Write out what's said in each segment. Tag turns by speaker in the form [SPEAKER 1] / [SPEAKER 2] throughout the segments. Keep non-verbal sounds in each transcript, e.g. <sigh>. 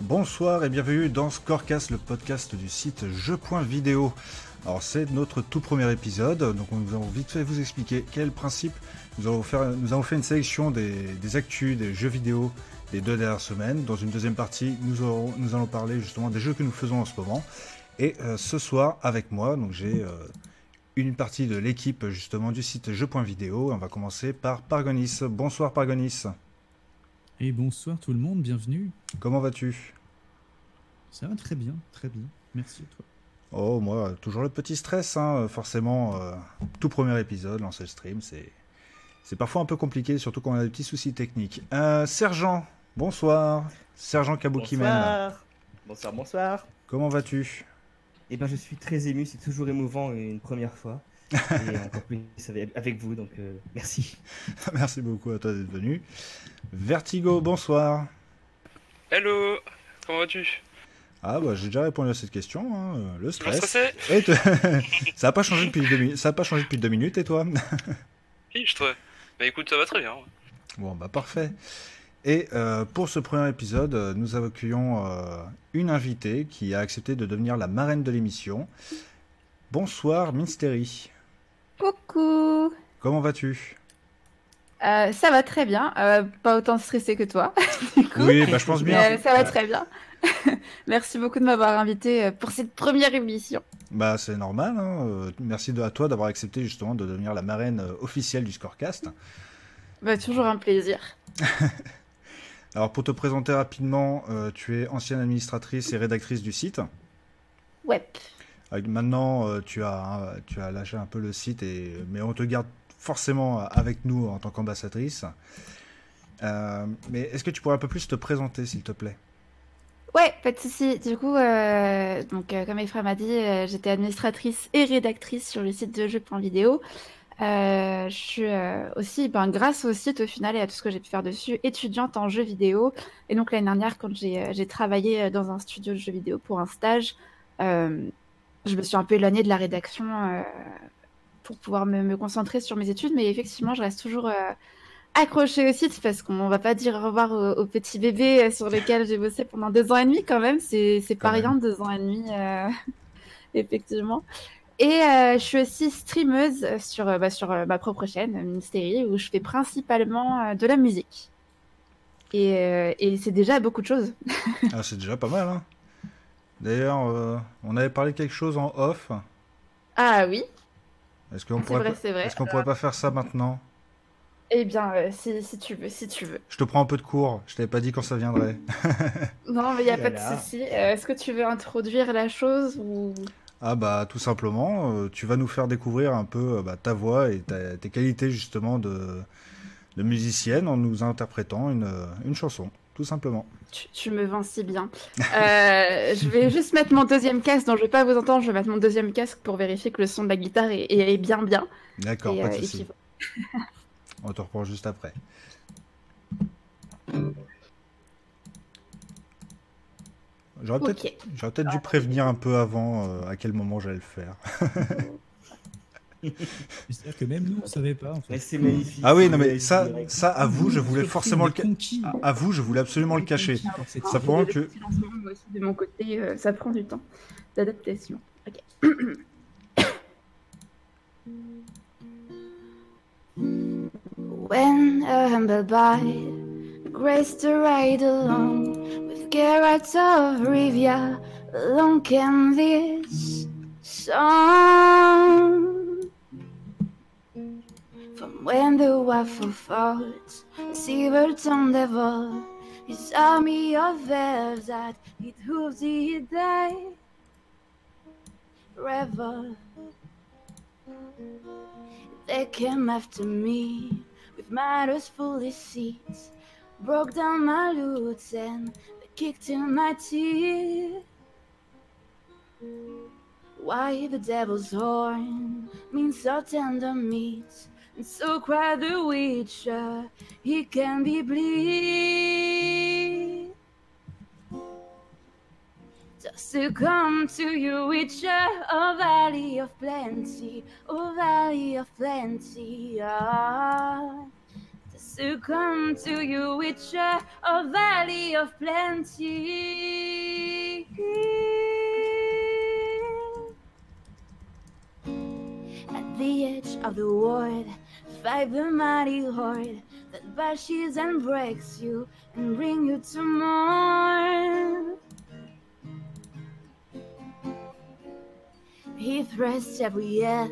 [SPEAKER 1] Bonsoir et bienvenue dans Scorecast, le podcast du site jeux.vidéo. Alors c'est notre tout premier épisode, donc nous allons vite fait vous expliquer quel principe. Nous avons fait une sélection des, actus des jeux vidéo des deux dernières semaines. Dans une deuxième partie, nous, allons parler justement des jeux que nous faisons en ce moment. Et euh, ce soir, avec moi, j'ai euh, une partie de l'équipe justement du site jeux.vidéo. On va commencer par Pargonis. Bonsoir Pargonis.
[SPEAKER 2] Et bonsoir tout le monde, bienvenue.
[SPEAKER 1] Comment vas-tu?
[SPEAKER 2] Ça va très bien, très bien. Merci à toi.
[SPEAKER 1] Oh, moi, toujours le petit stress, hein. forcément. Euh, tout premier épisode, lancer le stream, c'est. C'est parfois un peu compliqué, surtout quand on a des petits soucis techniques. Euh, Sergent, bonsoir. Sergent Kaboukimen.
[SPEAKER 3] Bonsoir. Bonsoir, bonsoir.
[SPEAKER 1] Comment vas-tu?
[SPEAKER 3] Eh ben, je suis très ému, c'est toujours émouvant une première fois. Et encore plus avec vous, donc euh, merci. <laughs>
[SPEAKER 1] merci beaucoup à toi d'être venu. Vertigo, bonsoir.
[SPEAKER 4] Hello, comment vas-tu?
[SPEAKER 1] Ah bah j'ai déjà répondu à cette question, hein. le stress. <laughs>
[SPEAKER 4] ça
[SPEAKER 1] n'a pas changé depuis deux ça a pas changé depuis deux minutes et toi? <laughs>
[SPEAKER 4] Oui, je trouve. Bah écoute, ça va très bien.
[SPEAKER 1] Bon bah parfait. Et euh, pour ce premier épisode, nous accueillons euh, une invitée qui a accepté de devenir la marraine de l'émission. Bonsoir Mystery.
[SPEAKER 5] Coucou.
[SPEAKER 1] Comment vas-tu?
[SPEAKER 5] Euh, ça va très bien, euh, pas autant stressé que toi. <laughs>
[SPEAKER 1] Oui, bah, je pense bien.
[SPEAKER 5] Euh, ça va très bien. <laughs> Merci beaucoup de m'avoir invité pour cette première émission.
[SPEAKER 1] Bah c'est normal. Hein. Merci à toi d'avoir accepté justement de devenir la marraine officielle du Scorecast.
[SPEAKER 5] Bah toujours un plaisir. <laughs>
[SPEAKER 1] Alors pour te présenter rapidement, tu es ancienne administratrice et rédactrice du site.
[SPEAKER 5] Ouais.
[SPEAKER 1] Maintenant, tu as tu as lâché un peu le site et mais on te garde forcément avec nous en tant qu'ambassadrice. Euh, mais est-ce que tu pourrais un peu plus te présenter, s'il te plaît?
[SPEAKER 5] Ouais, pas de souci. Du coup, euh, donc, euh, comme Ephraim m'a dit, j'étais administratrice et rédactrice sur le site de jeux.vidéo. je suis aussi, ben, grâce au site au final et à tout ce que j'ai pu faire dessus, étudiante en jeux vidéo. Et donc l'année dernière, quand j'ai travaillé dans un studio de jeux vidéo pour un stage, je me suis un peu éloignée de la rédaction pour pouvoir me, concentrer sur mes études. Mais effectivement, je reste toujours euh, accrochée au site parce qu'on va pas dire au revoir au, petit bébé euh, sur lequel j'ai bossé pendant deux ans et demi quand même. C'est pas rien, deux ans et demi, euh, <laughs> effectivement. Et je suis aussi streameuse sur, bah, sur ma propre chaîne, Mystery, où je fais principalement de la musique. Et, et c'est déjà beaucoup de choses.
[SPEAKER 1] ah, c'est déjà pas mal. Hein. D'ailleurs, on avait parlé quelque chose en off.
[SPEAKER 5] Ah oui,
[SPEAKER 1] est-ce qu'on pourrait, est qu'on pourrait pas faire ça maintenant?
[SPEAKER 5] Eh bien, euh, si, si, tu veux, si tu veux.
[SPEAKER 1] Je te prends un peu de cours. Je t'avais pas dit quand ça viendrait. <laughs>
[SPEAKER 5] non, mais il y a pas de souci. Euh, est-ce que tu veux introduire la chose ou?
[SPEAKER 1] Ah bah tout simplement, euh, tu vas nous faire découvrir un peu bah, ta voix et tes qualités justement de, de musicienne en nous interprétant une, une chanson tout simplement.
[SPEAKER 5] Tu, me vends si bien. Euh, je vais juste mettre mon deuxième casque, donc je vais pas vous entendre, je vais mettre mon deuxième casque pour vérifier que le son de la guitare est, bien bien.
[SPEAKER 1] D'accord, pas de euh, souci. <laughs> On te reprend juste après. J'aurais peut-être dû prévenir un peu avant euh, à quel moment j'allais le faire. <laughs> <laughs>
[SPEAKER 2] C'est-à-dire que même nous, on savait pas. En fait.
[SPEAKER 3] C'est magnifique.
[SPEAKER 1] Ah oui, non mais ça, ça, à vous, je voulais forcément le cacher. À vous, je voulais absolument le cacher. Ça prend que.
[SPEAKER 5] De mon côté, euh, ça prend du temps d'adaptation. Ok. <coughs> When a humble by grace to ride along with Geralt of Rivia, long can this song. When the waffle falls, receivers on the wall, his army of elves that it hooves the day. Revel. They came after me with matters fully seats, broke down my lutes and kicked in my teeth. Why the devil's horn means so tender meat so cried the witcher, he can be bleed. Just to come to you, witcher, a valley of plenty, a valley of plenty. Ah.
[SPEAKER 6] to come to you witcher, a valley of plenty. At the edge of the wood, fight the mighty horde that bashes and breaks you and bring you to more. He thrusts every F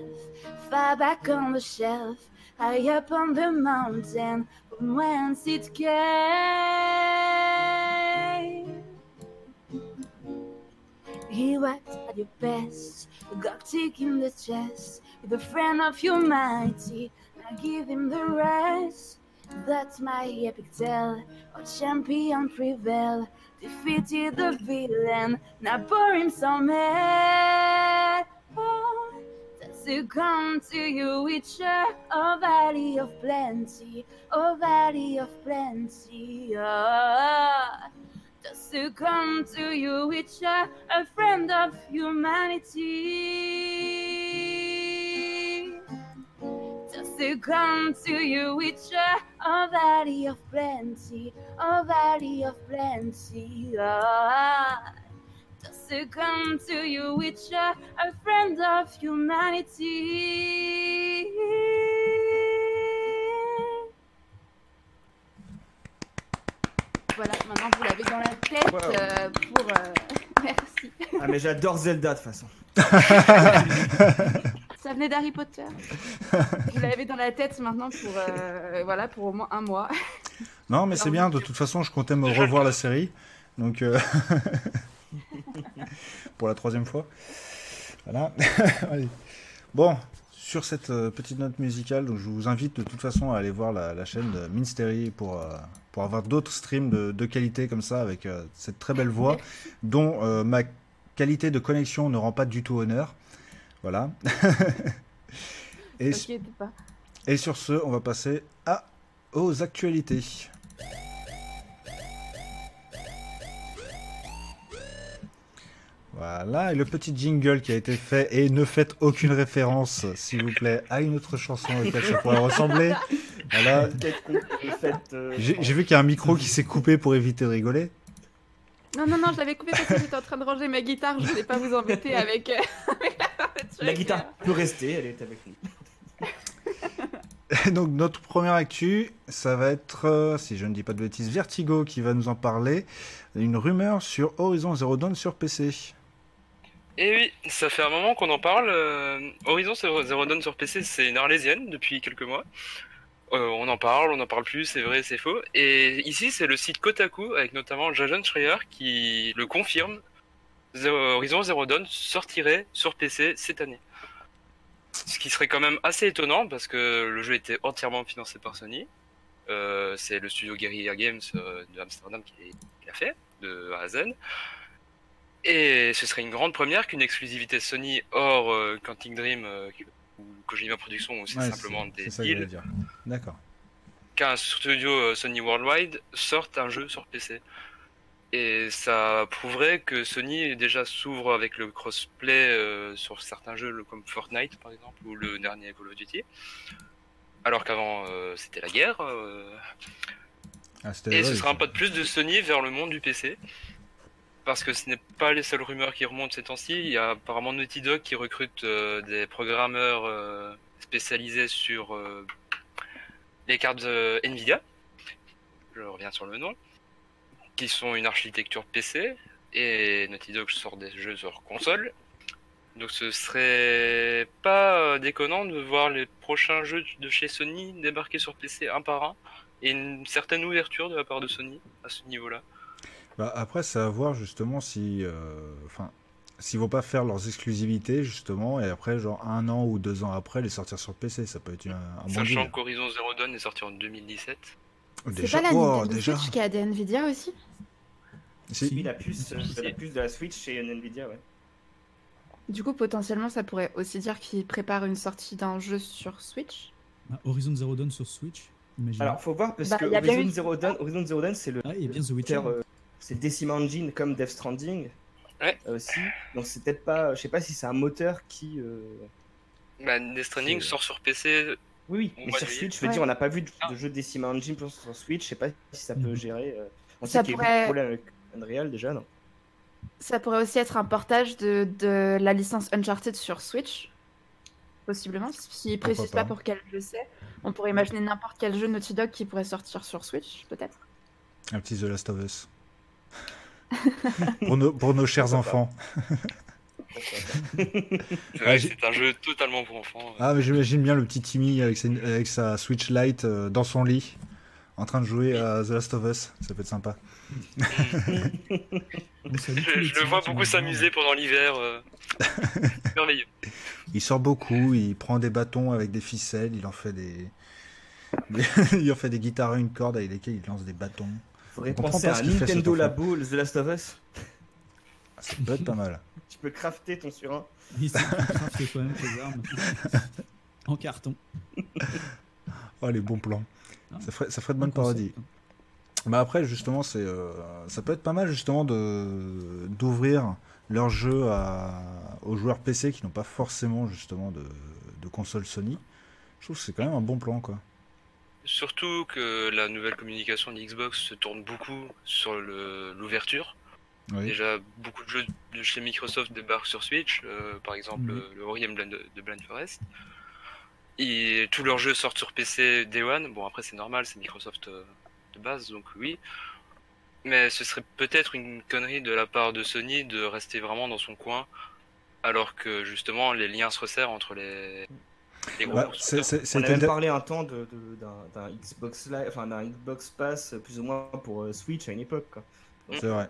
[SPEAKER 6] far back on the shelf, high up on the mountain from whence it came. He whacked at your best, a Gothic in the chest, with a friend of humanity. Now give him the rest. That's my epic tale. Our champion prevail, defeated the villain. Now pour him some air. Oh, that's to come to you a, a valley of plenty, a valley of plenty. Oh, just to come to you with a, a friend of humanity. To come to you with a, a valley of plenty, a valley of plenty. Ah, just to come to you with a, a friend of humanity. Voilà, maintenant vous l'avez dans la tête
[SPEAKER 3] Wow.
[SPEAKER 6] euh, pour. euh, <laughs> Merci.
[SPEAKER 3] Ah, mais j'adore Zelda de toute façon. <laughs>
[SPEAKER 6] Ça venait d'Harry Potter. <laughs> Vous l'avez dans la tête maintenant pour, euh, voilà, pour au moins un mois.
[SPEAKER 1] Non, mais c'est bien. De toute façon, je comptais me revoir la série. Donc, euh, <laughs> pour la troisième fois. Voilà. <laughs> Allez. Bon, sur cette euh, petite note musicale, donc, je vous invite de toute façon à aller voir la, la chaîne de Minstery pour, euh, pour avoir d'autres streams de, de qualité comme ça, avec euh, cette très belle voix, dont ma qualité de connexion ne rend pas du tout honneur. Voilà. <laughs> Et,
[SPEAKER 6] T'inquiète pas.
[SPEAKER 1] et sur ce, on va passer à, aux actualités. Voilà, et le petit jingle qui a été fait, et ne faites aucune référence, s'il vous plaît, à une autre chanson à laquelle ça pourrait ressembler. Voilà,
[SPEAKER 3] euh,
[SPEAKER 1] j'ai vu qu'il y a un micro qui s'est coupé pour éviter de rigoler.
[SPEAKER 6] Non, non, non, je l'avais coupé parce que j'étais en train de ranger ma guitare. Je voulais pas vous embêter <laughs> avec, euh, <laughs> avec la
[SPEAKER 3] La guitare peut rester, elle est avec nous. <laughs>
[SPEAKER 1] Donc notre première actu, ça va être, euh, si je ne dis pas de bêtises, Vertigo qui va nous en parler. Une rumeur sur Horizon Zero Dawn sur PC.
[SPEAKER 4] Et oui, ça fait un moment qu'on en parle. euh, Horizon Zero Dawn sur PC, c'est une arlésienne depuis quelques mois. Euh, on en parle, on n'en parle plus, c'est vrai, c'est faux. Et ici, c'est le site Kotaku, avec notamment Jason Schreier, qui le confirme. Horizon Zero Dawn sortirait sur PC cette année. Ce qui serait quand même assez étonnant, parce que le jeu était entièrement financé par Sony. Euh, c'est le studio Guerrilla Games euh, de Amsterdam qui, l'a fait, de A à Z. Et ce serait une grande première qu'une exclusivité Sony hors Quantic Dream ou Kojima Productions, c'est
[SPEAKER 1] Ouais,
[SPEAKER 4] simplement des deals,
[SPEAKER 1] dire. D'accord.
[SPEAKER 4] qu'un studio euh, Sony Worldwide sorte un jeu sur PC. Et ça prouverait que Sony déjà s'ouvre avec le crossplay euh, sur certains jeux comme Fortnite par exemple ou le dernier Call of Duty. Alors qu'avant euh, c'était la guerre. euh,
[SPEAKER 1] Ah,
[SPEAKER 4] et
[SPEAKER 1] vrai,
[SPEAKER 4] ce sera un pas de plus de Sony vers le monde du PC. Parce que ce n'est pas les seules rumeurs qui remontent ces temps-ci. Il y a apparemment Naughty Dog qui recrute euh, des programmeurs euh, spécialisés sur euh, les cartes Nvidia. Je reviens sur le nom. Qui sont une architecture PC. Et Naughty Dog sort des jeux sur console. Donc ce serait pas déconnant de voir les prochains jeux de chez Sony débarquer sur PC un par un et une certaine ouverture de la part de Sony à ce niveau-là.
[SPEAKER 1] Bah, après, c'est à voir justement si, euh, enfin, s'ils vont pas faire leurs exclusivités justement, et après, genre un an ou deux ans après, les sortir sur PC, ça peut être un, un bon
[SPEAKER 4] Sachant qu'Horizon Zero Dawn est sorti en 2017.
[SPEAKER 6] C'est
[SPEAKER 1] Déjà,
[SPEAKER 6] pas la
[SPEAKER 1] wow,
[SPEAKER 6] Nintendo
[SPEAKER 1] déjà.
[SPEAKER 6] Switch qui a des Nvidia aussi
[SPEAKER 1] Si.
[SPEAKER 3] Oui, la puce, euh, la puce de la Switch chez Nvidia, ouais.
[SPEAKER 6] Du coup, potentiellement, ça pourrait aussi dire qu'ils préparent une sortie d'un jeu sur Switch.
[SPEAKER 2] Ah, Horizon Zero Dawn sur Switch, imagine.
[SPEAKER 3] Alors, faut voir parce
[SPEAKER 6] Bah,
[SPEAKER 3] que
[SPEAKER 6] y a bien
[SPEAKER 3] Horizon
[SPEAKER 6] eu-
[SPEAKER 3] Zero Dawn, Horizon Zero Dawn, c'est le
[SPEAKER 2] ah, et bien The Witcher.
[SPEAKER 3] euh, c'est Decima Engine comme Death Stranding
[SPEAKER 4] Ouais.
[SPEAKER 3] euh, aussi. Donc c'est peut-être pas, je sais pas si c'est un moteur qui. euh,
[SPEAKER 4] Bah, Death Stranding
[SPEAKER 3] C'est-
[SPEAKER 4] sort sur PC
[SPEAKER 3] Oui, oui, mais sur Switch, je veux
[SPEAKER 5] Ouais.
[SPEAKER 3] dire, on n'a pas vu de,
[SPEAKER 4] Ah.
[SPEAKER 3] de jeu Decima Engine pour- sur Switch. Je sais pas si ça peut
[SPEAKER 2] Mhm.
[SPEAKER 3] gérer. euh, On
[SPEAKER 5] Ça
[SPEAKER 3] sait qu'il y a eu beaucoup
[SPEAKER 5] pourrait-
[SPEAKER 3] de problèmes avec Unreal déjà, non?
[SPEAKER 5] Ça pourrait aussi être un portage de, de la licence Uncharted sur Switch. Possiblement. S'ils
[SPEAKER 1] Pourquoi
[SPEAKER 5] précisent
[SPEAKER 1] pas.
[SPEAKER 5] pas pour quel jeu c'est. On pourrait imaginer n'importe quel jeu Naughty Dog qui pourrait sortir sur Switch, peut-être.
[SPEAKER 1] Un petit The Last of Us. <laughs> pour, nos, pour nos chers enfants. <laughs>
[SPEAKER 4] C'est
[SPEAKER 1] Ouais,
[SPEAKER 4] vrai que
[SPEAKER 1] j'ai-
[SPEAKER 4] c'est un jeu totalement pour enfants.
[SPEAKER 1] Ah, mais j'imagine bien le petit Timmy avec, ses- avec sa Switch Lite euh, dans son lit, en train de jouer à The Last of Us. Ça peut être sympa. <laughs>
[SPEAKER 4] Je, le vois beaucoup s'amuser pendant l'hiver. euh. Merveilleux.
[SPEAKER 1] Il sort beaucoup, il prend des bâtons avec des ficelles, il en fait des. des- il en fait des guitares à une corde avec lesquelles il lance des bâtons.
[SPEAKER 3] Faudrait penser à
[SPEAKER 1] ce
[SPEAKER 3] un Nintendo. Labo, The Last of Us.
[SPEAKER 1] Ah, Ça peut être pas mal. <laughs>
[SPEAKER 3] Tu peux crafter ton surin.
[SPEAKER 2] Toi-même tes armes. <laughs> en carton.
[SPEAKER 1] Oh, les bons plans.
[SPEAKER 2] Ah.
[SPEAKER 1] Ça ferait, ça ferait de bonnes parodies. Bah après, justement, c'est, euh, ça peut être pas mal justement de d'ouvrir leur jeu à, aux joueurs PC qui n'ont pas forcément justement de, de console Sony. Je trouve que c'est quand même un bon plan, quoi.
[SPEAKER 4] Surtout que la nouvelle communication de Xbox se tourne beaucoup sur l'ouverture.
[SPEAKER 1] Oui.
[SPEAKER 4] Déjà, beaucoup de jeux de chez Microsoft débarquent sur Switch, euh, par exemple
[SPEAKER 2] Mhm.
[SPEAKER 4] le Ori de Blind Forest. Et tous leurs jeux sortent sur PC Day One. Bon, après, c'est normal, c'est Microsoft euh, de base, donc oui. Mais ce serait peut-être une connerie de la part de Sony de rester vraiment dans son coin, alors que justement les liens se resserrent entre les,
[SPEAKER 1] Bah,
[SPEAKER 3] On a même parlé un temps d'un Xbox Live, enfin d'un Xbox Pass plus ou moins pour euh, Switch à une époque.
[SPEAKER 1] C'est vrai.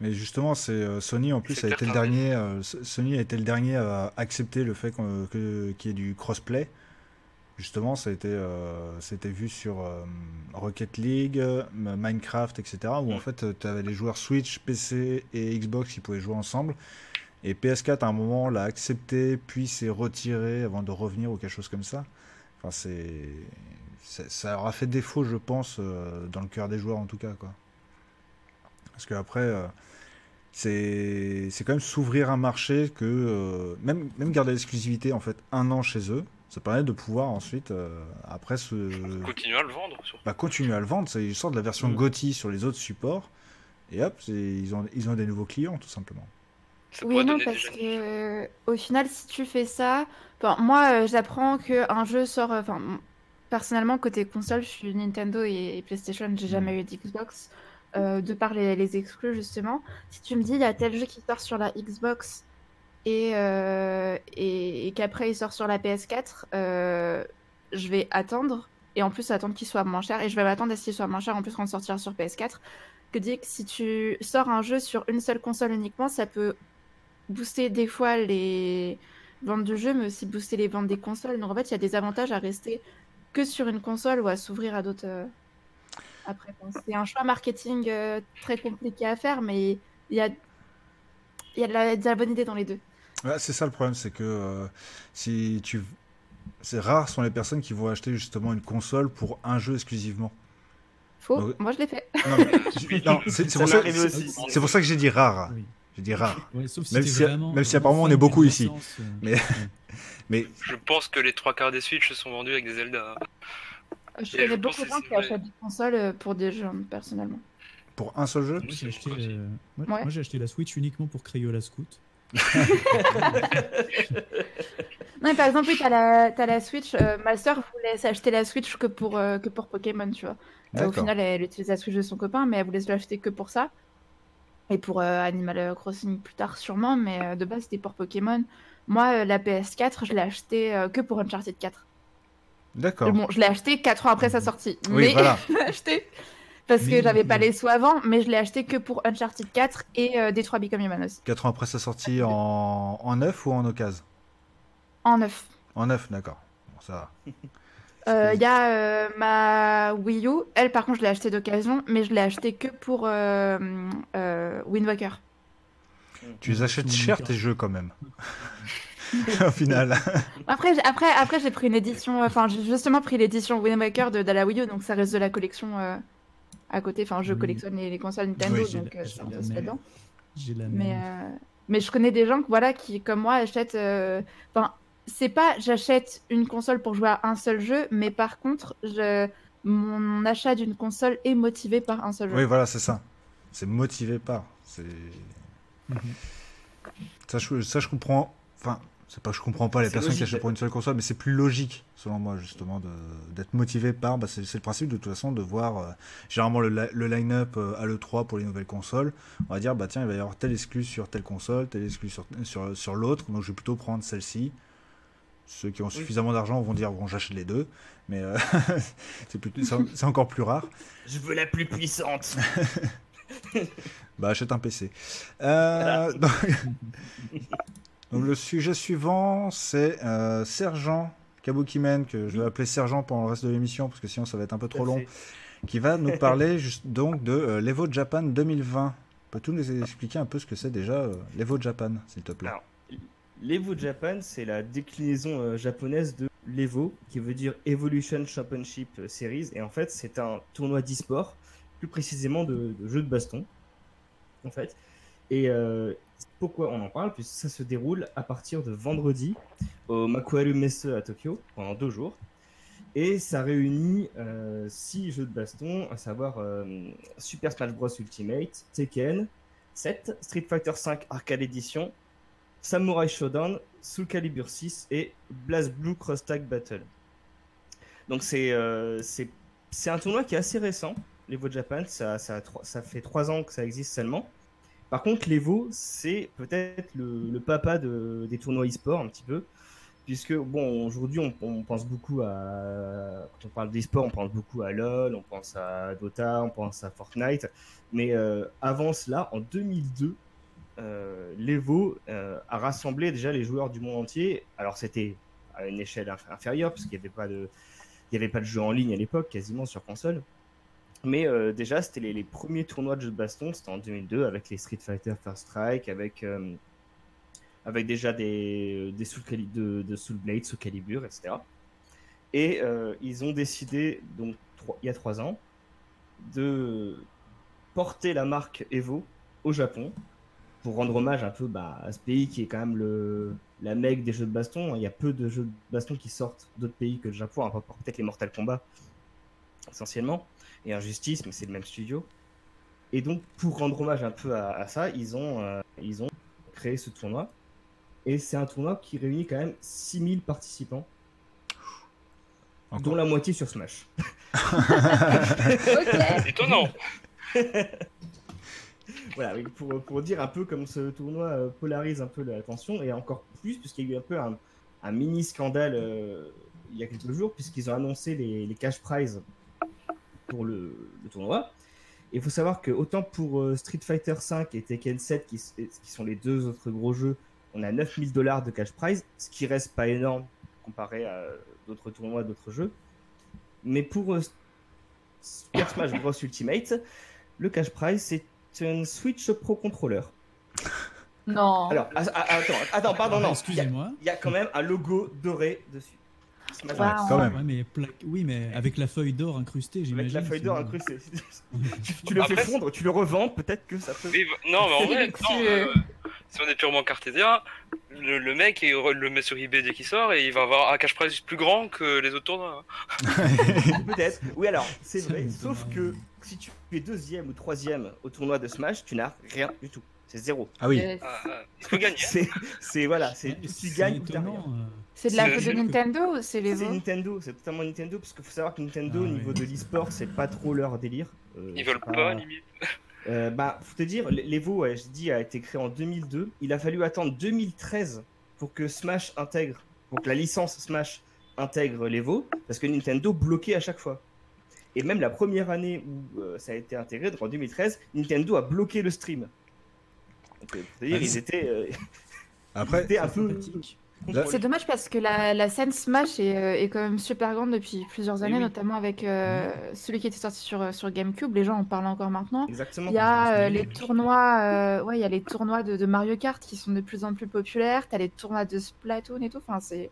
[SPEAKER 1] Mais justement, c'est euh, Sony en plus a été le dernier. euh, Sony a été le dernier à accepter le fait qu'il y ait du crossplay. Justement, ça a été, c'était vu sur Rocket League, Minecraft, etc. Où en
[SPEAKER 4] Mm.
[SPEAKER 1] fait, tu avais les joueurs Switch, PC et Xbox qui pouvaient jouer ensemble. Et PS4 à un moment l'a accepté, puis s'est retiré avant de revenir ou quelque chose comme ça. Enfin, c'est, ça aura fait défaut, je pense, euh, dans le cœur des joueurs en tout cas, quoi. Parce qu'après, euh, c'est quand même s'ouvrir un marché que euh, même, même garder l'exclusivité en fait un an chez eux, ça permet de pouvoir ensuite après se
[SPEAKER 4] Continuer à le vendre,
[SPEAKER 1] bah, continuer à le vendre. C'est- Ils sortent de la version
[SPEAKER 3] Mm.
[SPEAKER 1] GOTY sur les autres supports et hop, ils ont, ils ont des nouveaux clients tout simplement.
[SPEAKER 4] Ça
[SPEAKER 5] Oui, non, parce que euh, au final, si tu fais ça, enfin, moi, euh, j'apprends qu'un jeu sort. euh, Enfin, personnellement, côté console, je suis Nintendo et, et PlayStation, j'ai jamais eu d'Xbox, euh, de par les, les exclus justement. Si tu me dis, il y a tel jeu qui sort sur la Xbox et, euh, et, et qu'après il sort sur la PS4, euh, je vais attendre. Et en plus, attendre qu'il soit moins cher. Et je vais m'attendre à ce qu'il soit moins cher en plus quand il sortira sur PS4. Que dit que si tu sors un jeu sur une seule console uniquement, ça peut booster des fois les ventes de jeux, mais aussi booster les ventes des consoles. Donc en fait, il y a des avantages à rester que sur une console ou à s'ouvrir à d'autres. euh, Après, c'est un choix marketing euh, très compliqué à faire, mais il y a, il y a de la, de la bonne idée dans les deux.
[SPEAKER 1] Ouais, c'est ça le problème, c'est que euh, si tu, c'est rare sont les personnes qui vont acheter justement une console pour un jeu exclusivement.
[SPEAKER 5] Faux,
[SPEAKER 1] Ouais.
[SPEAKER 5] moi je l'ai fait.
[SPEAKER 1] Non, mais- non, c'est pour, pour ça que j'ai dit rare.
[SPEAKER 2] Oui.
[SPEAKER 1] J'ai dit rare.
[SPEAKER 2] Ouais, sauf si
[SPEAKER 1] Même si-
[SPEAKER 2] vraiment,
[SPEAKER 1] même si
[SPEAKER 2] vraiment
[SPEAKER 1] apparemment on est beaucoup ici.
[SPEAKER 2] euh,
[SPEAKER 1] Mais-
[SPEAKER 2] ouais. <laughs>
[SPEAKER 1] Mais
[SPEAKER 4] Je pense que les trois quarts des Switch se sont vendus avec des Zelda.
[SPEAKER 5] Je connais
[SPEAKER 4] je
[SPEAKER 5] beaucoup de gens qui achètent des consoles euh, pour des jeux, personnellement.
[SPEAKER 1] pour un seul jeu?
[SPEAKER 2] Moi j'ai acheté, euh, moi-
[SPEAKER 5] Ouais.
[SPEAKER 2] moi, j'ai acheté la Switch uniquement pour Crayola Scout. <laughs>
[SPEAKER 5] Non, mais par exemple, oui, t'as la, t'as la Switch. euh, ma soeur voulait s'acheter la Switch que pour, euh, que pour Pokémon, tu vois. Au final, elle utilise la Switch de son copain, mais elle voulait se l'acheter que pour ça. Et pour euh, Animal Crossing plus tard, sûrement, mais euh, de base, c'était pour Pokémon. Moi, euh, la PS4, je l'ai achetée que pour Uncharted 4.
[SPEAKER 1] D'accord.
[SPEAKER 5] Bon, je l'ai acheté 4 ans après sa sortie.
[SPEAKER 1] Oui,
[SPEAKER 5] mais
[SPEAKER 1] voilà. <laughs>
[SPEAKER 5] je l'ai acheté parce que j'avais pas les sous avant, mais je l'ai acheté que pour Uncharted 4 et euh, Detroit Become Human aussi.
[SPEAKER 1] 4 ans après sa sortie en, en neuf ou en occasion?
[SPEAKER 5] En neuf.
[SPEAKER 1] En neuf, d'accord. Bon, ça va.
[SPEAKER 5] Euh, Il y a euh, ma Wii U. Elle, par contre, je l'ai achetée d'occasion, mais je l'ai achetée que pour euh, euh, Wind Waker.
[SPEAKER 1] Tu les achètes cher tes jeux quand même. <laughs> Au final.
[SPEAKER 5] Après, j'ai- après, après j'ai pris une édition. Enfin, j'ai justement pris l'édition Wind Waker de, de la Wii U, donc ça reste de la collection euh, à côté. Enfin, je
[SPEAKER 2] Oui.
[SPEAKER 5] collectionne les, les consoles Nintendo,
[SPEAKER 1] Oui,
[SPEAKER 5] donc euh, là-dedans.
[SPEAKER 2] J'ai la
[SPEAKER 5] Mais, euh, mais je connais des gens voilà, qui, comme moi, achètent. euh, Enfin, c'est pas j'achète une console pour jouer à un seul jeu, mais par contre, je... mon achat d'une console est motivé par un seul jeu.
[SPEAKER 1] Oui, voilà, c'est ça. C'est motivé par. C'est.
[SPEAKER 2] Mhm.
[SPEAKER 1] Ça, je, ça, je comprends. Enfin, c'est pas que je comprends pas les personnes qui achètent pour une seule console, mais c'est plus logique, selon moi, justement, d'être motivé par. Bah, c'est le principe, de toute façon, de voir euh, généralement le, le line-up euh, à l'E3 pour les nouvelles consoles. On va dire, bah tiens, il va y avoir tel exclu sur telle console, tel exclu sur, sur, sur l'autre, donc je vais plutôt prendre celle-ci. Ceux qui ont suffisamment d'argent vont dire, bon, j'achète les deux, mais euh, <laughs> c'est encore plus rare.
[SPEAKER 3] Je veux la plus puissante. <laughs>
[SPEAKER 1] Bah, achète un PC. Euh, donc, <laughs> donc, le sujet suivant, c'est euh, Sergent Kabukimen, que je vais appeler Sergent pendant le reste de l'émission, parce que sinon ça va être un peu trop long, qui va nous parler juste, donc de euh, l'Evo Japan 2020. Peux-tu nous expliquer un peu ce que c'est déjà l'Evo Japan, s'il te plaît?
[SPEAKER 3] Alors, L'Evo Japan, c'est la déclinaison euh, japonaise de l'Evo, qui veut dire Evolution Championship Series. Et en fait, c'est un tournoi d'e-sport, plus précisément de, jeux de baston. En fait. Et euh, pourquoi on en parle? Puisque ça se déroule à partir de vendredi au Makuharu Messe à Tokyo, pendant deux jours. Et ça réunit euh, six jeux de baston, à savoir Super Smash Bros Ultimate, Tekken 7, Street Fighter V Arcade Edition, Samurai Shodown, Soul Calibur 6 et Blast Blue Cross Tag Battle. Donc c'est euh, c'est un tournoi qui est assez récent, l'Evo Japan, ça, ça, ça fait trois ans que ça existe seulement. Par contre, l'Evo, c'est peut-être le, papa de, des tournois e-sport un petit peu, puisque bon, aujourd'hui on, on pense beaucoup à quand on parle d'e-sport, on pense beaucoup à LoL, on pense à Dota, on pense à Fortnite, mais euh, avant cela, en 2002, euh, l'Evo euh, a rassemblé déjà les joueurs du monde entier. Alors c'était à une échelle inf- inférieure parce qu'il n'y avait pas de, il y avait pas de jeu en ligne à l'époque, quasiment sur console. Mais euh, déjà, c'était les, premiers tournois de jeux de baston, c'était en 2002 avec les Street Fighter First Strike, avec euh, avec déjà des des Soul de, de Soul Blade, Soul Calibur, etc. Et euh, ils ont décidé donc il y a trois ans de porter la marque Evo au Japon pour rendre hommage un peu bah, à ce pays qui est quand même le, la mecque des jeux de baston. Il y a peu de jeux de baston qui sortent d'autres pays que le Japon, à part peut-être les Mortal Kombat essentiellement, et Injustice, mais c'est le même studio. Et donc, pour rendre hommage un peu à, à ça, ils ont, euh, ils ont créé ce tournoi. Et c'est un tournoi qui réunit quand même 6000 participants,
[SPEAKER 1] Encore.
[SPEAKER 3] dont la moitié sur Smash. <laughs> <laughs>
[SPEAKER 5] Ok.
[SPEAKER 4] Étonnant. <laughs> <laughs>
[SPEAKER 3] Voilà, pour, pour dire un peu comme ce tournoi euh, polarise un peu l'attention, et encore plus, puisqu'il y a eu un peu un, mini scandale euh, il y a quelques jours, puisqu'ils ont annoncé les, les cash prizes pour le, tournoi. Il faut savoir que autant pour euh, Street Fighter V et Tekken 7, qui, sont les deux autres gros jeux, on a 9000 dollars de cash prize, ce qui reste pas énorme comparé à d'autres tournois, d'autres jeux. Mais pour Super Smash Bros Ultimate, le cash prize, c'est un Switch Pro Controller. <laughs>
[SPEAKER 5] Non.
[SPEAKER 3] Alors, ah, ah, attends, attends, pardon, non. Il y, a-
[SPEAKER 2] Excusez-moi.
[SPEAKER 3] il y a quand même un logo doré dessus.
[SPEAKER 5] Wow.
[SPEAKER 1] Quand même.
[SPEAKER 2] Ouais, mais plaque- Oui, mais avec la feuille d'or incrustée, j'imagine.
[SPEAKER 3] Avec la feuille d'or incrustée. <laughs> tu, tu le fais fondre, tu le revends, peut-être que ça peut.
[SPEAKER 4] Bah- non, mais en vrai,
[SPEAKER 5] C'est
[SPEAKER 4] non,
[SPEAKER 5] luxueux.
[SPEAKER 4] euh, si on est purement cartésien, le, le mec il le met sur eBay dès qu'il sort et il va avoir un cash prize plus grand que les autres tournois. hein. <laughs>
[SPEAKER 3] Peut-être. Oui, alors, c'est vrai. Sauf que. Si tu es deuxième ou troisième au tournoi de Smash, tu n'as rien du tout. C'est zéro.
[SPEAKER 1] Ah oui.
[SPEAKER 5] Euh,
[SPEAKER 4] Ah, il faut gagner.
[SPEAKER 3] C'est, voilà, c'est tu gagnes ou rien.
[SPEAKER 2] euh.
[SPEAKER 5] C'est de la faute de Nintendo ou c'est les
[SPEAKER 3] C'est Nintendo, c'est totalement Nintendo, parce qu'il faut savoir que Nintendo,
[SPEAKER 2] Ah
[SPEAKER 3] au niveau
[SPEAKER 2] oui.
[SPEAKER 3] de l'e-sport, c'est pas trop leur délire. Euh,
[SPEAKER 4] Ils veulent pas, limite.
[SPEAKER 3] Euh, bah, faut te dire, l'Evo, ouais, je dis, a été créé en 2002. Il a fallu attendre 2013 pour que Smash intègre, pour que la licence Smash intègre l'Evo, parce que Nintendo bloquait à chaque fois. Et même la première année où euh, ça a été intégré, donc en 2013, Nintendo a bloqué le stream. Donc, euh,
[SPEAKER 2] Ah
[SPEAKER 3] ils étaient, euh, <laughs> ils
[SPEAKER 1] Après,
[SPEAKER 3] étaient un
[SPEAKER 2] C'est
[SPEAKER 3] peu.
[SPEAKER 5] C'est dommage parce que la, la scène Smash est, euh, est quand même super grande depuis plusieurs
[SPEAKER 3] Eh
[SPEAKER 5] années,
[SPEAKER 3] oui.
[SPEAKER 5] notamment avec euh, celui qui était sorti sur, sur GameCube. Les gens en parlent encore maintenant.
[SPEAKER 3] Exactement.
[SPEAKER 5] Il y a euh, les tournois, euh, ouais, il y a les tournois de, de Mario Kart qui sont de plus en plus populaires. T'as les tournois de Splatoon et tout. Enfin, c'est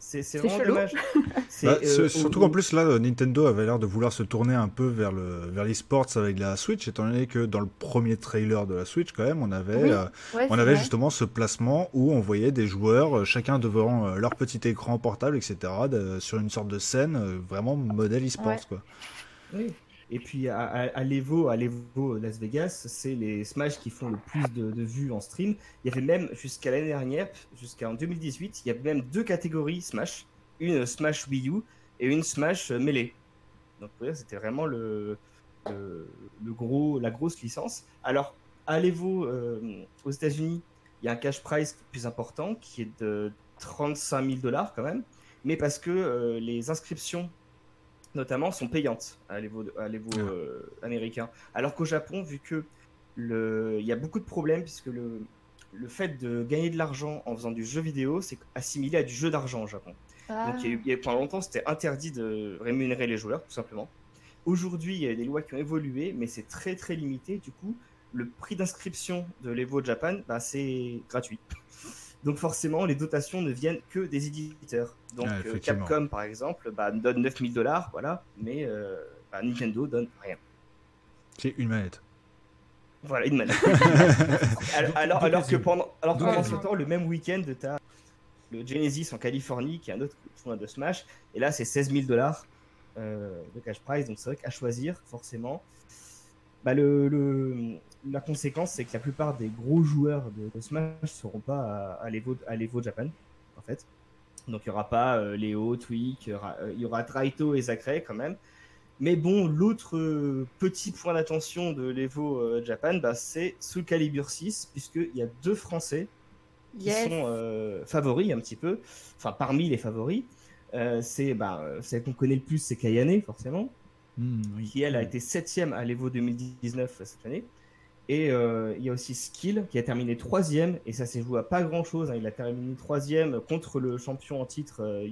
[SPEAKER 3] C'est vraiment
[SPEAKER 5] chelou.
[SPEAKER 3] dommage. <laughs>
[SPEAKER 1] Bah,
[SPEAKER 3] euh,
[SPEAKER 1] surtout qu'en plus là, euh, Nintendo avait l'air de vouloir se tourner un peu vers le vers l'e-sports avec la Switch, étant donné que dans le premier trailer de la Switch, quand même, on avait
[SPEAKER 5] Oui,
[SPEAKER 1] euh,
[SPEAKER 5] Ouais,
[SPEAKER 1] on avait
[SPEAKER 5] vrai.
[SPEAKER 1] justement ce placement où on voyait des joueurs, chacun devant leur petit écran portable, etc., de- sur une sorte de scène vraiment modèle e-sports,
[SPEAKER 5] Ouais.
[SPEAKER 1] quoi.
[SPEAKER 3] Oui. Et puis à, à, à l'Evo, à l'Evo Las Vegas, c'est les Smash qui font le plus de, vues en stream. Il y avait même jusqu'à l'année dernière, jusqu'en 2018, il y avait même deux catégories Smash, une Smash Wii U et une Smash Melee. Donc c'était vraiment le, le, le gros, la grosse licence. Alors à l'Evo euh, aux États-Unis, il y a un cash prize plus important qui est de 35 000 dollars quand même, mais parce que euh, les inscriptions notamment sont payantes à l'Evo,
[SPEAKER 1] Ah.
[SPEAKER 3] euh, américain. Alors qu'au Japon, vu que le, il y a beaucoup de problèmes puisque le, le fait de gagner de l'argent en faisant du jeu vidéo, c'est assimilé à du jeu d'argent au Japon.
[SPEAKER 5] Ah.
[SPEAKER 3] Donc il y a pendant longtemps, c'était interdit de rémunérer les joueurs, tout simplement. Aujourd'hui, il y a des lois qui ont évolué, mais c'est très très limité. Du coup, le prix d'inscription de l'Evo Japan, bah, c'est gratuit. Donc forcément, les dotations ne viennent que des éditeurs. Donc
[SPEAKER 1] Ah,
[SPEAKER 3] euh. Capcom, par exemple, bah, donne 9000 dollars, voilà, mais euh, bah, Nintendo donne rien.
[SPEAKER 1] C'est une manette.
[SPEAKER 3] Voilà, une manette. <laughs> alors, alors, alors que pendant, alors pendant ce temps, le même week-end, tu as le Genesis en Californie, qui est un autre tournoi de Smash, et là, c'est 16 000 dollars euh, de cash prize, donc c'est vrai qu'à choisir, forcément. Bah, le, le- la conséquence, c'est que la plupart des gros joueurs de, de Smash ne seront pas à, à l'Evo à l'Evo Japan, en fait. Donc il n'y aura pas euh, Léo, Tweak, il y aura, euh, il y aura Draito et Zachary quand même. Mais bon, l'autre euh, petit point d'attention de l'Evo euh, Japan, bah, c'est Soul Calibur 6, puisqu'il y a deux Français qui
[SPEAKER 5] Yes.
[SPEAKER 3] sont euh, favoris un petit peu, enfin parmi les favoris. Euh, c'est bah, euh, celle qu'on connaît le plus, c'est Kayane, forcément,
[SPEAKER 2] Hmm, oui.
[SPEAKER 3] qui elle a été septième à l'Evo 2019 cette année. Et euh, il y a aussi Skill qui a terminé troisième, et ça s'est joué à pas grand chose. Il a terminé troisième contre le champion en titre euh,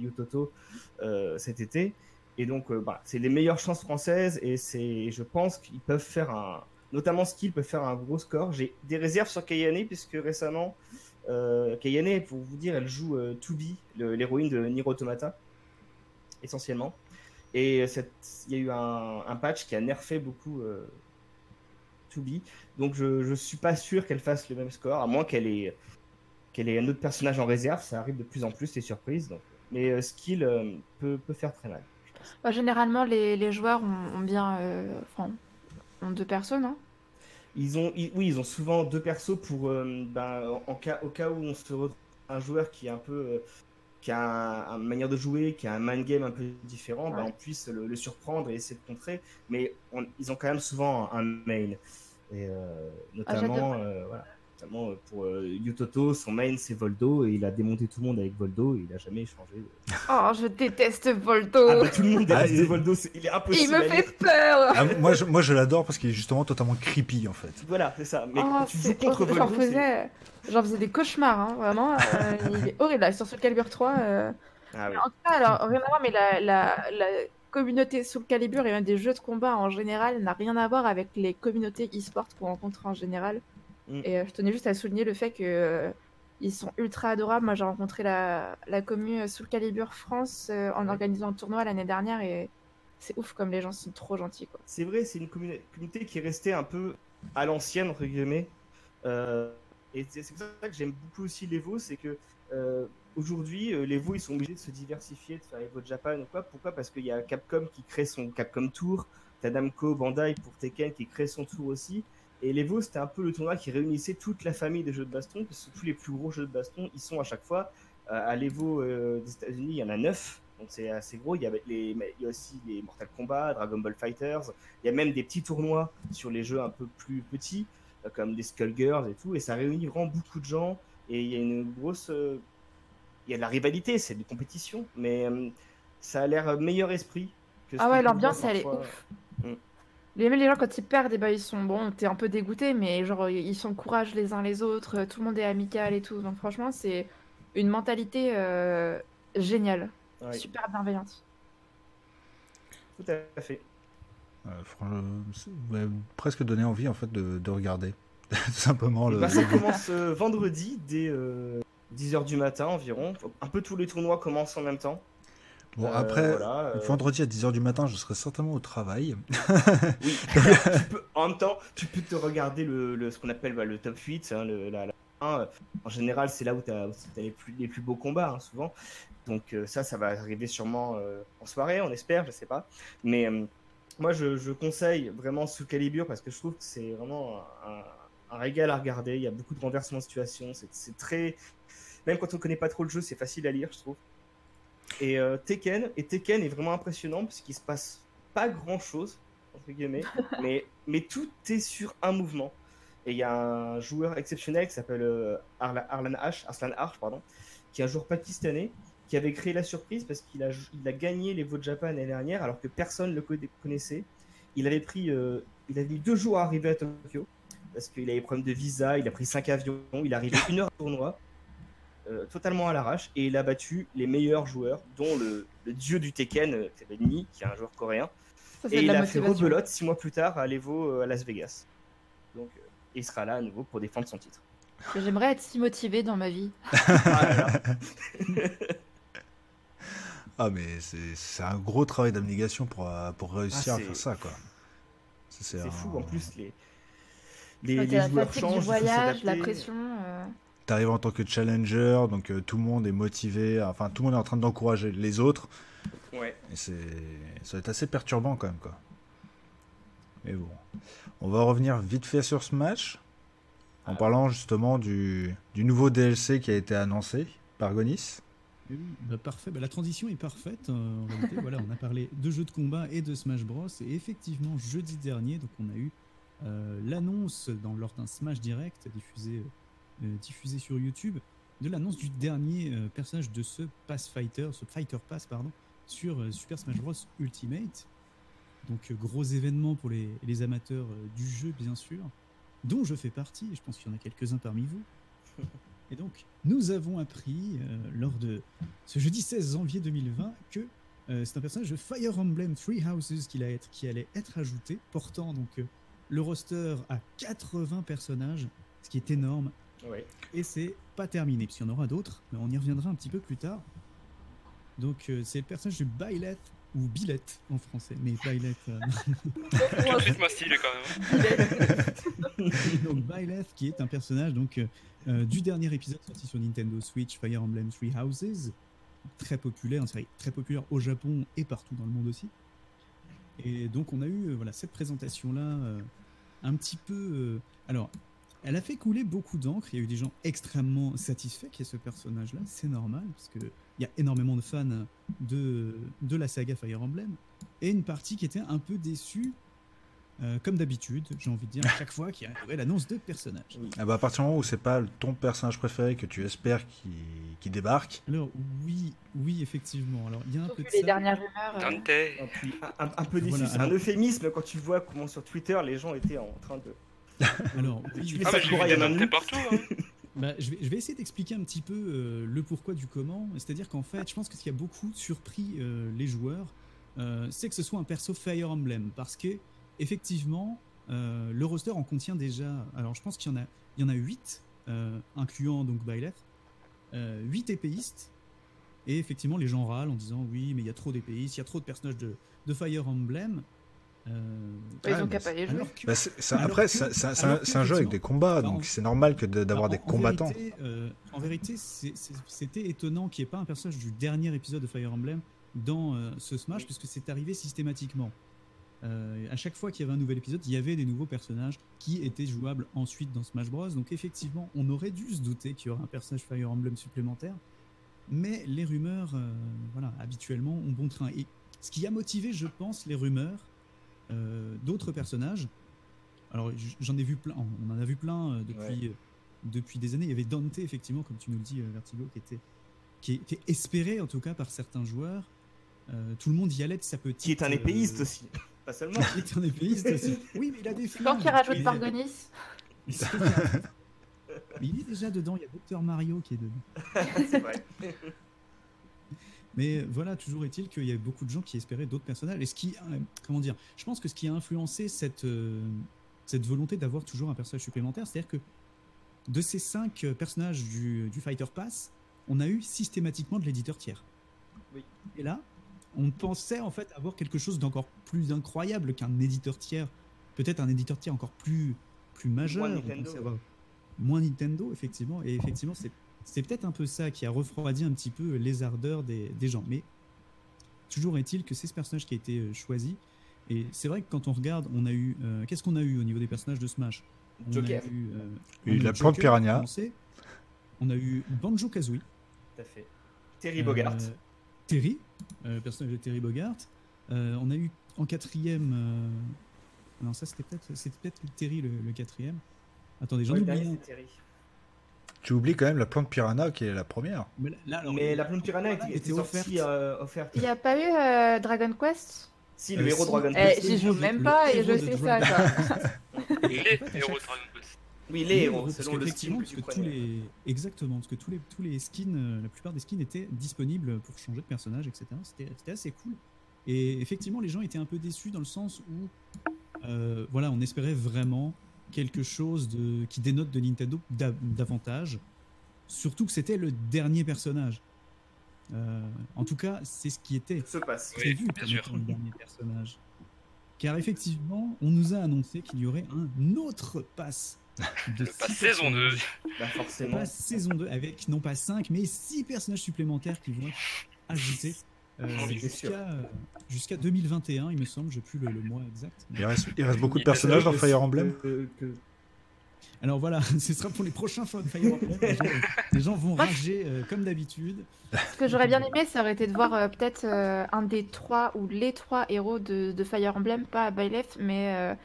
[SPEAKER 3] euh, cet été. Et donc, euh, bah, c'est les meilleures chances françaises, et c'est, je pense qu'ils peuvent faire un, notamment Skill peut faire un gros score. J'ai des réserves sur Kayane puisque récemment, Kayane, pour vous dire, elle joue Tubi, l'héroïne de Nier Automata, essentiellement. Et il y a eu un patch qui a nerfé beaucoup Donc je, je suis pas sûr qu'elle fasse le même score, à moins qu'elle ait, qu'elle ait un autre personnage en réserve. Ça arrive de plus en plus, les surprises. Donc. Mais euh, Skill euh, peut, peut faire très mal.
[SPEAKER 5] Bah, généralement, les, les joueurs ont, ont bien. euh, Enfin, ont deux personnes, hein.
[SPEAKER 3] Ils ont, ils- oui, ils ont souvent deux persos pour, euh, ben, en cas, au cas où on se retrouve un joueur qui est un peu, qui a un- une manière de jouer, qui a un mind game un peu différent, ben, on puisse le, le surprendre et essayer de contrer. Mais on- ils ont quand même souvent un, un main. Et euh, notamment,
[SPEAKER 5] j'adore.
[SPEAKER 3] euh, voilà, notamment euh, pour euh, Yutoto, son main c'est Voldo et il a démonté tout le monde avec Voldo et il a jamais changé.
[SPEAKER 5] Oh, je déteste Voldo.
[SPEAKER 3] Ah bah tout le monde
[SPEAKER 1] Ah,
[SPEAKER 3] déteste
[SPEAKER 1] il-
[SPEAKER 3] Voldo, il est
[SPEAKER 5] Il
[SPEAKER 3] impossible.
[SPEAKER 5] me
[SPEAKER 3] à
[SPEAKER 5] fait
[SPEAKER 3] lire.
[SPEAKER 5] peur.
[SPEAKER 1] Ah, moi, je, moi, je l'adore parce qu'il est justement totalement creepy, en fait.
[SPEAKER 3] Voilà, c'est ça. Mais
[SPEAKER 5] Oh,
[SPEAKER 3] quand tu joues contre.
[SPEAKER 5] J'en
[SPEAKER 3] Voldo,
[SPEAKER 5] faisais, j'en faisais des cauchemars, hein, vraiment. euh, il est horrible. Là, sur Soul Calibur 3. euh,
[SPEAKER 3] Ah, oui.
[SPEAKER 5] En tout cas, alors, rien à voir, mais la, la, la communauté Soul Calibur et même des jeux de combat en général n'a rien à voir avec les communautés e-sport qu'on rencontre en général.
[SPEAKER 3] Mm.
[SPEAKER 5] Et euh, je tenais juste à souligner le fait que euh, ils sont ultra adorables. Moi, j'ai rencontré la, la commu Soul Calibur France euh, en
[SPEAKER 3] Ouais.
[SPEAKER 5] organisant un tournoi l'année dernière et c'est ouf comme les gens sont trop gentils. Quoi.
[SPEAKER 3] C'est vrai, c'est une communauté qui est restée un peu à l'ancienne, entre guillemets. Euh, et c'est c'est pour ça que j'aime beaucoup aussi l'Evo, c'est que euh, aujourd'hui, euh, l'Evo, ils sont obligés de se diversifier, de faire Evo Japan ou quoi. Pourquoi? Parce qu'il y a Capcom qui crée son Capcom Tour, t'as Namco, Bandai pour Tekken qui crée son tour aussi. Et l'Evo, c'était un peu le tournoi qui réunissait toute la famille des jeux de baston, parce que tous les plus gros jeux de baston, ils sont à chaque fois. Euh, à l'Evo euh, des États-Unis, il y en a neuf, donc c'est assez gros. Il y, a les, il y a aussi les Mortal Kombat, Dragon Ball Fighters. Il y a même des petits tournois sur les jeux un peu plus petits, euh, comme des Skullgirls et tout. Et ça réunit vraiment beaucoup de gens. Et il y a une grosse. Euh, il y a de la rivalité, c'est de compétition, mais euh, ça a l'air meilleur esprit. Que
[SPEAKER 5] Ah ouais, l'ambiance, elle est ouf.
[SPEAKER 3] Mm.
[SPEAKER 5] Les, les gens, quand ils perdent, eh ben, ils sont bon, t'es un peu dégoûté, mais genre, ils s'encouragent les uns les autres, tout le monde est amical et tout. Donc, franchement, c'est une mentalité euh, géniale,
[SPEAKER 3] Ouais,
[SPEAKER 5] super bienveillante.
[SPEAKER 3] tout à fait.
[SPEAKER 1] Euh, franchement, presque donné envie, en fait, de, de regarder. <laughs> Tout simplement, le,
[SPEAKER 3] Bah, ça commence euh, vendredi dès, euh, 10h du matin environ. Un peu tous les tournois commencent en même temps.
[SPEAKER 1] Bon,
[SPEAKER 3] Euh,
[SPEAKER 1] après,
[SPEAKER 3] voilà, euh.
[SPEAKER 1] vendredi à 10h du matin, je serai certainement au travail.
[SPEAKER 3] Oui. Tu peux- en même temps, tu peux te regarder le, le- ce qu'on appelle bah, le top 8. hein, le- la, la- un, en général, c'est là où tu as, les, plus, les plus beaux combats, hein, souvent. Donc euh, ça, ça va arriver sûrement en soirée, on espère, je sais pas. Mais moi, je, je conseille vraiment Soul Calibur parce que je trouve que c'est vraiment un, un régal à regarder. Il y a beaucoup de renversements de situation. C'est très... Même quand on connaît pas trop le jeu, c'est facile à lire, je trouve. Et euh, Tekken, et Tekken est vraiment impressionnant parce qu'il se passe pas grand chose entre guillemets, <laughs> mais mais tout est sur un mouvement. Et il y a un joueur exceptionnel qui s'appelle euh, Arla- Arlan H, Arslan Arch, pardon, qui est un joueur pakistanais qui avait créé la surprise parce qu'il a, il a gagné les Votes Japan l'année dernière alors que personne ne le conna- connaissait. Il avait pris, euh, il avait mis deux jours à arriver à Tokyo parce qu'il avait des problèmes de visa, il a pris cinq avions, il est arrivé une heure au tournoi, euh, totalement à l'arrache, et il a battu les meilleurs joueurs, dont le, le dieu du Tekken, euh, qui s'appelle Ni, qui est un joueur coréen.
[SPEAKER 5] Ça,
[SPEAKER 3] Et il a fait
[SPEAKER 5] motivation.
[SPEAKER 3] rebelote six mois plus tard à l'Evo euh, à Las Vegas. Donc, euh, il sera là à nouveau pour défendre son titre.
[SPEAKER 5] J'aimerais être si motivée dans ma vie. <laughs>
[SPEAKER 3] Ah. <laughs>
[SPEAKER 1] Ah, mais c'est un gros travail d'abnégation pour, pour réussir
[SPEAKER 3] Ah,
[SPEAKER 1] à faire ça, quoi.
[SPEAKER 3] C'est
[SPEAKER 1] un-
[SPEAKER 3] fou. En plus, les, les, les
[SPEAKER 5] la
[SPEAKER 3] joueurs
[SPEAKER 5] fatigue
[SPEAKER 3] changent.
[SPEAKER 5] du
[SPEAKER 3] il faut
[SPEAKER 5] voyage, la pression. euh,
[SPEAKER 1] T'arrives en tant que challenger, donc euh, tout le monde est motivé, enfin tout le monde est en train d'encourager les autres,
[SPEAKER 3] Ouais.
[SPEAKER 1] et c'est ça va être assez perturbant quand même quoi. Mais bon, on va revenir vite fait sur ce match, en
[SPEAKER 3] Ah.
[SPEAKER 1] parlant justement du, du nouveau DLC qui a été annoncé par Gonis.
[SPEAKER 2] Eh oui, bah, parfait. Bah, la transition est parfaite. euh, en réalité, voilà, on a parlé de jeux de combat et de Smash Bros. Et effectivement, jeudi dernier, donc on a eu euh, l'annonce dans lors d'un Smash Direct diffusé, euh, diffusé sur YouTube de l'annonce du dernier euh, personnage de ce Pass Fighter, ce Fighter Pass pardon, sur euh, Super Smash Bros Ultimate. Donc gros événement pour les, les amateurs du jeu bien sûr, dont je fais partie. Et je pense qu'il y en a quelques-uns parmi vous. <laughs> Et donc, nous avons appris euh, lors de ce jeudi 16 janvier 2020 que euh, c'est un personnage de Fire Emblem Three Houses qui, allait être, qui allait être ajouté, portant donc euh, le roster à 80 personnages, ce qui est énorme. Et c'est pas terminé, puisqu'il y en aura d'autres, mais on y reviendra un petit peu plus tard. Donc, euh, c'est le personnage de Byleth, ou Billette en français, mais Byleth. euh, <laughs>
[SPEAKER 4] quand même. <laughs>
[SPEAKER 2] donc Byleth qui est un personnage donc euh, euh, du dernier épisode sorti sur Nintendo Switch Fire Emblem Three Houses très populaire une série très populaire au Japon et partout dans le monde aussi et donc on a eu voilà cette présentation là un petit peu euh, alors elle a fait couler beaucoup d'encre il y a eu des gens extrêmement satisfaits qu'il y ait ce personnage là c'est normal parce que il y a énormément de fans de, de la saga Fire Emblem et une partie qui était un peu déçue euh, comme d'habitude, j'ai envie de dire, à chaque fois qu'il y a une nouvelle annonce de personnage.
[SPEAKER 1] Ah bah, à partir du moment où c'est pas ton personnage préféré que tu espères qui, qui débarque,
[SPEAKER 2] Alors, oui, oui, effectivement. Alors, il y a un
[SPEAKER 5] Sauf
[SPEAKER 2] peu de
[SPEAKER 5] les
[SPEAKER 2] ça.
[SPEAKER 5] dernières rumeurs. euh,
[SPEAKER 4] Dante.
[SPEAKER 3] Un, un- un peu déçu.
[SPEAKER 2] Voilà,
[SPEAKER 3] c'est
[SPEAKER 2] alors-
[SPEAKER 3] un euphémisme quand tu vois comment sur Twitter les gens étaient en train de. <laughs>
[SPEAKER 2] Alors, oui,
[SPEAKER 4] Ah, partout. Hein. <laughs>
[SPEAKER 2] bah, je, vais, je vais essayer d'expliquer un petit peu euh, le pourquoi du comment. C'est-à-dire qu'en fait, je pense que ce qui a beaucoup surpris euh, les joueurs, euh, c'est que ce soit un perso Fire Emblem. Parce que, effectivement, le roster en contient déjà. Alors, je pense qu'il y en a, il y en a 8, incluant donc Byleth, euh, 8 épéistes. Et effectivement, les gens râlent en disant oui, mais il y a trop d'épéistes, il y a trop de personnages de, de Fire Emblem. Euh,
[SPEAKER 5] Ils
[SPEAKER 1] Ouais,
[SPEAKER 5] ont
[SPEAKER 1] mais
[SPEAKER 5] qu'à pas les jouer.
[SPEAKER 2] alors que-
[SPEAKER 1] bah, c'est- ça- après un, jeu avec des combats, donc
[SPEAKER 2] en-
[SPEAKER 1] c'est normal que d'avoir des
[SPEAKER 2] en
[SPEAKER 1] combattants.
[SPEAKER 2] vérité, euh, en vérité, c'était étonnant qu'il n'y ait pas un personnage du dernier épisode de Fire Emblem dans euh, ce Smash, puisque c'est arrivé systématiquement. Euh, à chaque fois qu'il y avait un nouvel épisode, il y avait des nouveaux personnages qui étaient jouables ensuite dans Smash Bros. Donc effectivement, on aurait dû se douter qu'il y aurait un personnage Fire Emblem supplémentaire. Mais les rumeurs, euh, voilà, habituellement, ont bon train. Et ce qui a motivé, je pense, les rumeurs euh, d'autres personnages. Alors j'en ai vu plein, on en a vu plein euh, depuis, euh, depuis des années. Il y avait Dante, effectivement, comme tu nous le dis, euh, Vertigo, qui était, qui, est- qui est espéré en tout cas par certains joueurs. Euh, tout le monde y allait de sa petite.
[SPEAKER 3] Qui est un épéiste
[SPEAKER 2] euh,
[SPEAKER 3] aussi. <laughs> Pas seulement.
[SPEAKER 2] Qui est un épéiste aussi. Oui, mais il a des
[SPEAKER 5] qui rajoute
[SPEAKER 2] Mais-
[SPEAKER 5] Bargonis
[SPEAKER 2] mais il est déjà dedans, il y a Dr Mario qui est dedans. <laughs>
[SPEAKER 3] c'est vrai.
[SPEAKER 2] Mais voilà, toujours est-il qu'il y a beaucoup de gens qui espéraient d'autres personnages. Et ce qui, euh, comment dire, je pense que ce qui a influencé cette, euh, cette volonté d'avoir toujours un personnage supplémentaire, c'est-à-dire que de ces cinq personnages du, du Fighter Pass, on a eu systématiquement de l'éditeur tiers.
[SPEAKER 3] Oui.
[SPEAKER 2] Et là, on pensait en fait avoir quelque chose d'encore plus incroyable qu'un éditeur tiers, peut-être un éditeur tiers encore plus, plus majeur.
[SPEAKER 3] Moins Nintendo,
[SPEAKER 2] avoir moins Nintendo, effectivement. Et effectivement, c'est, c'est peut-être un peu ça qui a refroidi un petit peu les ardeurs des, des gens. Mais toujours est-il que c'est ce personnage qui a été euh, choisi. Et c'est vrai que quand on regarde, on a eu. euh, qu'est-ce qu'on a eu au niveau des personnages de Smash? On a
[SPEAKER 3] Joker.
[SPEAKER 2] eu, euh, on a eu
[SPEAKER 1] la plante piranha.
[SPEAKER 2] on a eu Banjo Kazooie.
[SPEAKER 3] Tout à fait. Terry Bogart.
[SPEAKER 2] Euh, Terry, euh, personnage de Terry Bogart. Euh, on a eu en quatrième. euh, Non, ça c'était peut-être c'était peut-être Terry le, le quatrième. Attendez, j'en
[SPEAKER 3] Ouais,
[SPEAKER 2] oublie
[SPEAKER 3] dernier,
[SPEAKER 2] un.
[SPEAKER 3] c'est Terry.
[SPEAKER 1] Tu oublies quand même la plante piranha qui est la première.
[SPEAKER 2] Mais là- là, alors,
[SPEAKER 3] Mais la plante piranha
[SPEAKER 2] Piranha
[SPEAKER 3] était, était sortie euh, offerte.
[SPEAKER 5] Il n'y a pas eu euh, Dragon Quest?
[SPEAKER 3] Si, le
[SPEAKER 2] Euh,
[SPEAKER 3] héros
[SPEAKER 2] si.
[SPEAKER 3] Dragon
[SPEAKER 5] Eh,
[SPEAKER 3] Quest.
[SPEAKER 2] le
[SPEAKER 5] J'y joue même pas et je sais ça, quoi.
[SPEAKER 4] Les héros Dragon Quest.
[SPEAKER 3] Oui, les héros,
[SPEAKER 2] parce
[SPEAKER 3] selon le
[SPEAKER 2] qu'effectivement,
[SPEAKER 3] style que
[SPEAKER 2] parce
[SPEAKER 3] tu
[SPEAKER 2] que tous
[SPEAKER 3] prenais.
[SPEAKER 2] les exactement, parce que tous les tous les skins, la plupart des skins étaient disponibles pour changer de personnage, etc. C'était c'était assez cool. Et effectivement, les gens étaient un peu déçus dans le sens où, euh, voilà, on espérait vraiment quelque chose de qui dénote de Nintendo d'a- davantage. Surtout que c'était le dernier personnage. Euh, en tout cas, c'est ce qui était
[SPEAKER 3] se passe.
[SPEAKER 4] Oui,
[SPEAKER 2] prévu
[SPEAKER 4] bien
[SPEAKER 2] comme
[SPEAKER 4] sûr.
[SPEAKER 2] le dernier personnage. Car effectivement, on nous a annoncé qu'il y aurait un autre pass. De
[SPEAKER 4] Le
[SPEAKER 2] six
[SPEAKER 4] pass saison 2.
[SPEAKER 2] personnages.
[SPEAKER 3] Bah
[SPEAKER 2] Le
[SPEAKER 3] forcément.
[SPEAKER 2] pass saison 2 avec non pas 5 mais 6 personnages supplémentaires qui vont être ajoutés euh, jusqu'à euh, jusqu'à 2021, il me semble, j'ai plus le, le mois exact. mais-
[SPEAKER 1] Il reste, il reste beaucoup de personnages dans Fire Emblem.
[SPEAKER 3] que- que-
[SPEAKER 2] Alors voilà, <laughs> ce sera pour les prochains Fire Emblem. Les gens, les gens vont rager euh, comme d'habitude.
[SPEAKER 5] Ce que j'aurais bien aimé, ça aurait été de voir euh, peut-être euh, un des trois ou les trois héros de, de Fire Emblem, pas Byleth, mais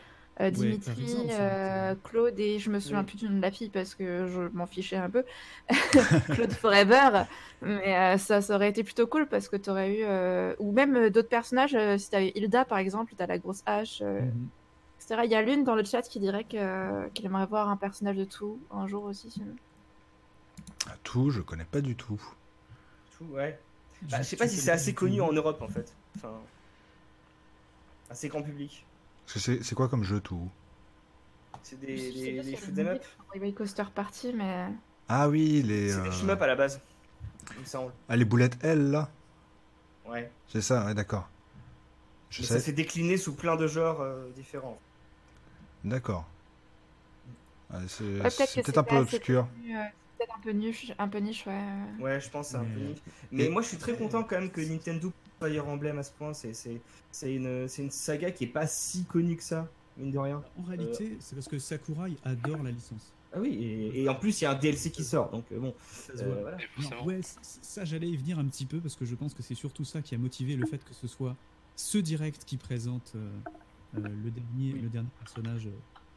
[SPEAKER 5] euh, Dimitri, euh, Claude et je me souviens plus du nom de la fille parce que je m'en fichais un peu. <laughs> <laughs> Claude Forever. Mais euh, ça, ça aurait été plutôt cool parce que tu aurais eu. euh, ou même euh, d'autres personnages, euh, si t'avais Hilda par exemple, t'as la grosse hache, euh,
[SPEAKER 2] Mhm.
[SPEAKER 5] etc. Il y a l'une dans le chat qui dirait que- qu'elle aimerait voir un personnage de tout un jour aussi. sinon.
[SPEAKER 1] Tout, je connais pas du tout.
[SPEAKER 3] tout, ouais. Bah, je sais pas si c'est assez connu en Europe en fait. Enfin, assez grand public.
[SPEAKER 1] C'est c'est quoi comme jeu tout?
[SPEAKER 3] C'est des, des, des
[SPEAKER 5] si
[SPEAKER 3] shoot
[SPEAKER 5] elle
[SPEAKER 3] 'em
[SPEAKER 5] me
[SPEAKER 3] up.
[SPEAKER 5] Highway Coaster Party, mais.
[SPEAKER 1] Ah oui, les,
[SPEAKER 3] C'est des
[SPEAKER 1] euh,
[SPEAKER 3] shoot 'em up à la base. Il me semble.
[SPEAKER 1] ah, les boulettes L là?
[SPEAKER 3] Ouais.
[SPEAKER 1] C'est ça, ouais, d'accord. Je
[SPEAKER 3] Mais
[SPEAKER 1] sais.
[SPEAKER 3] ça s'est décliné sous plein de genres euh, différents.
[SPEAKER 1] D'accord. Ouais, c'est
[SPEAKER 5] Ouais,
[SPEAKER 1] peut-être un peu obscur.
[SPEAKER 5] euh, c'est Peut-être un peu niche, un peu niche, ouais. euh.
[SPEAKER 3] Ouais, je pense c'est un peu
[SPEAKER 2] Mais-
[SPEAKER 3] niche. Mais
[SPEAKER 1] Et-
[SPEAKER 3] moi, je suis très content quand même que Nintendo Fire Emblem à ce point. C'est c'est c'est une c'est une saga qui est pas si connue que ça, mine de rien.
[SPEAKER 2] En réalité, c'est parce que Sakurai adore la licence.
[SPEAKER 3] Ah oui, et, et en plus il y a un DLC qui sort, donc euh, bon.
[SPEAKER 2] Ça
[SPEAKER 3] euh, voilà.
[SPEAKER 2] Non, ouais, j'allais y venir un petit peu parce que je pense que c'est surtout ça qui a motivé le fait que ce soit ce direct qui présente euh, euh, le dernier,
[SPEAKER 3] Oui.
[SPEAKER 2] le dernier personnage, euh,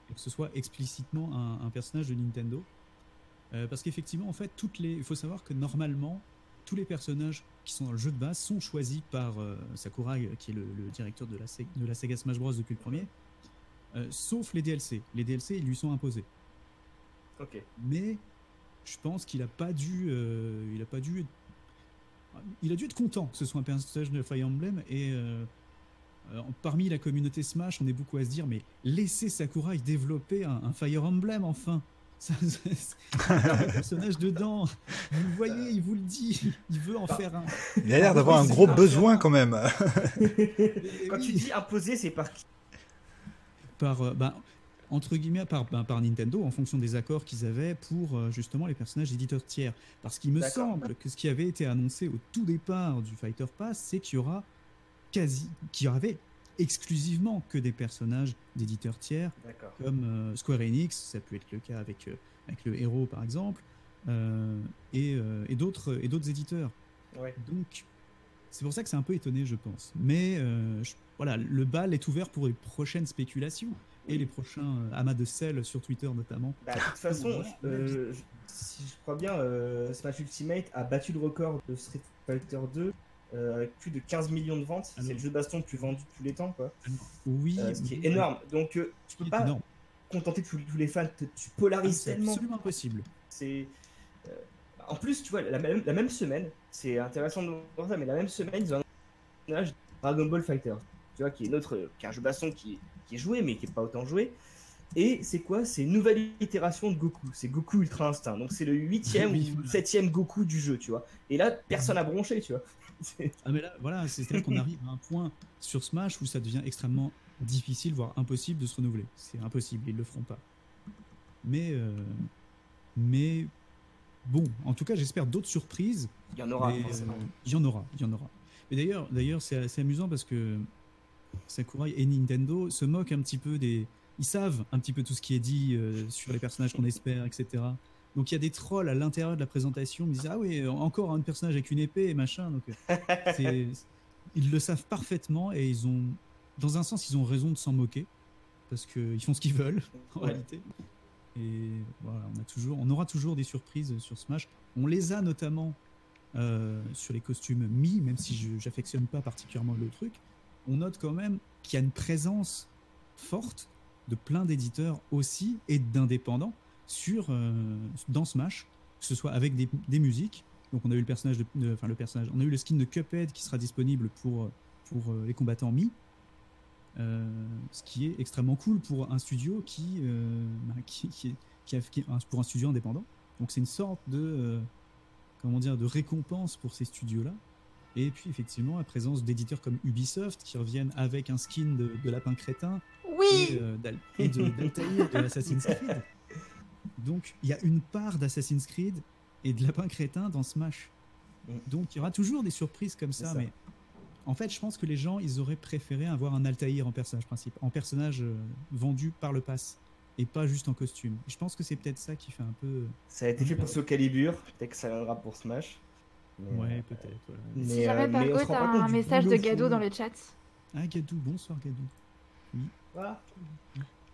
[SPEAKER 2] et que ce soit explicitement un, un personnage de Nintendo. Euh, parce qu'effectivement, en fait, toutes les, il faut savoir que normalement, tous les personnages qui sont dans le jeu de base sont choisis par euh, Sakurai, qui est le, le directeur de la, Sega- de la Sega Smash Bros depuis le premier, euh, sauf les DLC. Les DLC, ils lui sont imposés
[SPEAKER 3] Ok.
[SPEAKER 2] mais je pense qu'il a pas dû euh, il a pas dû être- il a dû être content que ce soit un personnage de Fire Emblem et euh, parmi la communauté Smash on est beaucoup à se dire mais laissez Sakurai développer un, un Fire Emblem enfin <laughs> Personnage dedans vous le voyez il vous le dit il veut en
[SPEAKER 3] Bah,
[SPEAKER 2] faire un
[SPEAKER 1] Il a l'air d'avoir un gros besoin quand même. <laughs>
[SPEAKER 3] Quand
[SPEAKER 2] oui.
[SPEAKER 3] tu dis imposé, c'est par qui?
[SPEAKER 2] Par euh, ben, entre guillemets par, ben, par Nintendo en fonction des accords qu'ils avaient pour euh, justement les personnages éditeurs tiers. Parce qu'il me semble que ce qui avait été annoncé au tout départ du Fighter Pass, c'est qu'il y aura quasi, qu'il y avait exclusivement que des personnages d'éditeurs tiers comme euh, Square Enix, ça peut être le cas avec, euh, avec le héros par exemple, euh, et, euh, et d'autres éditeurs.
[SPEAKER 3] Ouais.
[SPEAKER 2] Donc, c'est pour ça que c'est un peu étonné, je pense. Mais je- voilà, le bal est ouvert pour les prochaines spéculations et les prochains amas de sel sur Twitter notamment.
[SPEAKER 3] Bah, de toute façon, si je crois bien, Smash Ultimate a battu le record de Street Fighter 2 euh, avec plus de 15 millions de ventes.
[SPEAKER 2] Ah.
[SPEAKER 3] C'est le jeu de baston le plus vendu de tous les temps, quoi.
[SPEAKER 2] Oui,
[SPEAKER 3] Euh, ce qui est énorme. Donc, euh, tu peux pas
[SPEAKER 2] énorme.
[SPEAKER 3] contenter tous, tous les fans. te- Tu
[SPEAKER 2] Ah,
[SPEAKER 3] polarises
[SPEAKER 2] c'est
[SPEAKER 3] tellement.
[SPEAKER 2] absolument impossible.
[SPEAKER 3] C'est. euh, en plus, tu vois, la même, la même semaine, c'est intéressant de voir ça, mais la même semaine, ils ont un personnage Dragon Ball Fighter. Tu vois, qui est notre, qui est un jeu baston qui, qui est joué, mais qui est pas autant joué. Et c'est quoi? C'est une nouvelle itération de Goku. C'est Goku Ultra Instinct. Donc c'est le huitième <laughs> ou septième Goku du jeu, tu vois. Et là, personne n'a bronché, tu vois.
[SPEAKER 2] Ah mais là, voilà, c'est-à-dire qu'on arrive à un point sur Smash où ça devient extrêmement difficile, voire impossible de se renouveler. C'est impossible, ils le feront pas. Mais, euh, mais bon, en tout cas, j'espère d'autres surprises.
[SPEAKER 3] Il y en aura, forcément.
[SPEAKER 2] euh, Il y en aura, il y en aura. Mais d'ailleurs, d'ailleurs, c'est assez amusant parce que Sakurai et Nintendo se moquent un petit peu des. Ils savent un petit peu tout ce qui est dit euh, sur les personnages qu'on espère, etc. Donc il y a des trolls à l'intérieur de la présentation. Ils disent ah oui, encore un personnage avec une épée et machin. Donc euh, <laughs> ils le savent parfaitement et ils ont, dans un sens, ils ont raison de s'en moquer parce qu'ils font ce qu'ils veulent <laughs> en
[SPEAKER 3] Ouais.
[SPEAKER 2] réalité. Et voilà, on a toujours, on aura toujours des surprises sur Smash. On les a notamment euh, sur les costumes Mi, même si je j'affectionne pas particulièrement le truc. On note quand même qu'il y a une présence forte de plein d'éditeurs aussi et d'indépendants sur euh, dans Smash, que ce soit avec des, des musiques. Donc on a eu le personnage de, de- enfin le personnage, on a eu le skin de Cuphead qui sera disponible pour pour euh, les combattants Mi. Euh, ce qui est extrêmement cool pour un studio qui, euh, bah, qui, qui, est- qui a, qui pour un studio indépendant. Donc c'est une sorte de euh, comment dire de récompense pour ces studios-là. Et puis effectivement la présence d'éditeurs comme Ubisoft qui reviennent avec un skin de, de lapin crétin et,
[SPEAKER 5] Oui
[SPEAKER 2] euh, d'Al- et de d'Altaïr de Assassin's Creed. Donc il y a une part d'Assassin's Creed et de lapin crétin dans Smash.
[SPEAKER 3] Mm.
[SPEAKER 2] Donc il y aura toujours des surprises comme ça,
[SPEAKER 3] ça.
[SPEAKER 2] mais en fait je pense que les gens ils auraient préféré avoir un Altaïr en personnage principal, en personnage euh, vendu par le pass et pas juste en costume. Je pense que c'est peut-être ça qui fait un peu
[SPEAKER 3] Ça a été fait pour Soul Calibur. Peut-être que ça viendra pour Smash. Mais,
[SPEAKER 2] ouais
[SPEAKER 3] euh,
[SPEAKER 2] peut-être.
[SPEAKER 3] mais,
[SPEAKER 5] Si jamais
[SPEAKER 3] se rend
[SPEAKER 5] t'as un message de
[SPEAKER 3] boulot
[SPEAKER 5] Gado
[SPEAKER 3] fourni.
[SPEAKER 5] dans le chat.
[SPEAKER 2] Ah Gadou, bonsoir Gadou.
[SPEAKER 3] Voilà.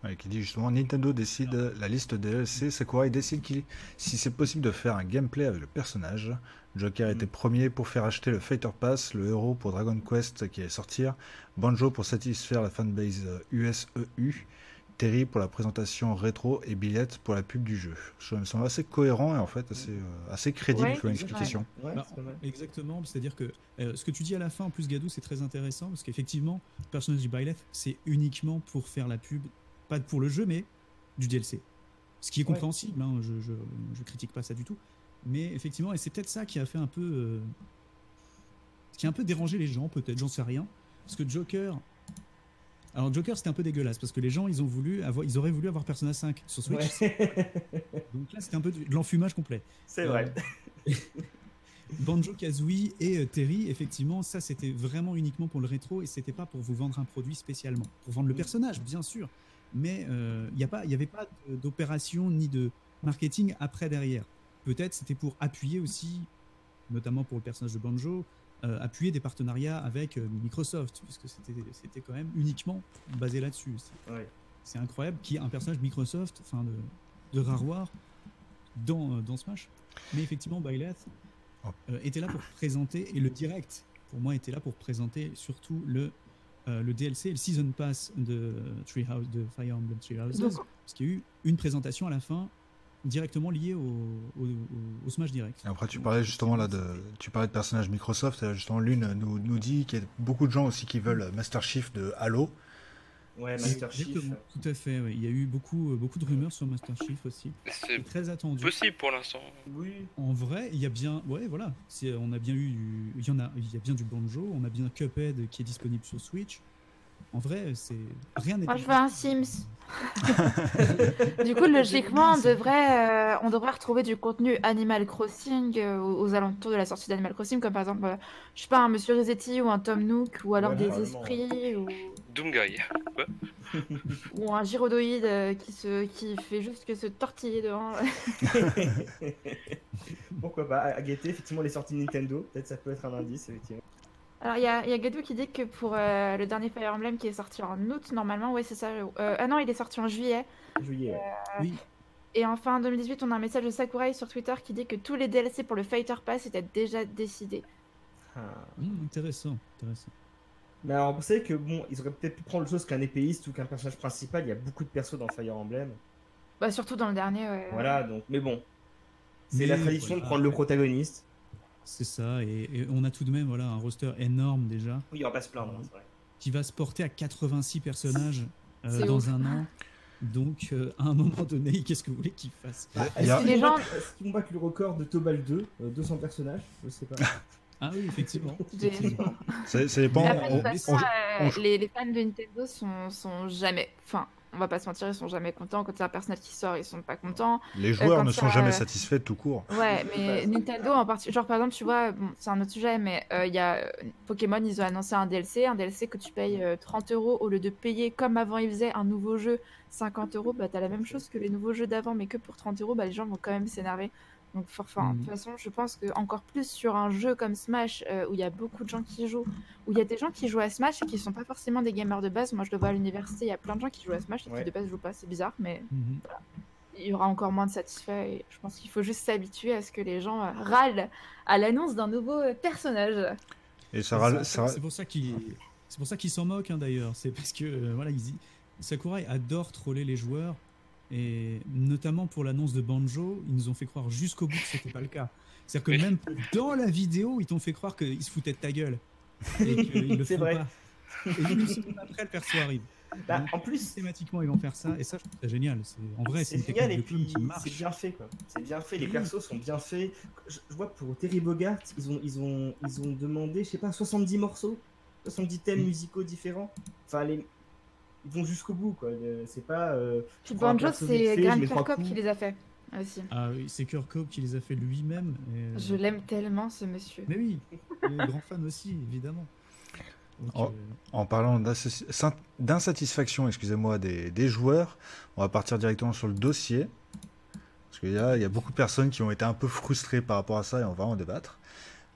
[SPEAKER 1] Ouais, qui dit justement Nintendo décide la liste DLC, Sakurai décide qu'il, si c'est possible de faire un gameplay avec le personnage. Joker était premier pour faire acheter le Fighter Pass, le héros pour Dragon Quest qui allait sortir, Banjo pour satisfaire la fanbase USEU, Terry pour la présentation rétro et Billette pour la pub du jeu. Ça me semble assez cohérent et en fait assez, euh, assez crédible
[SPEAKER 5] Ouais,
[SPEAKER 1] comme explication.
[SPEAKER 3] Ouais,
[SPEAKER 2] Bah. Exactement, c'est-à-dire que euh, ce que tu dis à la fin, en plus Gadou, c'est très intéressant parce qu'effectivement, le personnage du Byleth, c'est uniquement pour faire la pub, pas pour le jeu, mais du DLC. Ce qui est
[SPEAKER 3] Ouais.
[SPEAKER 2] compréhensible, hein, je, je, je critique pas ça du tout. Mais effectivement, et c'est peut-être ça qui a fait un peu. euh, qui a un peu dérangé les gens, peut-être, j'en sais rien. Parce que Joker. Alors, Joker, c'était un peu dégueulasse parce que les gens, ils, ont voulu avoir, ils auraient voulu avoir Persona 5 sur Switch.
[SPEAKER 3] Ouais. <laughs>
[SPEAKER 2] Donc là, c'était un peu de l'enfumage complet.
[SPEAKER 3] c'est vrai.
[SPEAKER 2] Euh, <laughs> Banjo Kazooie et euh, Terry, effectivement, ça c'était vraiment uniquement pour le rétro et c'était pas pour vous vendre un produit spécialement. Pour vendre le
[SPEAKER 3] Mm.
[SPEAKER 2] personnage, bien sûr, mais euh, il n'y avait pas d'opération ni de marketing après derrière. Peut-être c'était pour appuyer aussi, notamment pour le personnage de Banjo, euh, appuyer des partenariats avec euh, Microsoft, puisque c'était c'était quand même uniquement basé là-dessus. C'est-
[SPEAKER 3] Ouais.
[SPEAKER 2] Incroyable qu'il y ait un personnage Microsoft, enfin de, de dans, euh, dans Smash. Mais effectivement, Byleth
[SPEAKER 1] Oh.
[SPEAKER 2] euh, était là pour présenter, et le direct, pour moi, était là pour présenter surtout le, euh, le DLC et le Season Pass de, Treehouse, de Fire Emblem Three Houses,
[SPEAKER 5] Donc,
[SPEAKER 2] parce qu'il y a eu une présentation à la fin directement liée au, au, au- au Smash Direct.
[SPEAKER 1] Et après, tu parlais justement là de, tu parlais de personnages Microsoft. et Justement, l'une nous, nous dit qu'il y a beaucoup de gens aussi qui veulent Master Chief de Halo.
[SPEAKER 3] Ouais, Master Chief.
[SPEAKER 2] Exactement, tout à fait. ouais. Il y a eu beaucoup, euh, beaucoup de rumeurs sur Master Chief aussi.
[SPEAKER 4] C'est
[SPEAKER 2] très attendu.
[SPEAKER 4] possible pour l'instant.
[SPEAKER 3] Oui.
[SPEAKER 2] En vrai, il y a bien, ouais, voilà, on a bien eu, il y en a, il y a bien du banjo, on a bien Cuphead qui est disponible sur Switch. En vrai, c'est rien n'est.
[SPEAKER 5] Moi, je veux un Sims. <laughs> du coup, logiquement, on devrait, euh, on devrait retrouver du contenu Animal Crossing euh, aux, alentours de la sortie d'Animal Crossing, comme par exemple, euh, je sais pas, un Monsieur Resetti ou un Tom Nook, ou alors
[SPEAKER 3] Ouais,
[SPEAKER 5] des esprits, ou,
[SPEAKER 4] Doomguy. <laughs>
[SPEAKER 5] ou un gyrodoïde euh, qui, se, qui fait juste que se tortiller devant. <laughs>
[SPEAKER 3] Pourquoi pas À guetter, effectivement, les sorties Nintendo. Peut-être ça peut être un indice, effectivement.
[SPEAKER 5] Alors, il y a, il y a Gadou qui dit que pour euh, le dernier Fire Emblem qui est sorti en août, normalement, ouais, c'est ça. euh, ah non, il est sorti en juillet.
[SPEAKER 3] Juillet. ouais.
[SPEAKER 2] Oui,
[SPEAKER 5] Et enfin, en 2018, on a un message de Sakurai sur Twitter qui dit que tous les DLC pour le Fighter Pass étaient déjà décidés.
[SPEAKER 3] Ah.
[SPEAKER 2] Hum, intéressant, intéressant.
[SPEAKER 3] Mais alors, vous savez que bon, ils auraient peut-être pu prendre le chose qu'un épéiste ou qu'un personnage principal. Il y a beaucoup de persos dans Fire Emblem.
[SPEAKER 5] Bah, surtout dans le dernier, ouais.
[SPEAKER 3] Voilà, donc. Mais bon. C'est la tradition
[SPEAKER 2] voilà,
[SPEAKER 3] de prendre le protagoniste.
[SPEAKER 2] C'est ça, et, et on a tout de même voilà un roster énorme déjà
[SPEAKER 3] Oui, on va pas se plaindre, hein, c'est vrai.
[SPEAKER 2] qui va se porter à 86 personnages euh, dans
[SPEAKER 5] ouf.
[SPEAKER 2] un an. Donc, euh, à un moment donné, <laughs> qu'est-ce que vous voulez qu'il fasse?
[SPEAKER 1] A-
[SPEAKER 3] Est-ce qu'ils
[SPEAKER 5] Les gens-
[SPEAKER 3] combattent- est-ce qu'ils combattent le record de Tobal 2, euh, 200 personnages? Je sais pas.
[SPEAKER 2] Ah oui, effectivement. <laughs> Effectivement.
[SPEAKER 1] Ça, ça dépend.
[SPEAKER 5] Après, de
[SPEAKER 1] on-
[SPEAKER 5] toute façon,
[SPEAKER 1] on-
[SPEAKER 5] euh,
[SPEAKER 1] on-
[SPEAKER 5] les, les fans de Nintendo sont, sont jamais. Enfin, on va pas se mentir, ils sont jamais contents. Quand il y a un personnage qui sort, ils sont pas contents.
[SPEAKER 1] les joueurs
[SPEAKER 5] quand
[SPEAKER 1] ne sont jamais satisfaits tout court.
[SPEAKER 5] Ouais, <laughs> mais Nintendo en particulier. Genre, par exemple, tu vois, bon, c'est un autre sujet, mais euh, il y a euh, Pokémon, ils ont annoncé un DLC. Un DLC que tu payes euh, 30 euros au lieu de payer comme avant ils faisaient un nouveau jeu 50 euros. Bah, t'as la même chose que les nouveaux jeux d'avant, mais que pour 30 euros, bah, les gens vont quand même s'énerver. Donc, enfin, de
[SPEAKER 2] Mhm.
[SPEAKER 5] toute façon, je pense que encore plus sur un jeu comme Smash, euh, où il y a beaucoup de gens qui jouent, où il y a des gens qui jouent à Smash et qui sont pas forcément des gamers de base. Moi, je le vois à l'université, il y a plein de gens qui jouent à Smash et
[SPEAKER 3] Ouais.
[SPEAKER 5] qui de base jouent pas. C'est bizarre, mais
[SPEAKER 2] Mhm.
[SPEAKER 5] il y aura encore moins de satisfaits. Et je pense qu'il faut juste s'habituer à ce que les gens euh, râlent à l'annonce d'un nouveau euh, personnage.
[SPEAKER 1] Et ça,
[SPEAKER 2] C'est
[SPEAKER 1] râle-
[SPEAKER 2] ça- C'est pour ça qu'ils c'est pour ça qu'ils s'en moquent hein, d'ailleurs. C'est parce que euh, voilà, ils y- Sakurai adore troller les joueurs et notamment pour l'annonce de Banjo, ils nous ont fait croire jusqu'au bout que c'était pas le cas. C'est-à-dire que
[SPEAKER 4] Oui.
[SPEAKER 2] même dans la vidéo, ils t'ont fait croire qu'ils se foutaient de ta gueule et qu'ils <laughs> le
[SPEAKER 3] C'est
[SPEAKER 2] font
[SPEAKER 3] vrai.
[SPEAKER 2] pas. Et une seconde après, le perso arrive.
[SPEAKER 3] Bah,
[SPEAKER 2] Donc,
[SPEAKER 3] en plus,
[SPEAKER 2] systématiquement, ils vont faire ça et ça, je trouve ça génial. C'est en vrai, c'est
[SPEAKER 3] génial et puis c'est bien fait quoi. C'est bien fait, les
[SPEAKER 2] Oui.
[SPEAKER 3] persos sont bien faits. Je, je vois pour Terry Bogart, ils ont, ils ont, ils ont demandé, je sais pas, 70 morceaux, 70 thèmes
[SPEAKER 2] Mm.
[SPEAKER 3] musicaux différents. Enfin, les... ils vont jusqu'au bout quoi. C'est pas. euh,
[SPEAKER 5] Banjo, c'est
[SPEAKER 3] trois
[SPEAKER 5] Kirkhope qui les a fait aussi.
[SPEAKER 2] Ah oui, c'est Cobain qui les a fait lui-même. et, euh,
[SPEAKER 5] Je l'aime tellement, ce monsieur.
[SPEAKER 2] Mais oui, il est grand fan aussi, évidemment. Donc, euh,
[SPEAKER 1] En parlant d'insatisfaction, excusez-moi, des, des joueurs, on va partir directement sur le dossier. Parce qu'il y a beaucoup de personnes qui ont été un peu frustrées par rapport à ça et on va en débattre.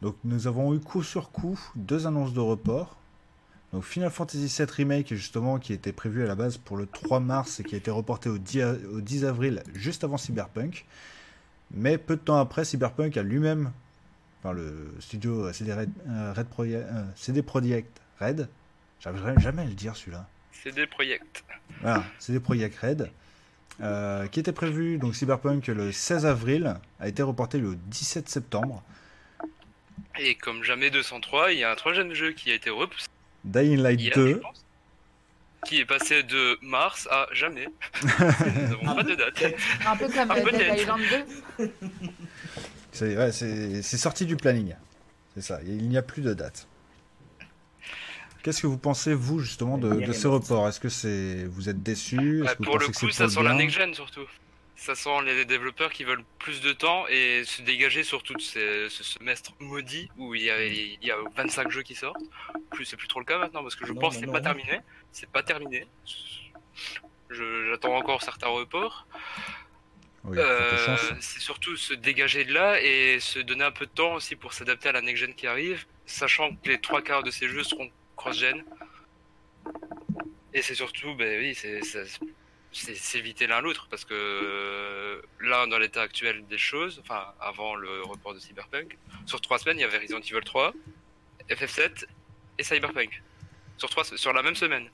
[SPEAKER 1] Donc nous avons eu coup sur coup deux annonces de report. Donc Final Fantasy VII Remake, justement, qui était prévu à la base pour le 3 mars et qui a été reporté au 10, a- au 10 avril, juste avant Cyberpunk. Mais peu de temps après, Cyberpunk a lui-même, enfin le studio euh, CD, Red, euh, Red Proye- euh, CD Projekt Red, j'arriverai jamais à le dire celui-là.
[SPEAKER 4] C'est des projets.
[SPEAKER 1] Voilà, CD Projekt Red, euh, qui était prévu, donc Cyberpunk le 16 avril, a été reporté le 17 septembre.
[SPEAKER 4] Et comme jamais 203, il y a un troisième jeu qui a été repoussé
[SPEAKER 1] Dying Light
[SPEAKER 4] hier,
[SPEAKER 1] 2,
[SPEAKER 4] je pense, qui est passé de mars à jamais. <laughs> Nous n'avons pas de date.
[SPEAKER 5] Un peu comme
[SPEAKER 4] Ah,
[SPEAKER 5] Dead
[SPEAKER 4] peut-être.
[SPEAKER 5] Island 2.
[SPEAKER 1] c'est ouais, sorti du planning. C'est ça, il n'y a plus de date. Qu'est-ce que vous pensez, vous, justement, de, de ces reports Est-ce que c'est vous êtes Est-ce
[SPEAKER 4] Bah, pour le coup, ça sent la next-gen surtout. Ça sent les développeurs qui veulent plus de temps et se dégager sur tout ce, ce semestre maudit où il y, a, il y a 25 jeux qui sortent. Plus c'est plus trop le cas maintenant parce que je
[SPEAKER 3] Non,
[SPEAKER 4] pense que c'est pas
[SPEAKER 3] non.
[SPEAKER 4] terminé. C'est pas terminé. J'attends encore certains reports.
[SPEAKER 1] Oui,
[SPEAKER 4] Euh, c'est surtout se dégager de là et se donner un peu de temps aussi pour s'adapter à la next-gen qui arrive, sachant que les trois quarts de ces jeux seront cross-gen. Et c'est surtout, ben oui, c'est c'est- c'est s'éviter l'un l'autre parce que là, dans l'état actuel des choses, enfin avant le report de Cyberpunk, sur trois semaines, il y avait Resident Evil 3, FF7 et Cyberpunk. Sur, trois, sur la même semaine.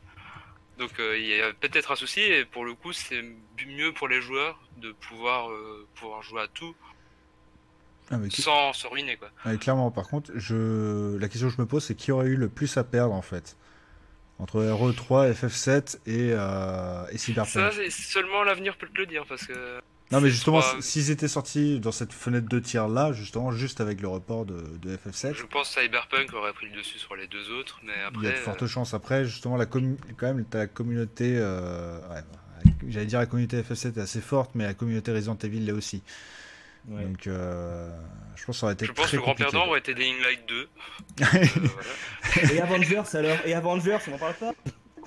[SPEAKER 4] Donc euh, il y a peut-être un souci et pour le coup c'est mieux pour les joueurs de pouvoir euh, pouvoir jouer à tout
[SPEAKER 1] Ah, mais qui-
[SPEAKER 4] sans se ruiner quoi.
[SPEAKER 1] Clairement, par contre, je... la question que je me pose, c'est qui aurait eu le plus à perdre, en fait? Entre RE3, FF7 et, euh, et Cyberpunk.
[SPEAKER 4] Ça seulement l'avenir peut te le dire parce que
[SPEAKER 1] Non, mais justement, s'ils étaient sortis dans cette fenêtre de tir là, justement, juste avec le report de, de FF7,
[SPEAKER 4] je pense que Cyberpunk aurait pris le dessus sur les deux autres mais
[SPEAKER 1] il y a
[SPEAKER 4] après
[SPEAKER 1] de fortes
[SPEAKER 4] euh,
[SPEAKER 1] chances. Après, justement, la quand même, la communauté, euh, ouais, j'allais dire la communauté FF7 est assez forte, mais la communauté Resident Evil l'est aussi.
[SPEAKER 3] Ouais.
[SPEAKER 1] Donc, euh, je pense que ça aurait été
[SPEAKER 4] je pense
[SPEAKER 1] très
[SPEAKER 4] que le grand perdant aurait été Dying Light 2. <laughs> Euh, voilà.
[SPEAKER 3] Et Avengers alors? Et Avengers, on en parle pas?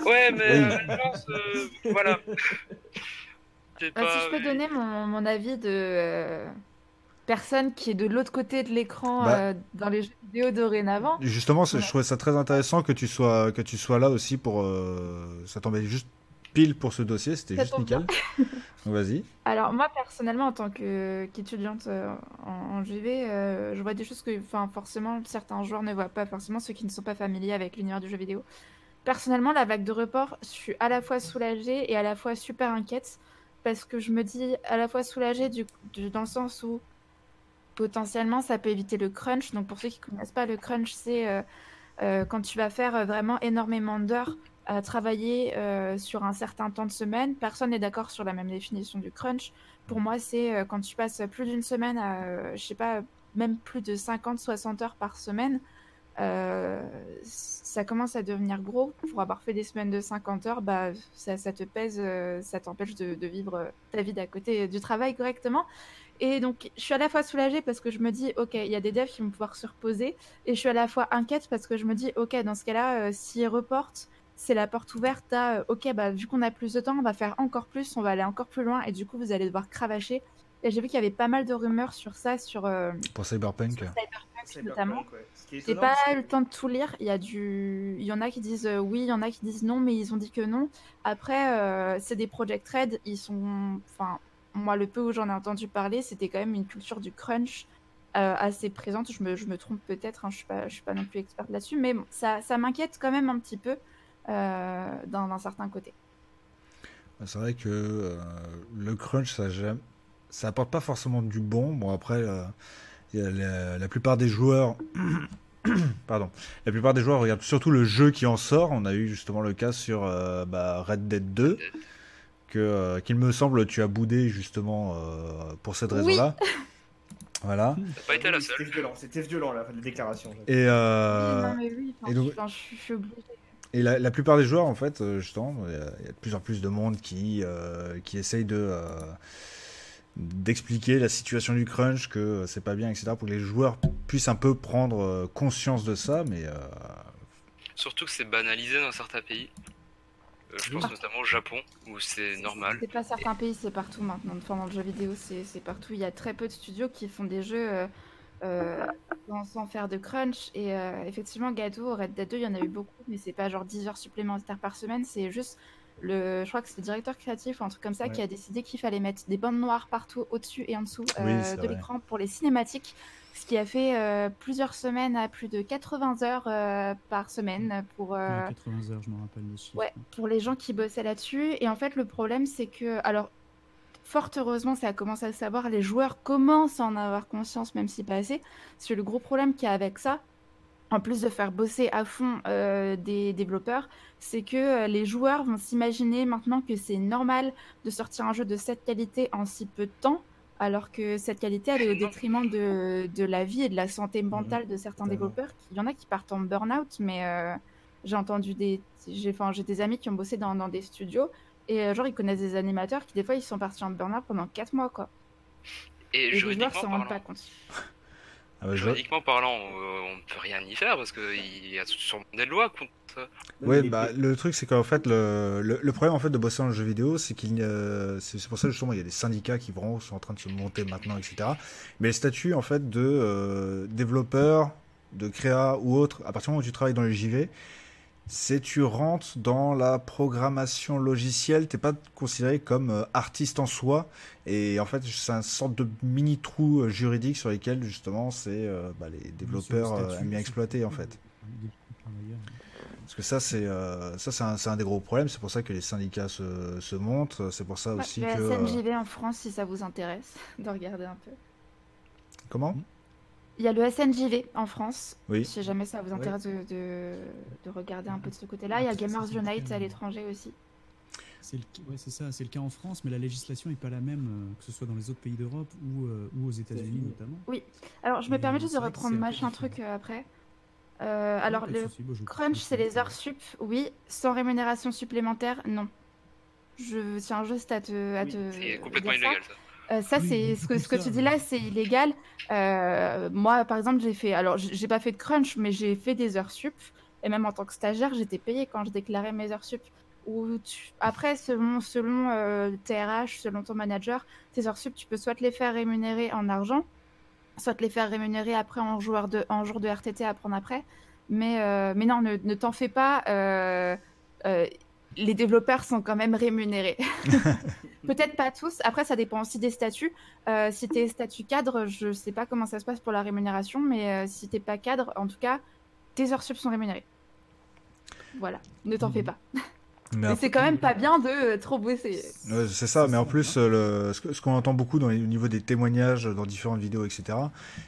[SPEAKER 4] Ouais mais
[SPEAKER 1] Oui.
[SPEAKER 4] euh, euh, voilà. <laughs>
[SPEAKER 5] Si je peux donner mon, mon avis de personne qui est de l'autre côté de l'écran
[SPEAKER 1] Bah.
[SPEAKER 5] euh, dans les jeux vidéo dorénavant.
[SPEAKER 1] Justement,
[SPEAKER 5] Ouais.
[SPEAKER 1] je trouvais ça très intéressant que tu sois, que tu sois là aussi pour. euh, ça tombait juste pile pour ce dossier, c'était juste nickel. <laughs> Vas-y.
[SPEAKER 5] Alors moi personnellement en tant qu'étudiante euh, en, en JV, euh, je vois des choses que forcément certains joueurs ne voient pas, forcément ceux qui ne sont pas familiers avec l'univers du jeu vidéo. Personnellement la vague de report, je suis à la fois soulagée et à la fois super inquiète parce que je me dis à la fois soulagée du, du- dans le sens où potentiellement ça peut éviter le crunch. Donc pour ceux qui ne connaissent pas le crunch c'est euh, quand tu vas faire vraiment énormément d'heures à travailler euh, sur un certain temps de semaine. Personne n'est d'accord sur la même définition du crunch. Pour moi, c'est euh, quand tu passes plus d'une semaine à, euh, je sais pas, même plus de 50-60 heures par semaine, euh, ça commence à devenir gros. Pour avoir fait des semaines de 50 heures, bah, ça, te pèse, ça t'empêche de, de vivre ta vie d'à côté du travail correctement. Et donc, je suis à la fois soulagée parce que je me dis, ok, il y a des devs qui vont pouvoir se reposer. Et je suis à la fois inquiète parce que je me dis, ok, dans ce cas-là, s'ils reportent, c'est la porte ouverte à, euh, ok, bah, vu qu'on a plus de temps, on va faire encore plus, on va aller encore plus loin. Et du coup, vous allez devoir cravacher. Et j'ai vu qu'il y avait pas mal de rumeurs sur ça, sur, euh,
[SPEAKER 1] Pour Cyberpunk.
[SPEAKER 5] sur Cyberpunk
[SPEAKER 3] Cyberpunk,
[SPEAKER 5] notamment.
[SPEAKER 3] ouais. Ce qui est
[SPEAKER 5] J'ai pas eu le temps de tout lire. Il y a du, il y en a qui disent euh, oui, il y en a qui disent non, mais ils ont dit que non. Après, euh, c'est des Project Red. Ils sont, enfin, moi le peu où j'en ai entendu parler, c'était quand même une culture du crunch euh, assez présente. Je me, je me trompe peut-être. hein, je suis pas, je suis pas non plus experte là-dessus, mais bon, ça, ça m'inquiète quand même un petit peu euh, d'un d'un certain côté.
[SPEAKER 1] C'est vrai que euh, le crunch, ça, ça apporte pas forcément du bon. Bon, après, euh, la, la plupart des joueurs. <coughs> Pardon. La plupart des joueurs regardent surtout le jeu qui en sort. On a eu justement le cas sur euh, bah, Red Dead 2. Que, euh, qu'il me semble, tu as boudé justement euh, pour cette
[SPEAKER 5] Oui.
[SPEAKER 1] raison-là. Voilà.
[SPEAKER 4] Pas été la
[SPEAKER 3] C'était violent, c'était violent la, la déclaration.
[SPEAKER 1] Et, euh,
[SPEAKER 5] Oui, non, mais oui, enfin,
[SPEAKER 1] et donc-
[SPEAKER 5] je, enfin, je- je suis.
[SPEAKER 1] Et la, la plupart des joueurs, en fait, euh, justement, il y, a de plus en plus de monde qui, euh, qui essaye de euh, d'expliquer la situation du crunch, que c'est pas bien, etc., pour que les joueurs puissent un peu prendre conscience de ça, mais euh,
[SPEAKER 4] Surtout que c'est banalisé dans certains pays. Euh, je pense
[SPEAKER 5] Ah.
[SPEAKER 4] notamment au Japon, où c'est normal.
[SPEAKER 5] C'est pas certains pays, c'est partout maintenant. Enfin, dans le jeu vidéo, c'est c'est partout. Il y a très peu de studios qui font des jeux euh, sans, sans faire de crunch. Et euh, effectivement, Gado, Red Dead 2, il y en a eu beaucoup, mais c'est pas genre 10 heures supplémentaires par semaine. C'est juste le, je crois que c'est le directeur créatif ou un truc comme ça
[SPEAKER 1] Ouais.
[SPEAKER 5] qui a décidé qu'il fallait mettre des bandes noires partout, au-dessus et en dessous
[SPEAKER 1] Oui,
[SPEAKER 5] euh, de l'écran pour les cinématiques. Ce qui a fait euh, plusieurs semaines à plus de 80 heures euh, par semaine pour. euh,
[SPEAKER 2] Ouais, 80 heures, je me rappelle chiffres.
[SPEAKER 5] Ouais, pour les gens qui bossaient là-dessus. Et en fait, le problème, c'est que, alors, fort heureusement, ça commence à le savoir, les joueurs commencent à en avoir conscience, même si pas assez. Parce que le gros problème qu'il y a avec ça, en plus de faire bosser à fond euh, des développeurs, c'est que euh, les joueurs vont s'imaginer maintenant que c'est normal de sortir un jeu de cette qualité en si peu de temps. Alors que cette qualité, elle est au détriment de, de la vie et de la santé mentale de certains développeurs. Il y en a qui partent en burn-out, mais euh, j'ai entendu des, j'ai, enfin, j'ai des amis qui ont bossé dans, dans des studios et euh, genre ils connaissent des animateurs qui des fois ils sont partis en burn-out pendant 4 mois quoi.
[SPEAKER 4] Et,
[SPEAKER 5] Et les joueurs
[SPEAKER 4] juridiquement
[SPEAKER 5] s'en rendent
[SPEAKER 4] parlant,
[SPEAKER 5] pas compte. <laughs>
[SPEAKER 1] ah bah, je-
[SPEAKER 4] juridiquement parlant, euh, on ne peut rien y faire parce qu'il y a sûrement des lois contre ça.
[SPEAKER 3] Les-
[SPEAKER 1] bah, le truc, c'est qu'en fait, le, le, le problème en fait, de bosser dans le jeu vidéo, c'est qu'il y a- c'est pour ça justement, il y a des syndicats qui vraiment sont en train de se monter maintenant, etc. Mais le statut en fait de euh, développeur, de créa ou autre, à partir du moment où tu travailles dans le JV, c'est tu rentres dans la programmation logicielle, t'es pas considéré comme euh, artiste en soi, et en fait, c'est une sorte de mini trou euh, juridique sur lesquels justement, c'est euh, bah, les développeurs
[SPEAKER 2] le
[SPEAKER 1] aiment bien exploiter en fait. Parce que ça, c'est euh, ça, c'est un, un des gros problèmes. C'est pour ça que les syndicats se, se montent. C'est pour ça
[SPEAKER 5] Ouais,
[SPEAKER 1] aussi
[SPEAKER 5] le
[SPEAKER 1] que.
[SPEAKER 5] SNJV en France si ça vous intéresse <laughs> de regarder un peu.
[SPEAKER 1] Comment?
[SPEAKER 5] Il y a le SNJV en France,
[SPEAKER 1] Oui.
[SPEAKER 5] si jamais ça vous
[SPEAKER 3] Ouais.
[SPEAKER 5] intéresse de, de, de regarder un peu de ce côté-là. Il y a Gamers Unite à l'étranger aussi.
[SPEAKER 2] C'est le, ouais, c'est ça, c'est le cas en France, mais la législation n'est pas la même, euh, que ce soit dans les autres pays d'Europe ou, euh, ou aux États-Unis notamment.
[SPEAKER 5] Alors je me
[SPEAKER 2] Et
[SPEAKER 5] permets juste de reprendre machin truc euh, après. Euh, alors le crunch c'est les heures sup, oui. Sans rémunération supplémentaire, non. Je tiens juste à te, à
[SPEAKER 3] Oui,
[SPEAKER 5] te
[SPEAKER 4] C'est complètement illégal ça.
[SPEAKER 5] Euh, ça,
[SPEAKER 2] Oui,
[SPEAKER 5] c'est ce que, ce que tu dis là, c'est illégal. Euh, moi, par exemple, j'ai fait. Alors, j'ai pas fait de crunch, mais j'ai fait des heures sup. Et même en tant que stagiaire, j'étais payée quand je déclarais mes heures sup. Ou tu- Après, selon, selon euh, TRH, selon ton manager, tes heures sup, tu peux soit te les faire rémunérer en argent, soit te les faire rémunérer après en, joueur de, en jour de RTT à prendre après. Mais, euh, mais non, ne, ne t'en fais pas. Les développeurs sont quand même rémunérés. <laughs> Peut-être pas tous. Après, ça dépend aussi des statuts. Euh, si t'es statut cadre, je sais pas comment ça se passe pour la rémunération, mais euh, si t'es pas cadre, en tout cas, tes heures sup sont rémunérées. Voilà, ne t'en
[SPEAKER 2] Mhm.
[SPEAKER 5] fais pas.
[SPEAKER 1] Mais
[SPEAKER 5] c'est quand même pas bien de euh, trop bosser.
[SPEAKER 1] Ouais, c'est ça, mais en plus, le, ce qu'on entend beaucoup dans les- au niveau des témoignages dans différentes vidéos, etc.,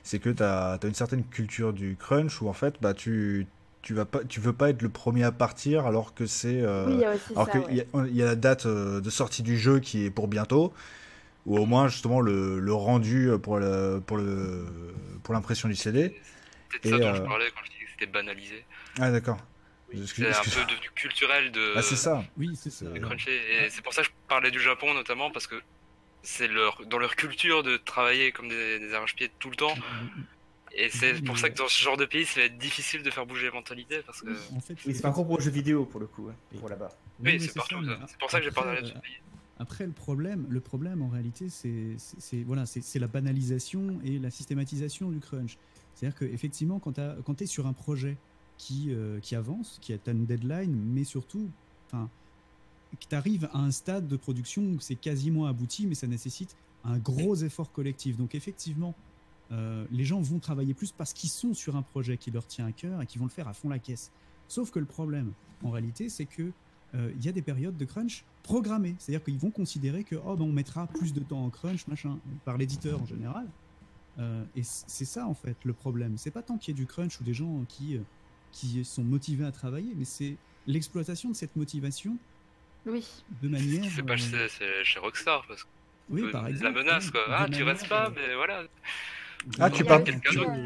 [SPEAKER 1] c'est que tu as, une certaine culture du crunch où en fait, bah, tu, tu vas pas, tu veux pas être le premier à partir alors que c'est, euh,
[SPEAKER 5] Oui,
[SPEAKER 1] alors qu'il
[SPEAKER 5] ouais.
[SPEAKER 1] y, a- il y a la date euh, de sortie du jeu qui est pour bientôt, ou au moins justement le, le rendu pour le, pour le, pour l'impression du CD.
[SPEAKER 4] C'est peut-être ça dont
[SPEAKER 1] euh,
[SPEAKER 4] je parlais quand je disais que c'était banalisé.
[SPEAKER 1] Ah d'accord.
[SPEAKER 2] Oui.
[SPEAKER 4] C'est un peu devenu culturel de,
[SPEAKER 1] Ah c'est ça.
[SPEAKER 2] Oui, c'est ça.
[SPEAKER 4] Et c'est pour ça que je parlais du Japon notamment parce que c'est leur dans leur culture de travailler comme des, des arrache-pieds tout le temps. Et c'est
[SPEAKER 2] Oui,
[SPEAKER 4] pour ça que dans ce genre de pays, ça va être difficile de faire bouger les mentalités parce que.
[SPEAKER 2] En fait,
[SPEAKER 3] Oui, c'est pas propre aux jeux vidéo pour le coup, hein, pour là-bas.
[SPEAKER 2] Oui,
[SPEAKER 4] c'est partout. C'est pour ça que j'ai parlé de ce
[SPEAKER 2] euh,
[SPEAKER 4] pays.
[SPEAKER 2] Après, le problème, le problème en réalité, c'est voilà, la banalisation et la systématisation du crunch. C'est-à-dire qu'effectivement, quand tu es sur un projet qui, euh, qui avance, qui a une deadline, mais surtout, enfin, que tu arrives à un stade de production où c'est quasiment abouti, mais ça nécessite un gros effort collectif. Donc effectivement, euh, les gens vont travailler plus parce qu'ils sont sur un projet qui leur tient à cœur et qui vont le faire à fond la caisse. Sauf que le problème, en réalité, c'est que euh, il y a des périodes de crunch programmées. C'est-à-dire qu'ils vont considérer que oh, ben, on mettra plus de temps en crunch, machin, par l'éditeur en général. Euh, et c'est ça en fait le problème. C'est pas tant qu'il y ait du crunch ou des gens qui, euh, qui sont motivés à travailler, mais c'est l'exploitation de cette motivation
[SPEAKER 5] Oui.
[SPEAKER 2] de manière.
[SPEAKER 4] C'est pas
[SPEAKER 2] euh,
[SPEAKER 4] chez, c'est chez Rockstar parce que
[SPEAKER 2] oui,
[SPEAKER 4] euh,
[SPEAKER 2] par
[SPEAKER 4] la
[SPEAKER 2] exemple,
[SPEAKER 4] menace
[SPEAKER 2] oui,
[SPEAKER 4] quoi. Ah, tu restes pas,
[SPEAKER 2] euh,
[SPEAKER 4] mais voilà.
[SPEAKER 1] Ah,
[SPEAKER 2] de
[SPEAKER 1] tu pars,
[SPEAKER 2] euh,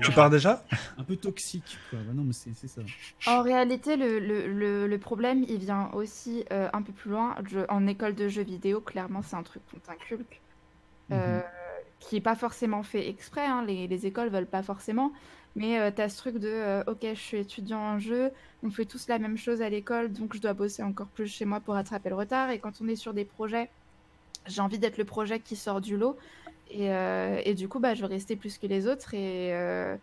[SPEAKER 1] tu déjà
[SPEAKER 2] un peu toxique. Quoi. Bah non, mais c'est c'est ça.
[SPEAKER 5] En réalité, le, le, le, le problème, il vient aussi euh, un peu plus loin. Je- en école de jeux vidéo, clairement, c'est un truc qu'on t'inculque, euh, qui est pas forcément fait exprès. hein. Les, les écoles veulent pas forcément. Mais tu as ce truc de euh, Ok, je suis étudiant en jeu, on fait tous la même chose à l'école, donc je dois bosser encore plus chez moi pour rattraper le retard. Et quand on est sur des projets, j'ai envie d'être le projet qui sort du lot. Et, euh, et du coup, bah, je rester plus que les autres. Et, euh,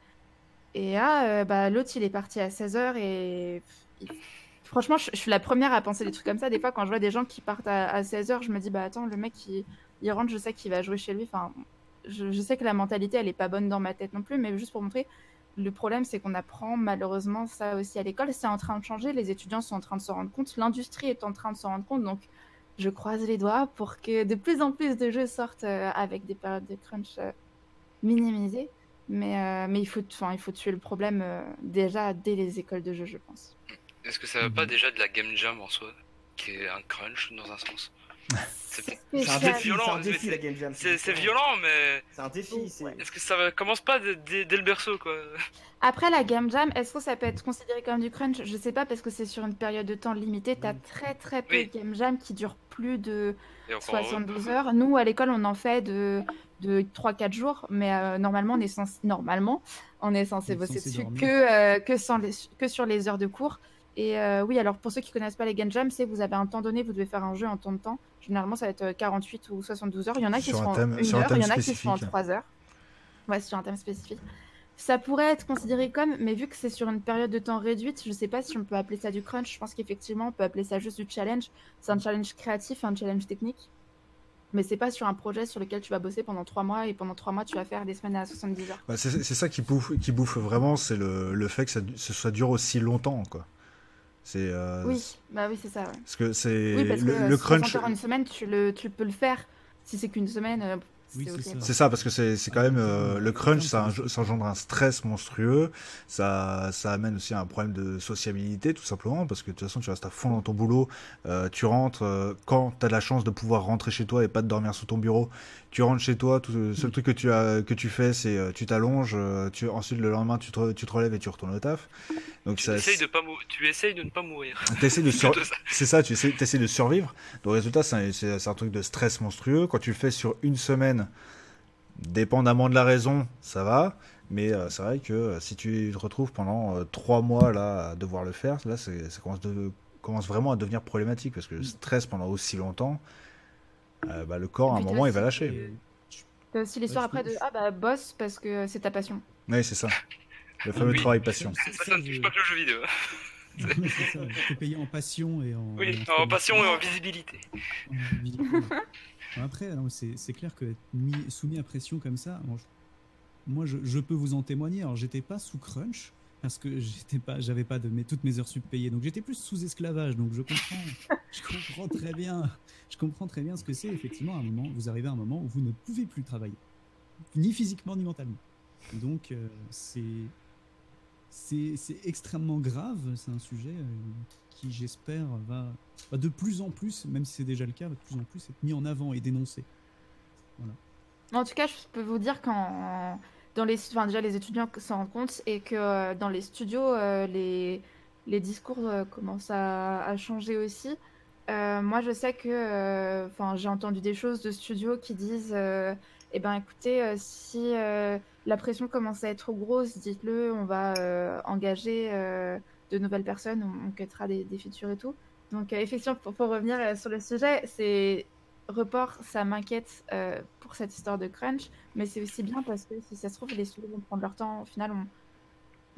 [SPEAKER 5] là, euh, bah, l'autre, il est parti à 16h. Et franchement, je, suis la première à penser des trucs comme ça. Des fois, quand je vois des gens qui partent à, 16h, je me dis, bah attends, le mec, il, il rentre, je sais qu'il va jouer chez lui. Enfin, je, je sais que la mentalité, elle est pas bonne dans ma tête non plus. Mais juste pour montrer, le problème, c'est qu'on apprend malheureusement ça aussi à l'école. C'est en train de changer. Les étudiants sont en train de s'en rendre compte. L'industrie est en train de s'en rendre compte. Donc, je croise les doigts pour que de plus en plus de jeux sortent euh, avec des périodes de crunch euh, minimisées. Mais, euh, mais il, faut, enfin, il faut tuer le problème euh, déjà dès les écoles de jeux, je pense.
[SPEAKER 4] Est-ce que ça va pas
[SPEAKER 2] Mhm.
[SPEAKER 4] déjà de la game jam en soi, qui est un crunch dans un sens? <laughs> C'est
[SPEAKER 3] un défi,
[SPEAKER 4] violent,
[SPEAKER 3] c'est défi la game jam.
[SPEAKER 4] Violent, mais
[SPEAKER 3] C'est un défi. c'est-
[SPEAKER 4] est-ce que ça commence pas dès, dès- dès le berceau quoi?
[SPEAKER 5] Après la game jam, est-ce que ça peut être considéré comme du crunch? Je sais pas parce que c'est sur une période de temps limitée. T'as très très peu
[SPEAKER 4] Oui.
[SPEAKER 5] de game jam qui durent plus de
[SPEAKER 4] Et encore heureux.
[SPEAKER 5] 72 heures. Nous, à l'école, on en fait de, de 3-4 jours, mais euh, normalement, on est censé, normalement, on est censé
[SPEAKER 2] On est
[SPEAKER 5] bosser
[SPEAKER 2] censé
[SPEAKER 5] dessus
[SPEAKER 2] dormir.
[SPEAKER 5] que, euh, que, sans les, que sur les heures de cours. Et euh, oui, alors pour ceux qui connaissent pas les game jam, c'est vous avez un temps donné, vous devez faire un jeu en temps de temps. Généralement, ça va être euh, 48 ou 72 heures. Il y en a qui
[SPEAKER 1] Sur un
[SPEAKER 5] seront
[SPEAKER 1] thème-
[SPEAKER 5] une
[SPEAKER 1] sur un
[SPEAKER 5] heure, il y en a qui seront en
[SPEAKER 1] spécifique.
[SPEAKER 5] 3 heures. Ouais, sur un thème spécifique. Ça pourrait être considéré comme, mais vu que c'est sur une période de temps réduite, je sais pas si on peut appeler ça du crunch. Je pense qu'effectivement, on peut appeler ça juste du challenge. C'est un challenge créatif, un challenge technique. Mais c'est pas sur un projet sur lequel tu vas bosser pendant 3 mois et pendant 3 mois, tu vas faire des semaines à 70 heures.
[SPEAKER 1] Bah, c'est ça qui bouffe, qui bouffe vraiment, c'est le, le fait que ça, ce soit dure aussi longtemps, quoi. C'est euh,
[SPEAKER 5] Oui, bah oui, c'est ça. ouais.
[SPEAKER 1] parce que c'est
[SPEAKER 5] Oui,
[SPEAKER 1] le, le
[SPEAKER 5] 60
[SPEAKER 1] crunch.
[SPEAKER 5] en une semaine, tu, le, tu peux le faire. Si c'est qu'une semaine, euh,
[SPEAKER 2] Oui,
[SPEAKER 5] c'est
[SPEAKER 2] ça.
[SPEAKER 1] parce que c'est c'est quand même euh, le crunch, ça, eng- ça engendre un stress monstrueux, ça, ça amène aussi un problème de sociabilité tout simplement, parce que de toute façon tu restes à fond dans ton boulot, euh, tu rentres euh, quand tu as la chance de pouvoir rentrer chez toi et pas de dormir sous ton bureau, tu rentres chez toi, tout, le seul truc que tu, as, que tu fais c'est euh, tu t'allonges, euh, tu, ensuite le lendemain tu te, tu te relèves et tu retournes au taf. Donc
[SPEAKER 4] Tu
[SPEAKER 1] ça,
[SPEAKER 4] essayes de pas tu essayes de ne pas mourir. <laughs> <laughs> C'est ça.
[SPEAKER 1] Tu essaies, t'essaies de survivre. Donc, résultat, c'est un, c'est- c'est un truc de stress monstrueux. Quand tu le fais sur une semaine, dépendamment de la raison, ça va. Mais euh, c'est vrai que euh, si tu te retrouves pendant euh, trois mois là à devoir le faire, là, c'est- ça commence, de- commence vraiment à devenir problématique parce que le stress pendant aussi longtemps, euh, bah, le corps à un moment il va lâcher.
[SPEAKER 5] T'as aussi l'histoire
[SPEAKER 2] Ouais,
[SPEAKER 5] après de Ah bah bosse parce que c'est ta passion.
[SPEAKER 1] Oui, c'est ça. Le <laughs> fameux
[SPEAKER 4] Oui.
[SPEAKER 1] travail passion.
[SPEAKER 2] Ça,
[SPEAKER 4] Ça, ça ne touche pas que le jeu vidéo. <laughs>
[SPEAKER 2] C'est ça. T'es payé en passion et en.
[SPEAKER 4] Oui,
[SPEAKER 2] et
[SPEAKER 4] en passion et en visibilité.
[SPEAKER 2] en visibilité. Après, c'est clair que être mis, soumis à pression comme ça, moi je, peux vous en témoigner. Alors j'étais pas sous crunch parce que <laughs> j'étais pas, j'avais pas de mes, toutes mes heures sub payées, donc j'étais plus sous esclavage. Donc je comprends, <laughs> je comprends très bien, je comprends très bien ce que c'est. Effectivement, à un moment, vous arrivez à un moment où vous ne pouvez plus travailler, ni physiquement ni mentalement. Donc euh, c'est c'est extrêmement grave. C'est un sujet qui, j'espère, va, de plus en plus, même si c'est déjà le cas, va de plus en plus être mis en avant et dénoncé.
[SPEAKER 5] En tout cas, je peux vous dire qu'en dans les, enfin, déjà les étudiants s'en rendent compte et que dans les studios, les, les discours commencent à, changer aussi. Euh, moi, je sais que, euh, enfin, j'ai entendu des choses de studios qui disent, euh, eh ben, écoutez, si la pression commence à être trop grosse, dites-le, on va engager de nouvelles personnes, on, quittera des, des, features et tout. Donc, effectivement, pour, pour, revenir sur le sujet, c'est report, ça m'inquiète pour cette histoire de crunch, mais c'est aussi bien parce que si ça se trouve, les studios vont prendre leur temps. Au final, on,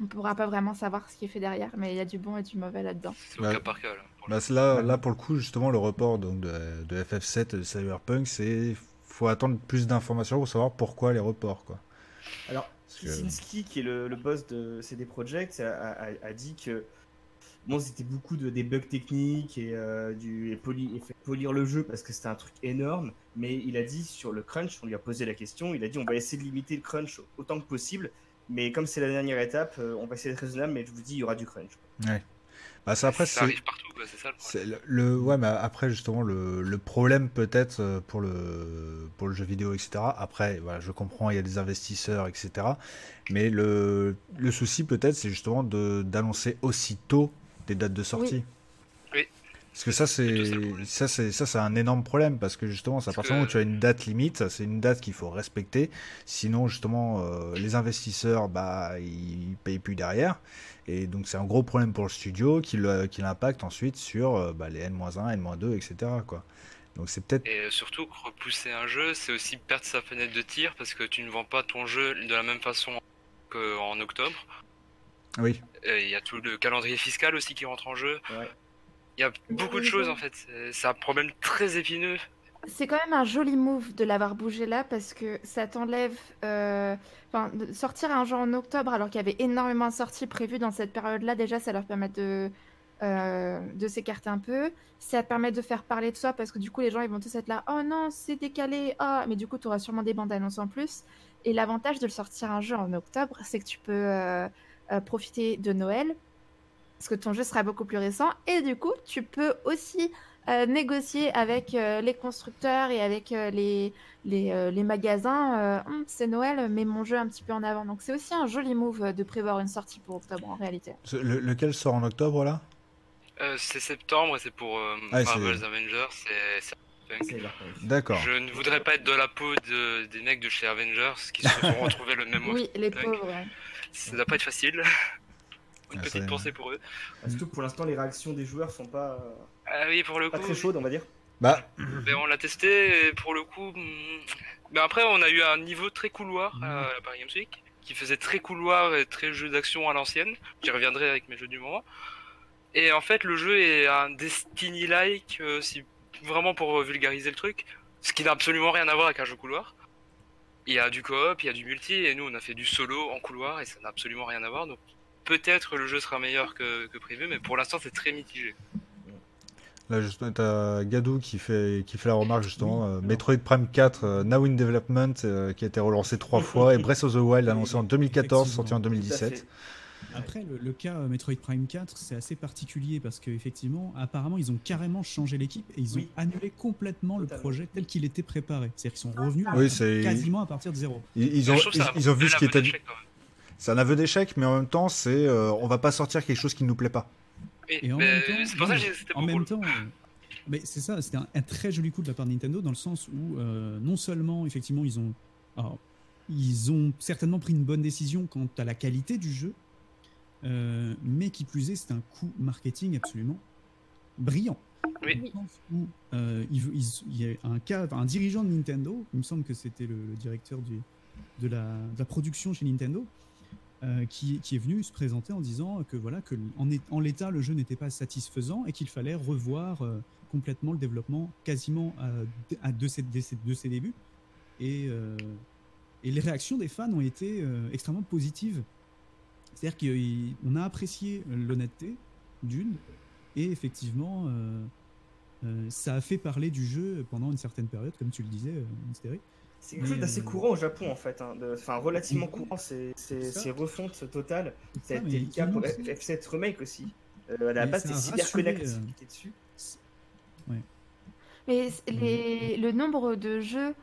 [SPEAKER 5] on pourra pas vraiment savoir ce qui est fait derrière, mais il y a du bon et du mauvais là-dedans.
[SPEAKER 4] C'est cas par cas. Là,
[SPEAKER 1] pour, bah, là, là, pour le coup, justement, le report donc, de, de FF7 de Cyberpunk, c'est faut attendre plus d'informations pour savoir pourquoi les reports. Quoi.
[SPEAKER 3] Alors, Kicinski, qui est le, boss de CD Projekt, a, dit que bon, c'était beaucoup de, des bugs techniques et, euh, du, et, polir le jeu parce que c'était un truc énorme, mais il a dit sur le crunch, on lui a posé la question, il a dit on va essayer de limiter le crunch autant que possible mais comme c'est la dernière étape, euh, on va essayer d'être raisonnable, mais je vous dis, il y aura du crunch.
[SPEAKER 1] Ouais. Bah, ça, après,
[SPEAKER 4] ça arrive partout, c'est ça
[SPEAKER 1] le problème. Le, ouais, mais après, justement, le, le problème peut-être euh, pour le, pour le jeu vidéo, etc. Après, voilà, je comprends, il y a des investisseurs, etc. Mais le, le souci peut-être, c'est justement d'annoncer aussitôt des dates de sortie. Parce que ça, c'est ça, c'est ça, c'est un énorme problème parce que justement, à partir du moment où tu as une date limite, c'est une date qu'il faut respecter. Sinon, justement, euh, les investisseurs, bah, ils payent plus derrière, et donc c'est un gros problème pour le studio qui l'impacte ensuite sur euh, bah, les N-1, N-2, etc. Quoi. Donc c'est peut-être.
[SPEAKER 4] Et euh, surtout, repousser un jeu, c'est aussi perdre sa fenêtre de tir parce que tu ne vends pas ton jeu de la même façon qu'en octobre.
[SPEAKER 1] Oui.
[SPEAKER 4] Il y a tout le calendrier fiscal aussi qui rentre en jeu. Ouais. Il y a beaucoup de choses en fait. C'est un problème très épineux.
[SPEAKER 5] C'est quand même un joli move de l'avoir bougé là parce que ça t'enlève. Euh, sortir un jeu en octobre alors qu'il y avait énormément de sorties prévues dans cette période-là, déjà ça leur permet de, euh, de s'écarter un peu. Ça permet de faire parler de soi parce que du coup les gens ils vont tous être là. Oh non, c'est décalé. Ah, mais du coup tu auras sûrement des bandes annonces en plus. Et l'avantage de sortir un jeu en octobre, c'est que tu peux euh, profiter de Noël parce que ton jeu sera beaucoup plus récent. Et du coup, tu peux aussi euh, négocier avec euh, les constructeurs et avec euh, les, les, magasins. Hum, c'est Noël, mais mon jeu un petit peu en avant. Donc c'est aussi un joli move de prévoir une sortie pour octobre en réalité.
[SPEAKER 1] lequel sort en octobre là?
[SPEAKER 4] C'est septembre et c'est pour ah, Marvel's Avengers.
[SPEAKER 1] D'accord.
[SPEAKER 4] Je ne voudrais pas être de la peau des mecs de chez Avengers qui se sont <laughs> retrouvés le même
[SPEAKER 5] Oui, les pauvres.
[SPEAKER 4] Ça ne va pas être facile. <laughs> Une ah, petite pensée pour eux.
[SPEAKER 3] Surtout que pour l'instant, les réactions des joueurs sont pas,
[SPEAKER 4] ah oui, pour le
[SPEAKER 3] pas très chaudes, on va dire.
[SPEAKER 1] Bah.
[SPEAKER 4] Mais on l'a testé et pour le coup. Hmm, mais après, on a eu un niveau très couloir à la Paris Games Week qui faisait très couloir et très jeu d'action à l'ancienne. J'y reviendrai avec mes jeux du moment. Et en fait, le jeu est un Destiny-like, euh, si vraiment pour vulgariser le truc, ce qui n'a absolument rien à voir avec un jeu couloir. Il y a du coop, il y a du multi, et nous on a fait du solo en couloir et ça n'a absolument rien à voir. Donc peut-être le jeu sera meilleur que, prévu, mais pour l'instant c'est très mitigé.
[SPEAKER 1] Là, justement, t'as Gadou qui fait, qui fait la remarque, justement. Euh, Metroid Prime 4, euh, Now in Development, euh, qui a été relancé trois fois, et Breath of the Wild, annoncé en 2014, sorti en 2017.
[SPEAKER 2] Après, le, cas Metroid Prime 4, c'est assez particulier parce qu'effectivement, apparemment, ils ont carrément changé l'équipe et ils ont annulé complètement le projet tel qu'il était préparé. C'est-à-dire qu'ils sont revenus quasiment à partir de zéro.
[SPEAKER 1] Ils, ont, ils ont vu ce qui était. C'est un aveu d'échec, mais en même temps, c'est euh, on va pas sortir quelque chose qui ne nous plaît pas.
[SPEAKER 2] Et, en même temps, c'est pour ça que en même temps, mais c'est ça, c'était un, très joli coup de la part de Nintendo dans le sens où euh, non seulement effectivement ils ont, ils ont certainement pris une bonne décision quant à la qualité du jeu, euh, mais qui plus est, c'est un coup marketing absolument brillant.
[SPEAKER 4] Oui.
[SPEAKER 2] Où, il, y a un cas, un dirigeant de Nintendo, il me semble que c'était le, directeur du, de, la, de la production chez Nintendo, euh, qui, est venu se présenter en disant que voilà que en, l'état le jeu n'était pas satisfaisant et qu'il fallait revoir euh, complètement le développement quasiment à, de, ses, de, ses, débuts et, euh, les réactions des fans ont été extrêmement positives c'est-à-dire qu'on a apprécié l'honnêteté d'une et effectivement euh, ça a fait parler du jeu pendant une certaine période, comme tu le disais, euh, Mystery.
[SPEAKER 3] C'est quelque chose d'assez
[SPEAKER 2] euh,
[SPEAKER 3] courant au Japon en fait, hein, de- enfin relativement courant, c'est c'est-
[SPEAKER 2] C'est ça.
[SPEAKER 3] ces refontes totales. Ça a
[SPEAKER 2] Ah,
[SPEAKER 3] été le cas pour
[SPEAKER 2] Kingdom,
[SPEAKER 3] F- F7 Remake aussi. Euh, à la
[SPEAKER 2] Mais
[SPEAKER 3] base,
[SPEAKER 2] a
[SPEAKER 3] CyberConnect
[SPEAKER 2] euh,
[SPEAKER 3] qui était dessus.
[SPEAKER 5] Mais les, le nombre de jeux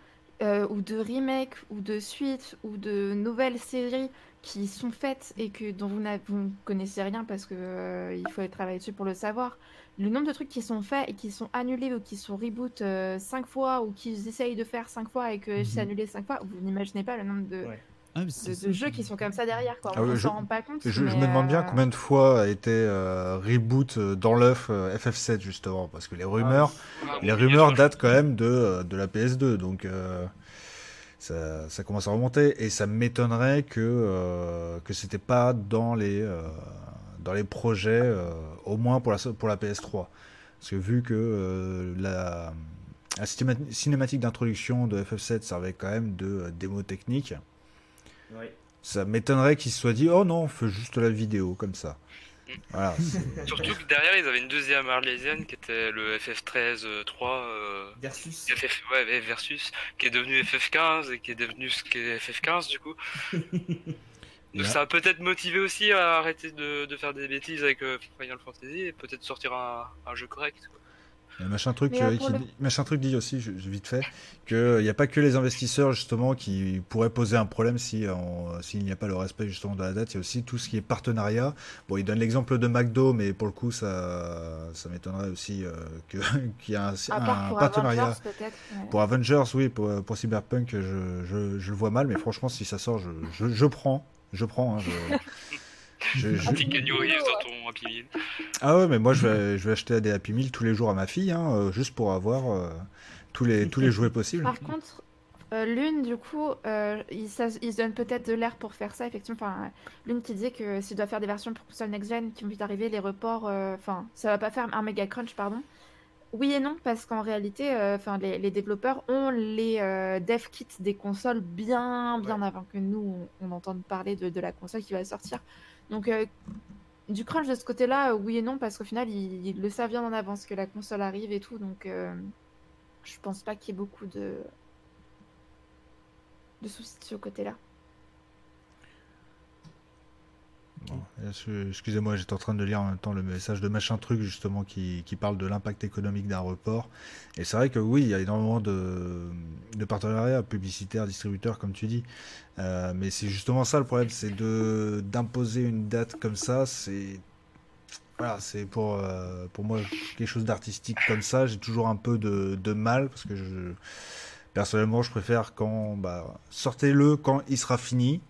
[SPEAKER 5] euh, ou de remakes ou de suites ou de nouvelles séries qui sont faites et que dont vous ne connaissez rien parce que euh, il faut travailler dessus pour le savoir. Le nombre de trucs qui sont faits et qui sont annulés ou qui sont reboot euh, cinq fois ou qu'ils essayent de faire cinq fois et que
[SPEAKER 2] Mhm.
[SPEAKER 5] c'est annulé cinq fois, vous n'imaginez pas le nombre de,
[SPEAKER 3] Ouais.
[SPEAKER 2] Ah, mais c'est
[SPEAKER 5] de,
[SPEAKER 2] ça,
[SPEAKER 5] de jeux qui sont comme ça derrière. Quoi.
[SPEAKER 1] Ah
[SPEAKER 5] On
[SPEAKER 1] oui,
[SPEAKER 5] ne
[SPEAKER 1] je-
[SPEAKER 5] s'en rend pas compte.
[SPEAKER 1] Je, je
[SPEAKER 5] mais,
[SPEAKER 1] me demande bien
[SPEAKER 5] euh,
[SPEAKER 1] combien de fois a été euh, reboot euh, dans l'œuf euh, FF7 justement, parce que les rumeurs,
[SPEAKER 4] Ah,
[SPEAKER 1] les
[SPEAKER 4] bon,
[SPEAKER 1] rumeurs datent quand même de, euh, de la PS2, donc euh, ça, ça commence à remonter et ça m'étonnerait que euh, que c'était pas dans les euh, dans les projets, euh, au moins pour la pour la PS3, parce que vu que euh, la la cinéma- cinématique d'introduction de FF7 servait quand même de euh, démo technique. Ça m'étonnerait qu'ils se soient dit oh non, on fait juste la vidéo comme ça. Voilà. <laughs>
[SPEAKER 4] Surtout que derrière, ils avaient une deuxième arlésienne qui était le FF13 euh, 3 euh,
[SPEAKER 3] Versus.
[SPEAKER 4] FF, ouais, versus, qui est devenu FF15 et qui est devenu ce qu'est FF15 du coup. <laughs> Donc ça a peut-être motivé aussi à arrêter de, de faire des bêtises avec euh, Final Fantasy et peut-être sortir un, un jeu correct. quoi.
[SPEAKER 1] Il y a machin truc, euh,
[SPEAKER 5] euh,
[SPEAKER 1] qui
[SPEAKER 5] pour le-
[SPEAKER 1] dit- machin truc dit aussi, je- je- vite fait, qu'il n'y a pas que les investisseurs justement qui pourraient poser un problème si on- s'il n'y a pas le respect justement de la date. Il y a aussi tout ce qui est partenariat. Bon, il donne l'exemple de McDo, mais pour le coup, ça, ça m'étonnerait aussi euh, que- <laughs> qu'il y ait un, un
[SPEAKER 5] pour
[SPEAKER 1] partenariat.
[SPEAKER 5] Avengers, ouais.
[SPEAKER 1] Pour Avengers, oui, pour, pour Cyberpunk, je, je, je le vois mal, mais franchement, si ça sort, je, je, je prends. Je prends. hein, je- <laughs> je- je-
[SPEAKER 4] Un petit Kenny Reeves dans ton Happy Meal.
[SPEAKER 1] Ah ouais, mais moi, je vais, je vais acheter des Happy Meal tous les jours à ma fille, hein, euh, juste pour avoir euh, tous, les, tous les jouets possibles.
[SPEAKER 5] Par contre, euh, Lune, du coup, euh, il, ça- il se donne peut-être de l'air pour faire ça, effectivement. Enfin, Lune qui disait que s'il doit faire des versions pour console next-gen qui vont vite arriver, les reports, euh, enfin, ça va pas faire un méga crunch, pardon. Oui et non, parce qu'en réalité, euh, enfin, les, les développeurs ont les euh, dev kits des consoles bien, bien avant que nous, on, on entende parler de, de la console qui va sortir. Donc, euh, du crunch de ce côté-là, oui et non, parce qu'au final, ils, ils le savent bien en avance que la console arrive et tout, donc euh, je pense pas qu'il y ait beaucoup de, de soucis de ce côté-là.
[SPEAKER 1] Je- Excusez-moi, j'étais en train de lire en même temps le message de machin truc justement qui, qui parle de l'impact économique d'un report. Et c'est vrai que oui, il y a énormément de, de partenariats publicitaires, distributeurs, comme tu dis. Euh, mais c'est justement ça le problème, c'est d'imposer une date comme ça. C'est voilà, c'est pour euh, pour moi quelque chose d'artistique comme ça. J'ai toujours un peu de, de mal parce que personnellement, je préfère quand bah, sortez-le quand il sera fini.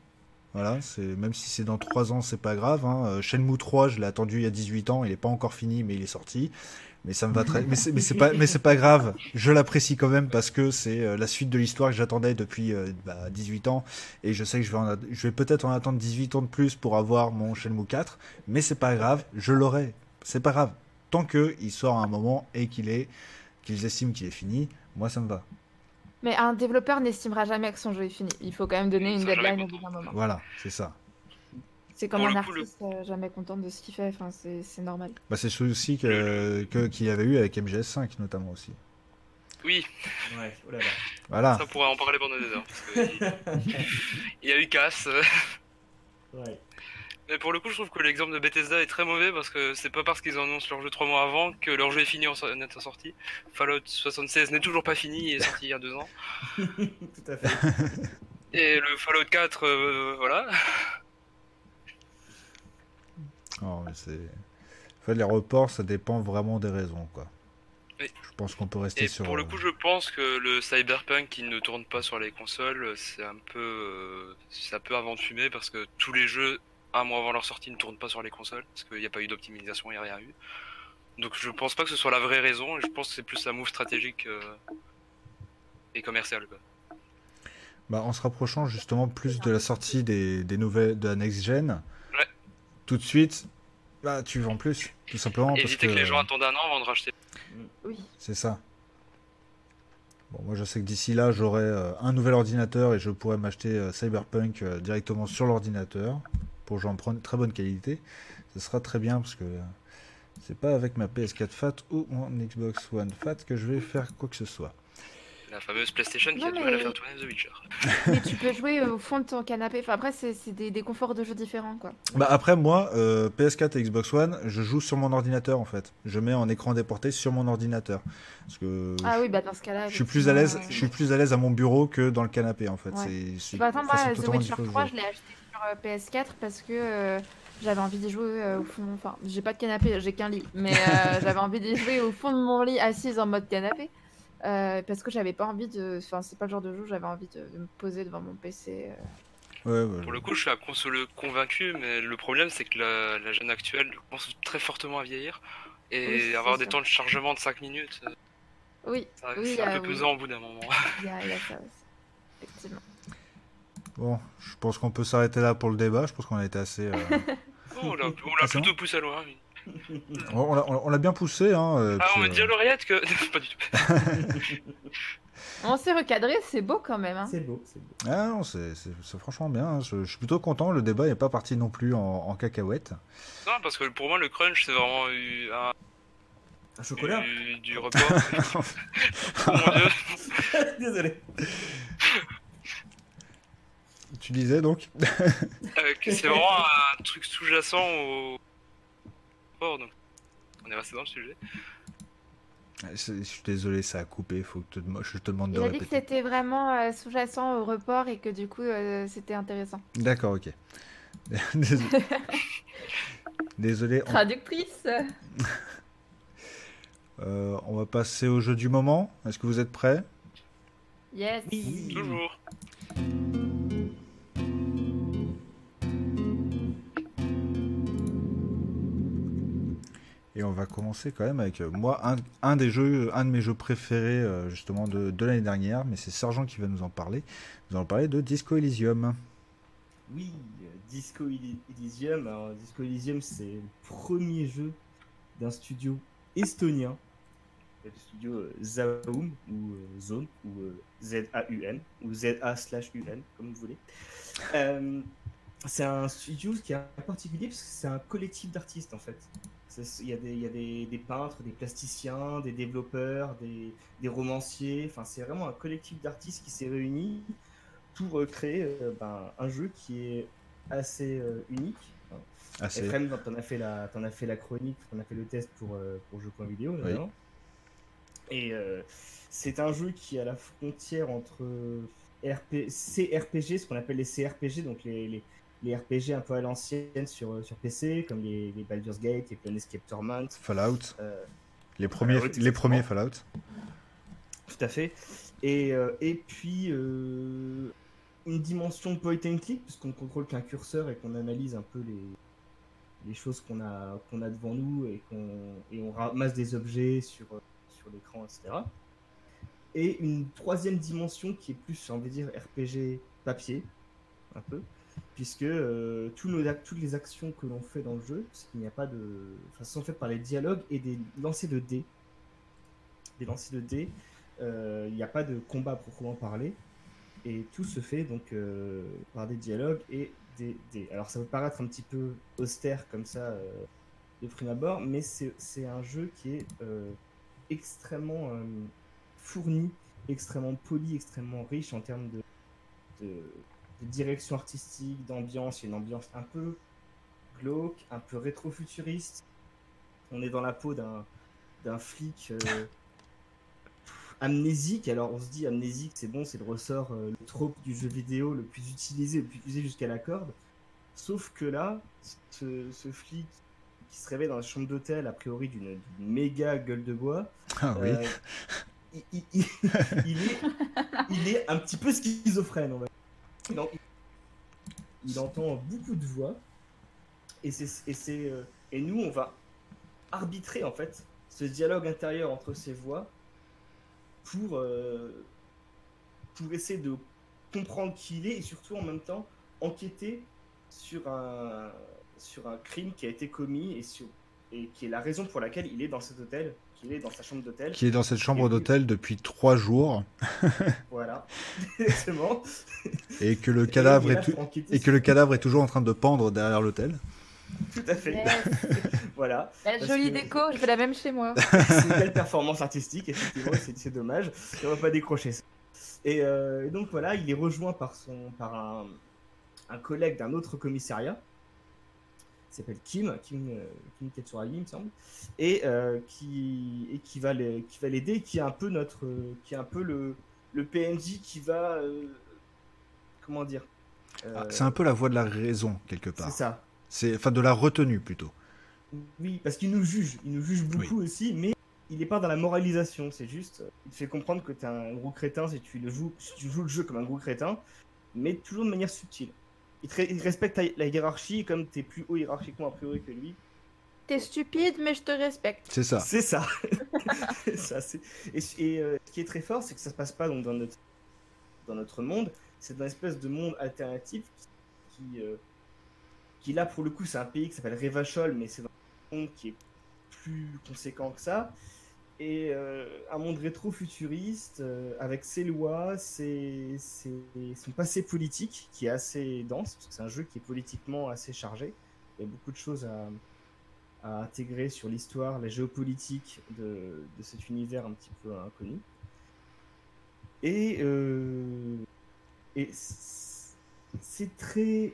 [SPEAKER 1] Voilà, même si c'est dans 3 ans, c'est pas grave. Hein. Euh, Shenmue 3, je l'ai attendu il y a 18 ans, il est pas encore fini, mais il est sorti. Mais ça me va très. Mais c'est pas, mais c'est pas grave. Je l'apprécie quand même parce que c'est euh, la suite de l'histoire que j'attendais depuis euh, bah, 18 ans, et je sais que je vais, vais peut-être en attendre 18 ans de plus pour avoir mon Shenmue 4, mais c'est pas grave, je l'aurai. C'est pas grave. Tant que il sort à un moment et qu'il est, qu'ils estiment qu'il est fini, moi ça me va.
[SPEAKER 5] Mais un développeur n'estimera jamais que son jeu est fini. Il faut quand même donner une deadline au bout d'un moment.
[SPEAKER 1] Voilà, c'est ça.
[SPEAKER 5] C'est comme
[SPEAKER 4] Pour
[SPEAKER 5] un
[SPEAKER 4] le coup, le-
[SPEAKER 5] artiste euh, jamais content de ce qu'il fait. Enfin, c'est normal.
[SPEAKER 1] Bah, c'est ce souci que que- qu'il y avait eu avec MGS5 notamment aussi.
[SPEAKER 4] Oui,
[SPEAKER 3] Ouais, oh là là.
[SPEAKER 1] Voilà.
[SPEAKER 4] ça on pourrait en parler pendant des heures. Parce que il- <laughs> il y a eu casse.
[SPEAKER 3] Ouais.
[SPEAKER 4] Mais pour le coup, je trouve que l'exemple de Bethesda est très mauvais parce que c'est pas parce qu'ils annoncent leur jeu trois mois avant que leur jeu est fini en so- en étant sorti. Fallout 76 n'est toujours pas fini, il est sorti il y a deux ans. <laughs>
[SPEAKER 3] Tout à fait. <laughs>
[SPEAKER 4] Et le Fallout 4, euh, voilà.
[SPEAKER 1] Non, mais c'est. En fait, les reports, ça dépend vraiment des raisons, quoi.
[SPEAKER 4] Oui.
[SPEAKER 1] Je pense qu'on peut rester
[SPEAKER 4] Et
[SPEAKER 1] sur.
[SPEAKER 4] pour le
[SPEAKER 1] euh,
[SPEAKER 4] coup, je pense que le Cyberpunk qui ne tourne pas sur les consoles, c'est un peu. euh, ça peut avant de fumer parce que tous les jeux, un mois avant leur sortie, ne tournent pas sur les consoles parce qu'il n'y a pas eu d'optimisation, il n'y a rien eu. Donc je pense pas que ce soit la vraie raison, je pense que c'est plus un move stratégique euh, et commercial. Quoi.
[SPEAKER 1] Bah, en se rapprochant justement plus de la sortie des, des nouvelles de la next gen,
[SPEAKER 4] Ouais.
[SPEAKER 1] tout de suite, bah, tu vends plus, tout simplement parce
[SPEAKER 4] Éviter
[SPEAKER 1] que,
[SPEAKER 4] que... les gens attendent un an avant de racheter.
[SPEAKER 5] Oui.
[SPEAKER 1] c'est ça. Bon, moi, je sais que d'ici là, j'aurai euh, un nouvel ordinateur et je pourrais m'acheter euh, Cyberpunk euh, directement sur l'ordinateur pour j'en prenne très bonne qualité. Ce sera très bien parce que C'est pas avec ma PS4 Fat ou mon Xbox One Fat que je vais faire quoi que ce soit.
[SPEAKER 4] La fameuse PlayStation qui
[SPEAKER 5] Non,
[SPEAKER 4] a du mal à faire tourner The Witcher. <laughs>
[SPEAKER 5] Mais tu peux jouer au fond de ton canapé. Enfin, après, c'est des, des conforts de jeu différents, quoi.
[SPEAKER 1] Bah après moi, euh, PS4 et Xbox One, je joue sur mon ordinateur en fait. Je mets en écran déporté sur mon ordinateur. Parce que
[SPEAKER 5] Ah oui, bah dans ce cas-là.
[SPEAKER 1] je suis plus à l'aise, je suis plus à l'aise à mon bureau que dans le canapé en fait.
[SPEAKER 5] Ouais.
[SPEAKER 1] C'est-
[SPEAKER 5] Bah, attends, moi, The
[SPEAKER 1] totalement
[SPEAKER 5] Witcher
[SPEAKER 1] différente de
[SPEAKER 5] 3,
[SPEAKER 1] jouer.
[SPEAKER 5] je l'ai acheté sur euh, PS4 parce que euh, j'avais envie d'y jouer euh, au fond. Enfin, j'ai pas de canapé, j'ai qu'un lit. Mais euh, <laughs> j'avais envie d'y jouer au fond de mon lit, assise en mode canapé. euh, parce que j'avais pas envie de. Enfin, c'est pas le genre de jeu où j'avais envie de, de me poser devant mon PC. euh.
[SPEAKER 1] Ouais, ouais,
[SPEAKER 4] Pour le coup, je suis un console convaincu, mais le problème, c'est que la, la jeune actuelle commence très fortement à vieillir. Et
[SPEAKER 5] Oui,
[SPEAKER 4] avoir des
[SPEAKER 5] ça.
[SPEAKER 4] temps de chargement de 5 minutes,
[SPEAKER 5] Oui,
[SPEAKER 4] c'est un
[SPEAKER 5] euh,
[SPEAKER 4] peu
[SPEAKER 5] oui.
[SPEAKER 4] pesant au bout d'un moment.
[SPEAKER 5] il y, a il y a ça aussi.
[SPEAKER 1] Bon, je pense qu'on peut s'arrêter là pour le débat. Je pense qu'on a été assez. euh,
[SPEAKER 4] Oh, <laughs> on l'a on l'a
[SPEAKER 1] c'est
[SPEAKER 4] plutôt poussé loin. oui.
[SPEAKER 1] on on l'a- bien poussé. Hein, euh,
[SPEAKER 4] Ah, on me
[SPEAKER 1] euh,
[SPEAKER 4] dit à l'oreillette que. <laughs> pas du tout.
[SPEAKER 5] On s'est recadré, c'est beau quand même. Hein.
[SPEAKER 3] C'est beau, c'est beau.
[SPEAKER 1] Ah non, c'est c'est- c'est franchement bien. hein. Je, je suis plutôt content. Le débat n'est pas parti non plus en, en cacahuète.
[SPEAKER 4] Non, parce que pour moi, le crunch, c'est vraiment eu un,
[SPEAKER 3] Un chocolat
[SPEAKER 4] du oh mon dieu.
[SPEAKER 3] Désolé. <laughs>
[SPEAKER 1] Tu disais donc <laughs>
[SPEAKER 4] Euh, que c'est vraiment un truc sous-jacent au report, donc on est resté dans le sujet.
[SPEAKER 1] C'est- Je suis désolé, ça a coupé. Faut que te je te demande de
[SPEAKER 5] Il a dit que c'était vraiment euh, sous-jacent au report et que du coup euh, c'était intéressant.
[SPEAKER 1] D'accord, ok. <laughs> Désolé. <laughs> Désolé, on,
[SPEAKER 5] Traductrice
[SPEAKER 1] euh, on va passer au jeu du moment. Est-ce que vous êtes prêts?
[SPEAKER 5] Yes
[SPEAKER 4] Toujours.
[SPEAKER 1] Et on va commencer quand même avec euh, moi un, des jeux, un de mes jeux préférés euh, justement de, de l'année dernière, mais c'est Sergent qui va nous en parler. Nous allons parler de Disco Elysium.
[SPEAKER 3] Oui, Disco Ely- Elysium. Alors, Disco Elysium, c'est le premier jeu d'un studio estonien. Le studio euh, Zaum, ou Zone, ou Z-A-U-N, ou Z-A slash U-N, comme vous voulez. C'est un studio qui est particulier parce que c'est un collectif d'artistes en fait. Il y a, des, y a des, des peintres, des plasticiens, des développeurs, des, des romanciers. Enfin, c'est vraiment un collectif d'artistes qui s'est réuni pour euh, créer euh, ben, un jeu qui est assez euh, unique. hein.
[SPEAKER 1] Assez.
[SPEAKER 3] Ephraim, t'en as fait la, t'en as fait la chronique, t'en as fait le test pour euh, pour notamment. Et c'est un jeu qui est à la frontière entre RP, CRPG, ce qu'on appelle les CRPG, donc les, les, les RPG un peu à l'ancienne sur, euh, sur PC, comme les, les Baldur's Gate, les Planescape Torment.
[SPEAKER 1] Fallout.
[SPEAKER 3] euh,
[SPEAKER 1] Les premiers,
[SPEAKER 3] Fallout,
[SPEAKER 1] les premiers Fallout.
[SPEAKER 3] Tout à fait. Et, euh, et puis, euh, une dimension point and click, puisqu'on contrôle qu'un curseur et qu'on analyse un peu les, les choses qu'on a, qu'on a devant nous et qu'on et on ramasse des objets sur, sur l'écran, etc. Et une troisième dimension qui est plus, j'ai envie de dire, RPG papier, un peu, puisque euh, toutes les actions que l'on fait dans le jeu, parce qu'il n'y a pas de. Enfin, sont faites par les dialogues et des lancers de dés. Des lancers de dés euh, il n'y a pas de combat proprement parler. Et tout se fait donc euh, par des dialogues et des, des- Alors ça peut paraître un petit peu austère comme ça de prime abord, mais c'est un jeu qui est extrêmement fourni, extrêmement poli, extrêmement riche en termes de, de, de direction artistique, d'ambiance. Il y a une ambiance un peu glauque, un peu rétro-futuriste. On est dans la peau d'un d'un flic euh, amnésique. Alors on se dit amnésique, c'est bon, c'est le ressort, euh, le trope du jeu vidéo le plus utilisé, le plus utilisé jusqu'à la corde. Sauf que là, ce, ce flic qui se réveille dans la chambre d'hôtel, a priori d'une d'une méga gueule de bois,
[SPEAKER 1] Ah oui.
[SPEAKER 3] euh, il, il- il- <laughs> il est, il est un petit peu schizophrène. On va dire. Il, il entend beaucoup de voix. Et, c'est, et, c'est, euh, et nous, on va arbitrer en fait ce dialogue intérieur entre ces voix pour, euh, pour essayer de comprendre qui il est et surtout en même temps enquêter sur un, sur un crime qui a été commis et, sur, et qui est la raison pour laquelle il est dans cet hôtel, qu'il est dans sa chambre d'hôtel.
[SPEAKER 1] Qui est dans cette chambre d'hôtel depuis trois jours <laughs>
[SPEAKER 3] Voilà, <laughs> exactement.
[SPEAKER 1] et que le
[SPEAKER 3] Et
[SPEAKER 1] cadavre
[SPEAKER 3] est
[SPEAKER 1] est
[SPEAKER 3] là
[SPEAKER 1] tout-
[SPEAKER 3] pour enquêter
[SPEAKER 1] et que le cadavre est toujours en train de pendre derrière l'hôtel.
[SPEAKER 3] Tout à fait.
[SPEAKER 5] Yes. <laughs>
[SPEAKER 3] Voilà.
[SPEAKER 5] La jolie
[SPEAKER 3] que-
[SPEAKER 5] déco, je fais la même chez moi.
[SPEAKER 3] c'est une belle performance artistique, effectivement, c'est dommage. On va pas décrocher ça. Et, euh, et donc voilà, il est rejoint par, son, par un, un collègue d'un autre commissariat, s'appelle Kim, Kim, euh, Kim Katsuragi, il me semble, et, euh, qui, et qui va qui l'aider, qui est un peu notre, euh, qui est un peu le, le PNJ qui va, euh, comment dire, euh,
[SPEAKER 1] Ah, C'est un peu la voie de la raison, quelque
[SPEAKER 3] c'est
[SPEAKER 1] part.
[SPEAKER 3] ça.
[SPEAKER 1] C'est Enfin, de la retenue, plutôt.
[SPEAKER 3] Oui, parce qu'il nous juge, il nous juge beaucoup aussi, mais il n'est pas dans la moralisation, c'est juste, il te fait comprendre que tu es un gros crétin si tu, le joues, si tu joues le jeu comme un gros crétin, mais toujours de manière subtile. Il, te ré- il respecte la hiérarchie, comme tu es plus haut hiérarchiquement a priori que lui.
[SPEAKER 5] T'es stupide, mais je te respecte.
[SPEAKER 1] C'est ça.
[SPEAKER 3] C'est ça. <laughs> C'est ça et et, euh, ce qui est très fort, c'est que ça se passe pas donc, dans, notre, dans notre monde, c'est dans une espèce de monde alternatif qui, qui, euh, qui là pour le coup c'est un pays qui s'appelle Revachol, mais c'est dans un monde qui est plus conséquent que ça. Et euh, un monde rétro-futuriste euh, avec ses lois, ses, ses- son passé politique qui est assez dense, parce que c'est un jeu qui est politiquement assez chargé. Il y a beaucoup de choses à, intégrer sur l'histoire, la géopolitique de, de cet univers un petit peu inconnu. Et, euh, et c'est très,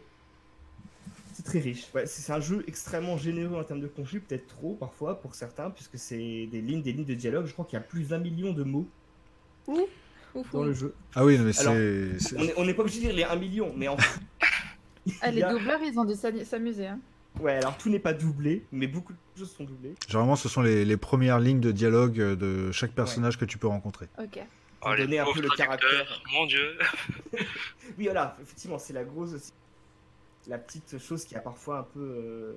[SPEAKER 3] c'est très riche. Ouais, c'est un jeu extrêmement généreux en termes de conflit, peut-être trop parfois pour certains, puisque c'est des lignes, des lignes de dialogue. Je crois qu'il y a plus d'un million de mots dans le jeu.
[SPEAKER 1] Ah oui, non, mais c'est.
[SPEAKER 3] On est- on n'est pas obligé de dire les 1 million, mais en <laughs>
[SPEAKER 5] Ah, les
[SPEAKER 3] a-
[SPEAKER 5] doubleurs, ils ont dû s'amuser. Hein.
[SPEAKER 3] Ouais, alors tout n'est pas doublé, mais beaucoup de choses sont doublées.
[SPEAKER 1] Généralement, ce sont les, les premières lignes de dialogue euh, de chaque personnage que tu peux rencontrer.
[SPEAKER 5] Ok.
[SPEAKER 4] Oh,
[SPEAKER 3] donner un peu le caractère.
[SPEAKER 4] Mon dieu. <laughs>
[SPEAKER 3] Oui, voilà, effectivement, c'est la grosse aussi. La petite chose qui a parfois un peu euh,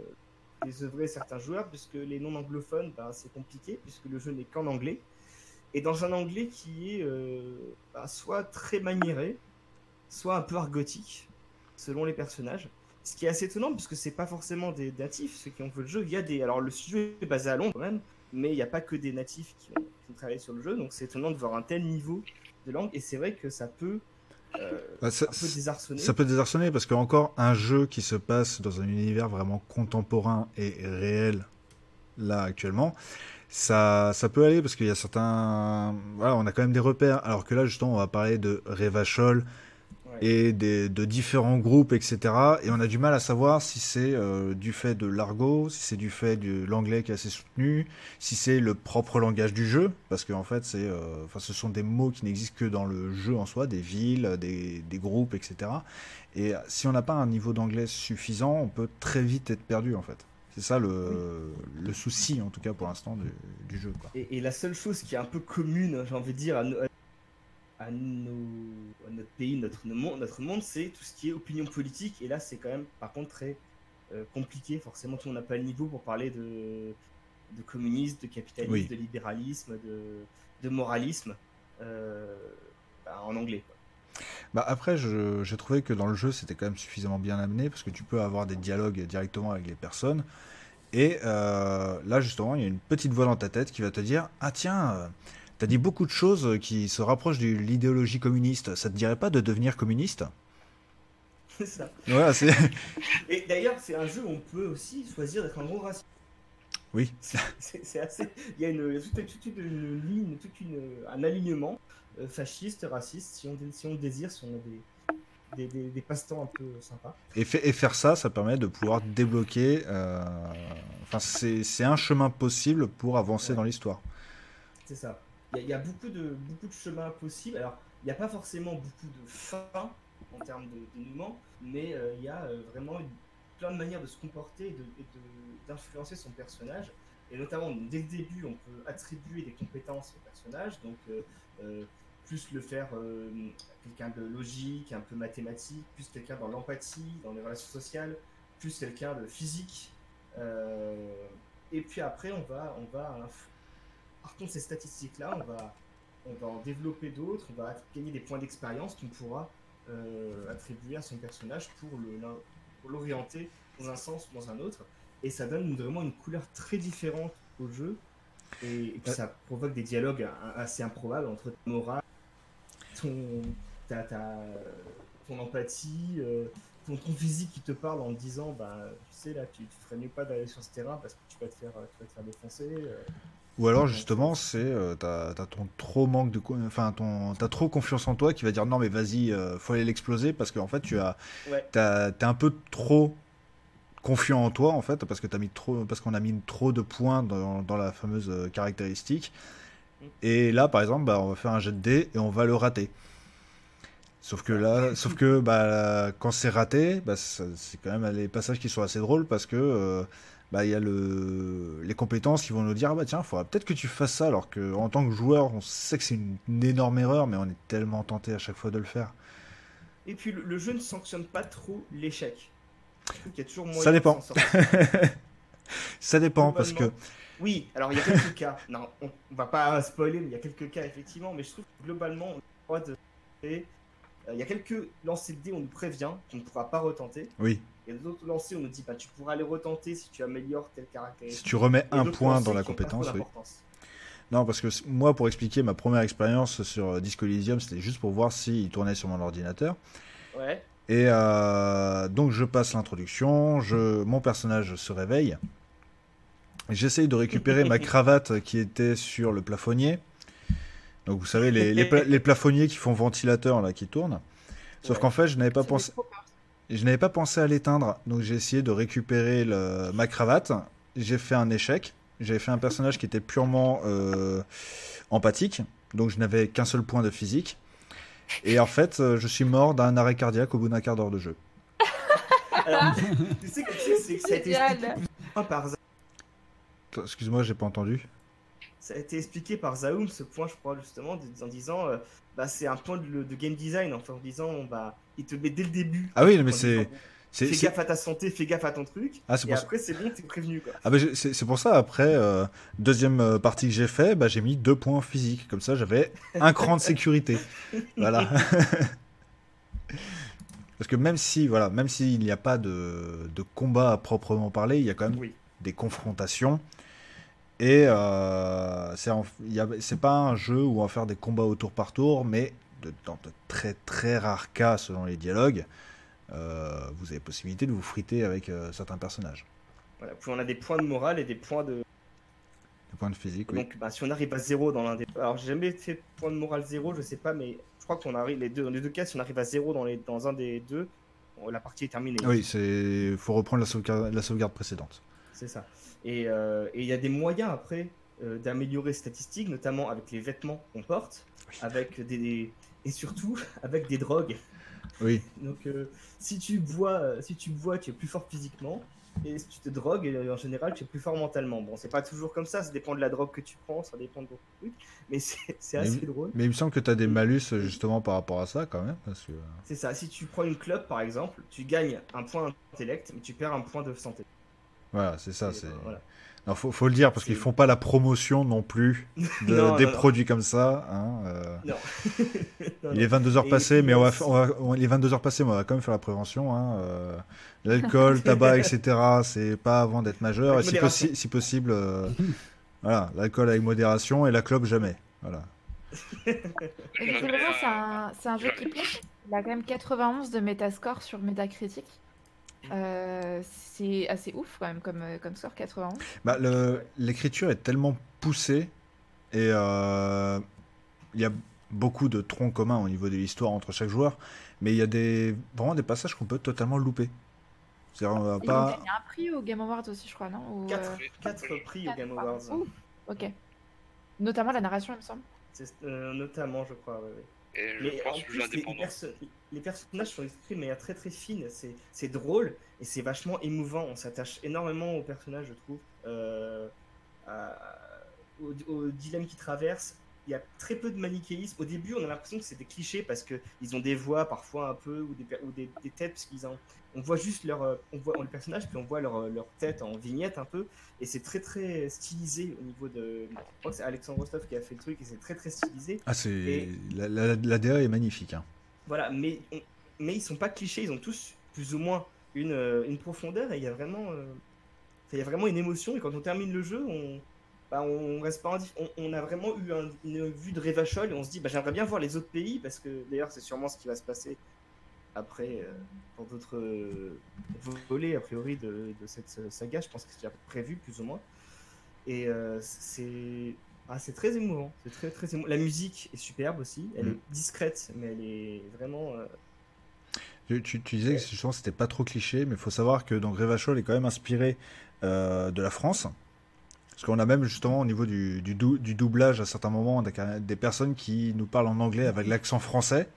[SPEAKER 3] désœuvré certains joueurs, puisque les non-anglophones, ben, c'est compliqué, puisque le jeu n'est qu'en anglais. Et dans un anglais qui est euh, ben, soit très maniéré, soit un peu argotique, selon les personnages. Ce qui est assez étonnant, puisque c'est pas forcément des natifs, ceux qui ont fait le jeu. Il y a des. Alors, le studio est basé à Londres même, mais il n'y a pas que des natifs qui ont, qui ont travaillé sur le jeu, donc c'est étonnant de voir un tel niveau de langue, et c'est vrai que ça peut. Euh,
[SPEAKER 1] Bah, ça,
[SPEAKER 3] un peu désarçonner.
[SPEAKER 1] ça peut désarçonner parce que encore un jeu qui se passe dans un univers vraiment contemporain et réel là actuellement, ça, ça peut aller parce qu'il y a certains, voilà, on a quand même des repères. Alors que là justement, on va parler de Revachol. Et des, de différents groupes, etc. Et on a du mal à savoir si c'est euh, du fait de l'argot, si c'est du fait de l'anglais qui est assez soutenu, si c'est le propre langage du jeu, parce qu'en fait, c'est, euh, enfin, ce sont des mots qui n'existent que dans le jeu en soi, des villes, des, des groupes, etc. Et si on n'a pas un niveau d'anglais suffisant, on peut très vite être perdu, en fait. C'est ça le, le souci, en tout cas pour l'instant, du, du jeu. Quoi.
[SPEAKER 3] Et, et la seule chose qui est un peu commune, j'ai envie de dire, à, no- à nos- à notre pays, notre, notre monde, c'est tout ce qui est opinion politique. Et là, c'est quand même, par contre, très euh, compliqué. Forcément, tout le monde n'a pas le niveau pour parler de, de communisme, de capitalisme,
[SPEAKER 1] Oui.
[SPEAKER 3] de libéralisme, de, de moralisme euh, bah, en anglais. quoi.
[SPEAKER 1] Bah après, j'ai trouvé que dans le jeu, c'était quand même suffisamment bien amené parce que tu peux avoir des dialogues directement avec les personnes. Et euh, là, justement, il y a une petite voix dans ta tête qui va te dire Ah, tiens, t'as dit beaucoup de choses qui se rapprochent de l'idéologie communiste. Ça te dirait pas de devenir communiste? <laughs>
[SPEAKER 3] C'est ça.
[SPEAKER 1] Voilà, c'est. <laughs>
[SPEAKER 3] Et d'ailleurs, c'est un jeu où on peut aussi choisir d'être un gros raciste.
[SPEAKER 1] Oui.
[SPEAKER 3] C'est c'est assez. Il y a une, toute, toute une ligne, toute une, un alignement euh, fasciste, raciste, si on, si on le désire, si on a des, des, des- des passe-temps un peu sympas.
[SPEAKER 1] Et, fa- et faire ça, ça permet de pouvoir débloquer. euh, Enfin, c'est c'est un chemin possible pour avancer
[SPEAKER 3] Ouais.
[SPEAKER 1] dans l'histoire.
[SPEAKER 3] C'est ça. Il y, a- beaucoup de, beaucoup de chemins possibles. Alors, il n'y a pas forcément beaucoup de fins en termes de dénouement, mais euh, il y a euh, vraiment plein de manières de se comporter et d'influencer son personnage. Et notamment, dès le début, on peut attribuer des compétences au personnage. Donc, euh, plus le faire quelqu'un de logique, un peu mathématique, plus quelqu'un dans l'empathie, dans les relations sociales, plus quelqu'un de physique. Et puis après, on va, on va par contre, ces statistiques-là, on va, on va en développer d'autres, on va gagner des points d'expérience qu'on pourra euh, attribuer à son personnage pour l'orienter dans un sens ou dans un autre. Et ça donne vraiment une couleur très différente au jeu. Et, et puis
[SPEAKER 1] Euh.
[SPEAKER 3] ça provoque des dialogues assez improbables entre ta morale, ton, ta, ta- ton empathie, euh, ton, ton physique qui te parle en te disant, bah, tu sais, là, tu, tu ferais mieux pas d'aller sur ce terrain parce que tu vas te faire, tu vas te faire défoncer. euh.
[SPEAKER 1] Ou alors justement, c'est euh, t'as ton trop manque de, enfin ton t'as trop confiance en toi qui va dire non mais vas-y, euh, faut aller l'exploser parce qu'en fait tu as
[SPEAKER 3] Ouais.
[SPEAKER 1] t'as- t'es un peu trop confiant en toi en fait parce que t'as mis trop parce qu'on a mis trop de points dans, dans la fameuse euh, caractéristique.
[SPEAKER 3] Mm.
[SPEAKER 1] Et là par exemple, bah, on va faire un jet de dés et on va le rater. Sauf que là, sauf que bah, quand c'est raté, bah, c'est quand même les passages qui sont assez drôles parce que euh, bah, il y a le, les compétences qui vont nous dire ah bah tiens, faudra peut-être que tu fasses ça alors que en tant que joueur, on sait que c'est une, une énorme erreur, mais on est tellement tenté à chaque fois de le faire.
[SPEAKER 3] Et puis le, le jeu ne sanctionne pas trop l'échec.
[SPEAKER 1] Ça dépend. <laughs> Ça dépend parce que
[SPEAKER 3] Oui, alors il y a quelques cas. <laughs> Non, on, on va pas spoiler, mais il y a quelques cas effectivement. Mais je trouve que globalement, on a le droit de. et, Il y a quelques lancers de dés, on nous prévient qu'on ne pourra pas retenter.
[SPEAKER 1] oui,
[SPEAKER 3] Et d'autres lancers, on nous dit bah, tu pourras les retenter si tu améliores tel
[SPEAKER 1] si
[SPEAKER 3] caractéristique.
[SPEAKER 1] tu remets
[SPEAKER 3] Et
[SPEAKER 1] un point dans la compétence, oui. Non, parce que moi, pour expliquer ma première expérience sur euh, Disco Elysium, c'était juste pour voir s'il tournait sur mon ordinateur.
[SPEAKER 3] Ouais.
[SPEAKER 1] Et euh, donc je passe l'introduction, je, mon personnage se réveille. J'essaye de récupérer ma <laughs> cravate qui était sur le plafonnier. Donc vous savez, les, les, pla- les plafonniers qui font ventilateur là, qui tournent. Sauf
[SPEAKER 3] Ouais.
[SPEAKER 1] qu'en fait, je n'avais pas pensé,
[SPEAKER 5] trop.
[SPEAKER 1] Je n'avais pas pensé à l'éteindre. Donc j'ai essayé de récupérer le- ma cravate. J'ai fait un échec. J'avais fait un personnage qui était purement euh, empathique. Donc je n'avais qu'un seul point de physique. Et en fait, euh, je suis mort d'un arrêt cardiaque au bout d'un quart d'heure de jeu.
[SPEAKER 3] Alors, tu sais que c'est que ça a été
[SPEAKER 5] Génial.
[SPEAKER 3] expliqué plus ou moins par Za-
[SPEAKER 1] Excuse-moi, j'ai pas entendu.
[SPEAKER 3] ça a été expliqué par Zaoum ce point, je crois justement, en disant euh, bah c'est un point de, de game design, enfin en disant bah il te met dès le début.
[SPEAKER 1] Ah oui, mais c'est-
[SPEAKER 3] Fais gaffe à ta santé, fais gaffe à ton truc.
[SPEAKER 1] Ah, c'est
[SPEAKER 3] et
[SPEAKER 1] pour ça.
[SPEAKER 3] après, c'est bon, t'es prévenu. Quoi.
[SPEAKER 1] Ah bah, c'est, c'est pour ça, après, euh, deuxième euh, partie que j'ai fait, bah, j'ai mis deux points physiques. Comme ça, j'avais un cran de sécurité. <laughs> Voilà. <laughs> Parce que même si, voilà, même s'il n'y a pas de, de combat à proprement parler, il y a quand même
[SPEAKER 3] Oui.
[SPEAKER 1] des confrontations. Et euh, c'est, en- il y a- c'est pas un jeu où on va faire des combats au tour par tour, mais de- dans de très très rares cas, selon les dialogues, euh, vous avez possibilité de vous friter avec euh, certains personnages.
[SPEAKER 3] Voilà. Puis on a des points de morale et des points de.
[SPEAKER 1] Des points de physique, oui.
[SPEAKER 3] Donc, bah, si on arrive à zéro dans l'un des. Alors, j'ai jamais fait point de morale zéro, je sais pas, mais je crois qu'on arrive les deux dans les deux cas. Si on arrive à zéro dans les dans un des deux, la partie est terminée.
[SPEAKER 1] Oui, c'est faut reprendre la sauvegarde, la sauvegarde précédente.
[SPEAKER 3] C'est ça. Et euh, et il y a des moyens après d'améliorer les statistiques, notamment avec les vêtements qu'on porte, avec des et surtout <laughs> avec des drogues.
[SPEAKER 1] Oui, <laughs>
[SPEAKER 3] Donc euh, si tu bois, euh, si tu bois, tu es plus fort physiquement. Et si tu te drogues, euh, en général, tu es plus fort mentalement. Bon, c'est pas toujours comme ça, ça dépend de la drogue que tu prends, ça dépend de beaucoup de trucs. Mais c'est <laughs> c'est
[SPEAKER 1] Mais-
[SPEAKER 3] assez drôle.
[SPEAKER 1] mais il me semble que tu as des malus justement par rapport à ça quand même. Parce que...
[SPEAKER 3] C'est ça, si tu prends une clope par exemple, tu gagnes un point d'intellect, mais tu perds un point de santé.
[SPEAKER 1] Voilà, c'est ça. C'est...
[SPEAKER 3] voilà.
[SPEAKER 1] Non, faut, faut le dire parce qu'ils font pas la promotion non plus de-
[SPEAKER 3] Non,
[SPEAKER 1] des
[SPEAKER 3] non, non.
[SPEAKER 1] produits comme ça. hein, euh.
[SPEAKER 3] Non. <laughs> Non,
[SPEAKER 1] Il est
[SPEAKER 3] non.
[SPEAKER 1] 22 heures
[SPEAKER 3] Et
[SPEAKER 1] passées,
[SPEAKER 3] puis,
[SPEAKER 1] mais on va, on va- on- les 22 heures passées, mais on va quand même faire la prévention. Hein, euh, L'alcool, <laughs> tabac, etc. C'est pas avant d'être majeur.
[SPEAKER 3] Avec
[SPEAKER 1] Et si,
[SPEAKER 3] modération.
[SPEAKER 1] possi- si possible, euh, voilà, l'alcool avec modération et la clope jamais. Voilà.
[SPEAKER 5] C'est un, jeu qui plaît. Il a quand même 91 de Metascore sur Metacritic. Euh, c'est assez ouf quand même comme, euh, comme score 91.
[SPEAKER 1] Bah, l'écriture est tellement poussée et euh, il y a beaucoup de troncs communs au niveau de l'histoire entre chaque joueur, mais il y a des, vraiment des passages qu'on peut totalement louper. C'est-à-dire, on va
[SPEAKER 5] Ils ont
[SPEAKER 1] pas.
[SPEAKER 5] gagné un prix au Game Awards aussi, je crois, non Ou,
[SPEAKER 3] Quatre,
[SPEAKER 5] euh,
[SPEAKER 3] quatre prix au Game Awards.
[SPEAKER 5] Ouh, ok. Notamment la narration, il me semble.
[SPEAKER 3] Euh, notamment, je crois. ouais.
[SPEAKER 4] Et je
[SPEAKER 3] Mais en
[SPEAKER 4] pense
[SPEAKER 3] plus, les, les
[SPEAKER 4] indépendant.
[SPEAKER 3] perso- les personnages sont écrits de manière très très fine. C'est, drôle et c'est vachement émouvant. On s'attache énormément aux personnages, je trouve. Euh, à- au, au dilemme qu'ils traversent. Il y a très peu de manichéisme. Au début, on a l'impression que c'est des clichés parce que ils ont des voix parfois un peu ou des, ou des, des têtes parce qu'ils ont. On voit juste leur, euh, on voit le personnage puis on voit leur, leur tête en vignette un peu et c'est très très stylisé au niveau de. Je crois que c'est Alexandre Rostov qui a fait le truc et c'est très très stylisé.
[SPEAKER 1] Ah, c'est
[SPEAKER 3] Et-
[SPEAKER 1] la, la, la DA est magnifique. hein.
[SPEAKER 3] Voilà, mais, on- mais ils sont pas clichés, ils ont tous plus ou moins une, euh, une profondeur et il y a vraiment euh, il y a vraiment une émotion et quand on termine le jeu, on bah, on reste pas indif- on, on a vraiment eu un- une vue de Revachol et on se dit bah, j'aimerais bien voir les autres pays parce que d'ailleurs c'est sûrement ce qui va se passer après euh, pour d'autres euh, volets a priori de, de cette saga. Je pense que c'est déjà prévu plus ou moins. Et euh, c'est ah, c'est très émouvant. C'est très très émouvant. La musique est superbe aussi. Elle
[SPEAKER 1] Mm.
[SPEAKER 3] est discrète, mais elle est vraiment. euh,
[SPEAKER 1] Tu, tu- tu disais que je pense que c'était pas trop cliché, mais il faut savoir que donc Revachol est quand même inspiré euh, de la France. Parce qu'on a même justement au niveau du, du, dou- du doublage à certains moments des, des personnes qui nous parlent en anglais avec l'accent français.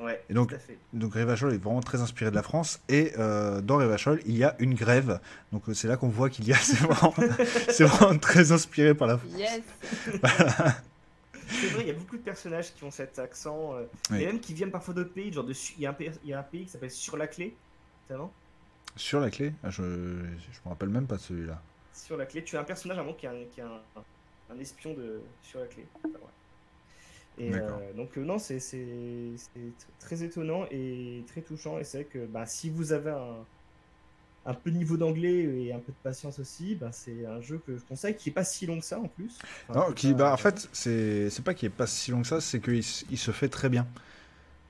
[SPEAKER 3] Ouais,
[SPEAKER 1] Et donc-
[SPEAKER 3] tout à fait.
[SPEAKER 1] Donc Revachol est vraiment très inspiré de la France. Et euh, dans Revachol, il y a une grève. Donc euh, c'est là qu'on voit qu'il y a. <laughs> C'est vraiment, très inspiré par la France.
[SPEAKER 5] Yes. <laughs>
[SPEAKER 3] C'est vrai, il y a beaucoup de personnages qui ont cet accent, euh,
[SPEAKER 1] Oui.
[SPEAKER 3] et même qui viennent parfois d'autres pays. Genre de, il y, a un pays- il y a un pays qui s'appelle Sur la clé, notamment.
[SPEAKER 1] Sur la clé? Ah, Je je me rappelle même pas de celui-là.
[SPEAKER 3] Sur la clé, tu as un personnage à un moment qui est un, qui est un, un espion de sur la clé. Enfin, ouais. Et euh, donc euh, non, c'est c'est c'est tr- très étonnant et très touchant. Et c'est vrai que bah, si vous avez un, un peu de niveau d'anglais et un peu de patience aussi, bah, c'est un jeu que je conseille qui est pas si long que ça en plus. Enfin,
[SPEAKER 1] Non, qui,
[SPEAKER 3] pas-
[SPEAKER 1] bah, en fait, c'est pas qu'il est pas si long que ça, c'est qu'il il se fait très bien.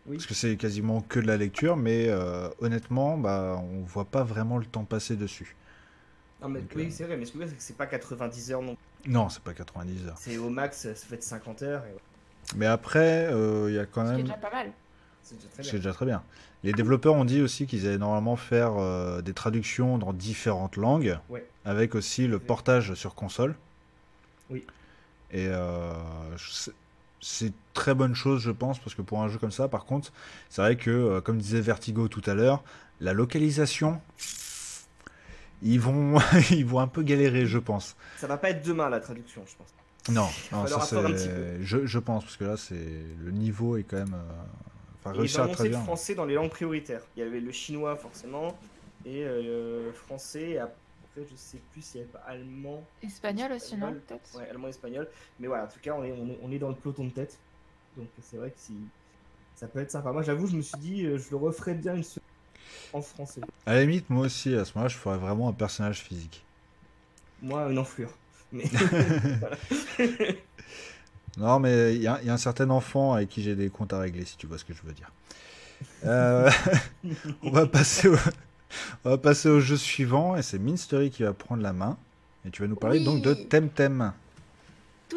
[SPEAKER 3] Oui.
[SPEAKER 1] Parce que c'est quasiment que de la lecture, mais euh, honnêtement, bah, on voit pas vraiment le temps passer dessus.
[SPEAKER 3] Non, mais
[SPEAKER 1] Donc,
[SPEAKER 3] oui,
[SPEAKER 1] euh,
[SPEAKER 3] c'est vrai, mais ce que je veux dire, c'est que c'est pas 90 heures non.
[SPEAKER 1] Non, c'est pas 90 heures.
[SPEAKER 3] C'est au max, ça fait 50 heures. Et ouais,
[SPEAKER 1] Mais après, euh, il y a quand
[SPEAKER 5] Ce qui est
[SPEAKER 1] même.
[SPEAKER 5] déjà pas mal.
[SPEAKER 3] c'est déjà très
[SPEAKER 1] C'est
[SPEAKER 3] bien.
[SPEAKER 1] déjà très bien. Les développeurs ont dit aussi qu'ils allaient normalement faire euh, des traductions dans différentes langues,
[SPEAKER 3] Ouais.
[SPEAKER 1] avec aussi le portage sur console.
[SPEAKER 3] Oui.
[SPEAKER 1] Et euh, c'est très bonne chose, je pense, parce que pour un jeu comme ça, par contre, c'est vrai que, euh, comme disait Vertigo tout à l'heure, la localisation, ils vont, <laughs> ils vont un peu galérer, je pense.
[SPEAKER 3] Ça va pas être demain la traduction, je pense.
[SPEAKER 1] Non, ça je, je pense, parce que là, c'est le niveau est quand même, euh, enfin,
[SPEAKER 3] Et ils
[SPEAKER 1] réussir
[SPEAKER 3] ont
[SPEAKER 1] à
[SPEAKER 3] le français dans les langues prioritaires. Il y avait le chinois forcément, et euh, le français, et après je sais plus s'il y avait pas allemand.
[SPEAKER 5] Espagnol aussi, non. Peut-être?
[SPEAKER 3] Ouais, allemand, espagnol. Mais voilà, en tout cas, on est, on est, on est dans le peloton de tête. Donc c'est vrai que si ça peut être sympa. Moi j'avoue, je me suis dit, euh, je le referais bien une seconde en français.
[SPEAKER 1] À la limite, moi aussi, à ce moment-là, je ferais vraiment un personnage physique.
[SPEAKER 3] Moi, une enflure. Mais <laughs>
[SPEAKER 1] Non, mais il y, a il y a un certain enfant avec qui j'ai des comptes à régler, si tu vois ce que je veux dire. Euh, <laughs> on, va passer au, on va passer au jeu suivant, et c'est Minstery qui va prendre la main. Et tu vas nous parler
[SPEAKER 5] Oui.
[SPEAKER 1] donc de Temtem.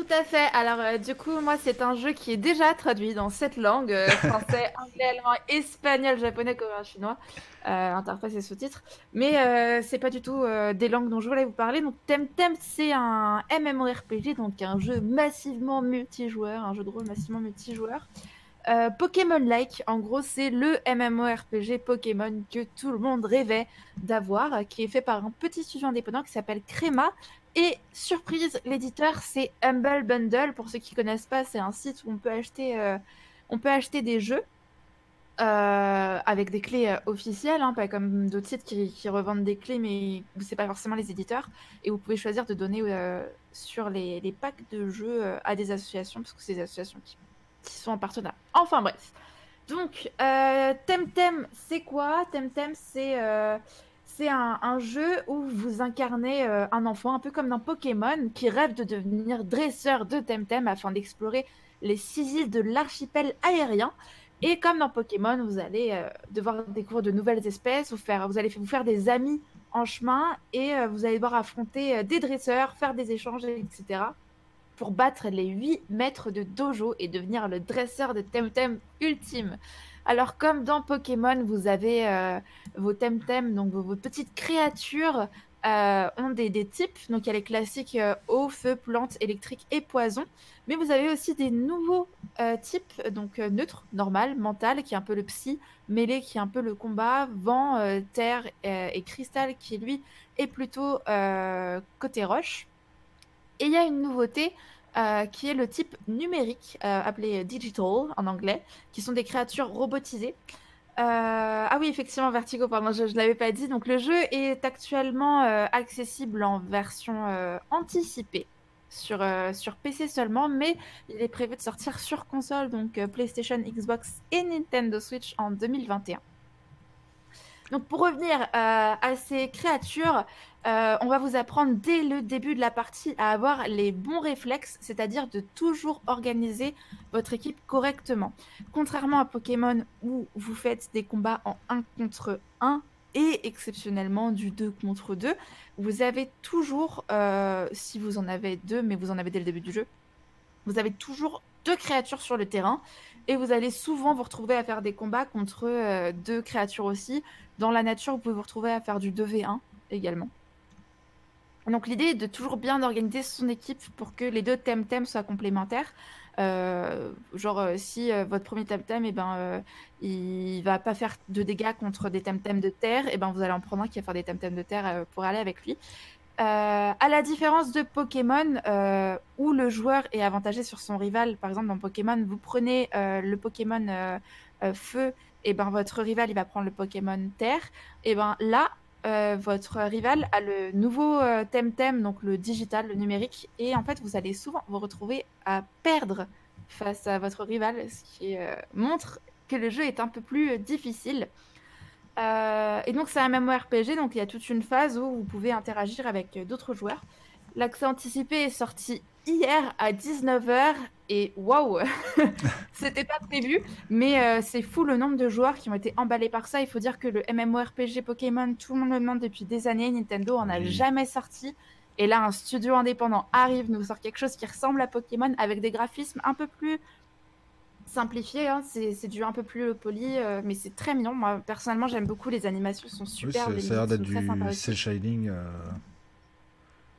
[SPEAKER 5] Tout à fait. Alors, euh, du coup, moi, c'est un jeu qui est déjà traduit dans sept langues euh, <laughs> français, anglais, allemand, espagnol, japonais, coréen, chinois, euh, interface et sous-titres. Mais c'est pas du tout des langues dont je voulais vous parler. Donc, Temtem, c'est un MMORPG, donc un jeu massivement multijoueur, un jeu de rôle massivement multijoueur. Euh, Pokémon-like, en gros, c'est le MMORPG Pokémon que tout le monde rêvait d'avoir, qui est fait par un petit studio indépendant qui s'appelle Crema. Et surprise, l'éditeur c'est Humble Bundle. Pour ceux qui connaissent pas, c'est un site où on peut acheter, euh, on peut acheter des jeux euh, avec des clés officielles, hein, pas comme d'autres sites qui, revendent des clés, mais c'est pas forcément les éditeurs. Et vous pouvez choisir de donner sur les, les packs de jeux à des associations, parce que c'est des associations qui, qui sont en partenariat. Enfin bref. Donc, euh, Temtem, c'est quoi? Temtem, c'est euh, c'est un, jeu où vous incarnez euh, un enfant, un peu comme dans Pokémon, qui rêve de devenir dresseur de Temtem afin d'explorer les six îles de l'archipel aérien. Et comme dans Pokémon, vous allez euh, devoir découvrir de nouvelles espèces, vous, faire, vous allez vous faire des amis en chemin et vous allez devoir affronter des dresseurs, faire des échanges, etc. battre les 8 maîtres de dojo et devenir le dresseur de Temtem ultime. Alors comme dans Pokémon, vous avez euh, vos Temtem, donc vos, petites créatures euh, ont des, types. Donc il y a les classiques euh, eau, feu, plante, électrique et poison. Mais vous avez aussi des nouveaux types, donc neutre, normal, mental, qui est un peu le psy, mêlé, qui est un peu le combat, vent, terre et cristal, qui lui est plutôt côté roche. Et il y a une nouveauté euh, qui est le type numérique, euh, appelé digital en anglais, qui sont des créatures robotisées. Euh, ah oui, effectivement, Vertigo, pardon, je ne l'avais pas dit. Donc le jeu est actuellement accessible en version anticipée sur, sur PC seulement, mais il est prévu de sortir sur console, donc PlayStation, Xbox et Nintendo Switch en 2021. Donc pour revenir euh, à ces créatures, euh, on va vous apprendre dès le début de la partie à avoir les bons réflexes, c'est-à-dire de toujours organiser votre équipe correctement. Contrairement à Pokémon où vous faites des combats en 1 contre 1 et exceptionnellement du 2 contre 2, vous avez toujours, euh, si vous en avez deux, mais vous en avez dès le début du jeu, vous avez toujours deux créatures sur le terrain et vous allez souvent vous retrouver à faire des combats contre euh, deux créatures aussi. Dans la nature, vous pouvez vous retrouver à faire du 2v1 également. Donc l'idée est de toujours bien organiser son équipe pour que les deux thèmes soient complémentaires. Euh, genre euh, si votre premier thème eh ben, il va pas faire de dégâts contre des thèmes de terre, et eh ben, vous allez en prendre un qui va faire des thèmes de terre pour aller avec lui. Euh, à la différence de Pokémon, euh, où le joueur est avantagé sur son rival, par exemple dans Pokémon, vous prenez euh, le Pokémon Feu, et ben votre rival il va prendre le Pokémon Terre, et ben là votre rival a le nouveau Temtem, donc le digital, le numérique, et en fait vous allez souvent vous retrouver à perdre face à votre rival, ce qui montre que le jeu est un peu plus difficile. Euh, et donc c'est un MMORPG, donc il y a toute une phase où vous pouvez interagir avec euh, d'autres joueurs. L'accès anticipé est sorti hier à 19h et waouh, <laughs> c'était pas prévu, mais euh, c'est fou le nombre de joueurs qui ont été emballés par ça. Il faut dire que le MMORPG Pokémon, tout le monde le demande depuis des années, Nintendo en a jamais sorti. Et là, un studio indépendant arrive, nous sort quelque chose qui ressemble à Pokémon avec des graphismes un peu plus simplifié, hein, c'est du un peu plus poli, euh, mais c'est très mignon. Moi, personnellement, j'aime beaucoup. Les animations sont super.
[SPEAKER 1] Oui, ça a l'air d'être du cel shading. Euh.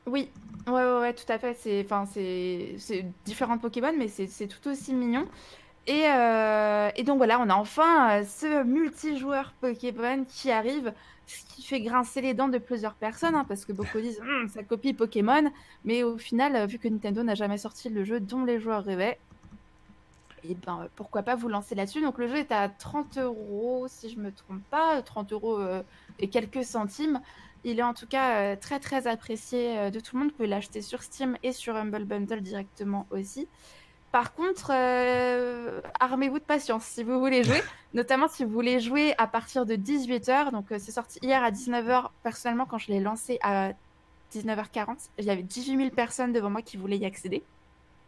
[SPEAKER 5] Oui, ouais, ouais, ouais, tout à fait. C'est, différents Pokémon, mais c'est tout aussi mignon. Et, euh, et, donc voilà, on a enfin ce multijoueur Pokémon qui arrive, ce qui fait grincer les dents de plusieurs personnes, hein, parce que beaucoup disent <laughs> hum, ça copie Pokémon, mais au final, vu que Nintendo n'a jamais sorti le jeu dont les joueurs rêvaient, et ben pourquoi pas vous lancer là-dessus. Donc le jeu est à 30 euros, si je me trompe pas, 30 euros euh, et quelques centimes. Il est en tout cas euh, très très apprécié euh, de tout le monde. Vous pouvez l'acheter sur Steam et sur Humble Bundle directement aussi. Par contre, armez-vous de patience si vous voulez jouer, <laughs> notamment si vous voulez jouer à partir de 18h. Donc c'est sorti hier à 19h. Personnellement, quand je l'ai lancé à 19h40, il y avait 18 000 personnes devant moi qui voulaient y accéder.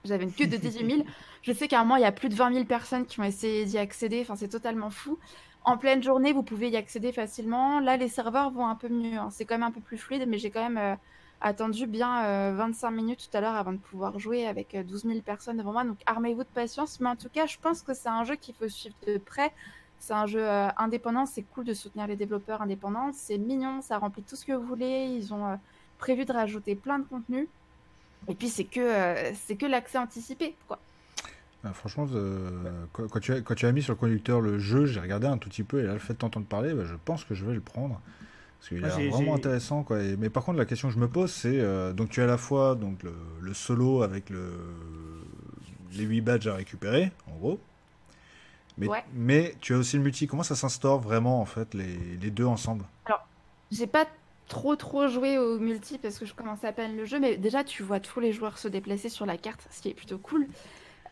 [SPEAKER 5] J'avais une queue de 18 000. Je sais qu'à un moment, il y a plus de 20 000 personnes qui ont essayé d'y accéder. Enfin, c'est totalement fou. En pleine journée, vous pouvez y accéder facilement. Là, les serveurs vont un peu mieux. Hein. C'est quand même un peu plus fluide, mais j'ai quand même euh, attendu bien 25 euh, minutes tout à l'heure avant de pouvoir jouer avec 12 euh, 000 personnes devant moi. Donc, armez-vous de patience. Mais en tout cas, je pense que c'est un jeu qu'il faut suivre de près. C'est un jeu indépendant. C'est cool de soutenir les développeurs indépendants. C'est mignon. Ça remplit tout ce que vous voulez. Ils ont prévu de rajouter plein de contenu. Et puis c'est que euh, c'est que l'accès anticipé, quoi.
[SPEAKER 1] Bah, franchement, euh, quand, tu as, quand tu as mis sur le conducteur le jeu, j'ai regardé un tout petit peu et là, le fait de t'entendre parler, bah, je pense que je vais le prendre. Parce qu'il est vraiment intéressant. Quoi. mais par contre, la question que je me pose, c'est euh, donc tu as à la fois donc, le, solo avec le, les 8 badges à récupérer, en gros. Mais, mais tu as aussi le multi. Comment ça s'instaure vraiment, en fait, les, les deux ensemble?
[SPEAKER 5] Alors, j'ai pas trop trop joué au multi parce que je commence à peine le jeu, mais déjà tu vois tous les joueurs se déplacer sur la carte, ce qui est plutôt cool.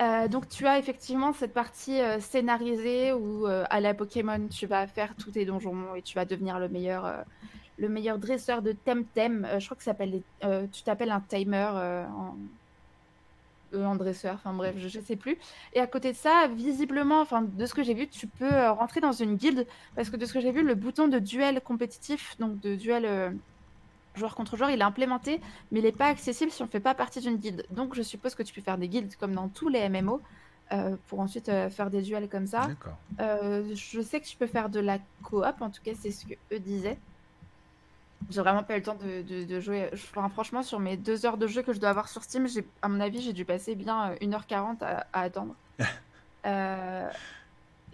[SPEAKER 5] Euh, donc tu as effectivement cette partie euh, scénarisée où euh, à la Pokémon tu vas faire tous tes donjons et tu vas devenir le meilleur, le meilleur dresseur de Temtem. je crois que s'appelle tu t'appelles un timer en dresseur, enfin bref, je, ne sais plus. Et à côté de ça, visiblement, enfin de ce que j'ai vu, tu peux euh, rentrer dans une guilde parce que de ce que j'ai vu, le bouton de duel compétitif, donc de duel euh, joueur contre joueur, il est implémenté, mais il n'est pas accessible si on ne fait pas partie d'une guilde. Donc je suppose que tu peux faire des guildes comme dans tous les MMO. Euh, pour ensuite faire des duels comme ça. je sais que tu peux faire de la coop, en tout cas c'est ce que eux disaient. J'ai vraiment pas eu le temps de, jouer. franchement, sur mes deux heures de jeu que je dois avoir sur Steam, à mon avis, j'ai dû passer bien 1h40 euh, à, attendre. <laughs> Euh,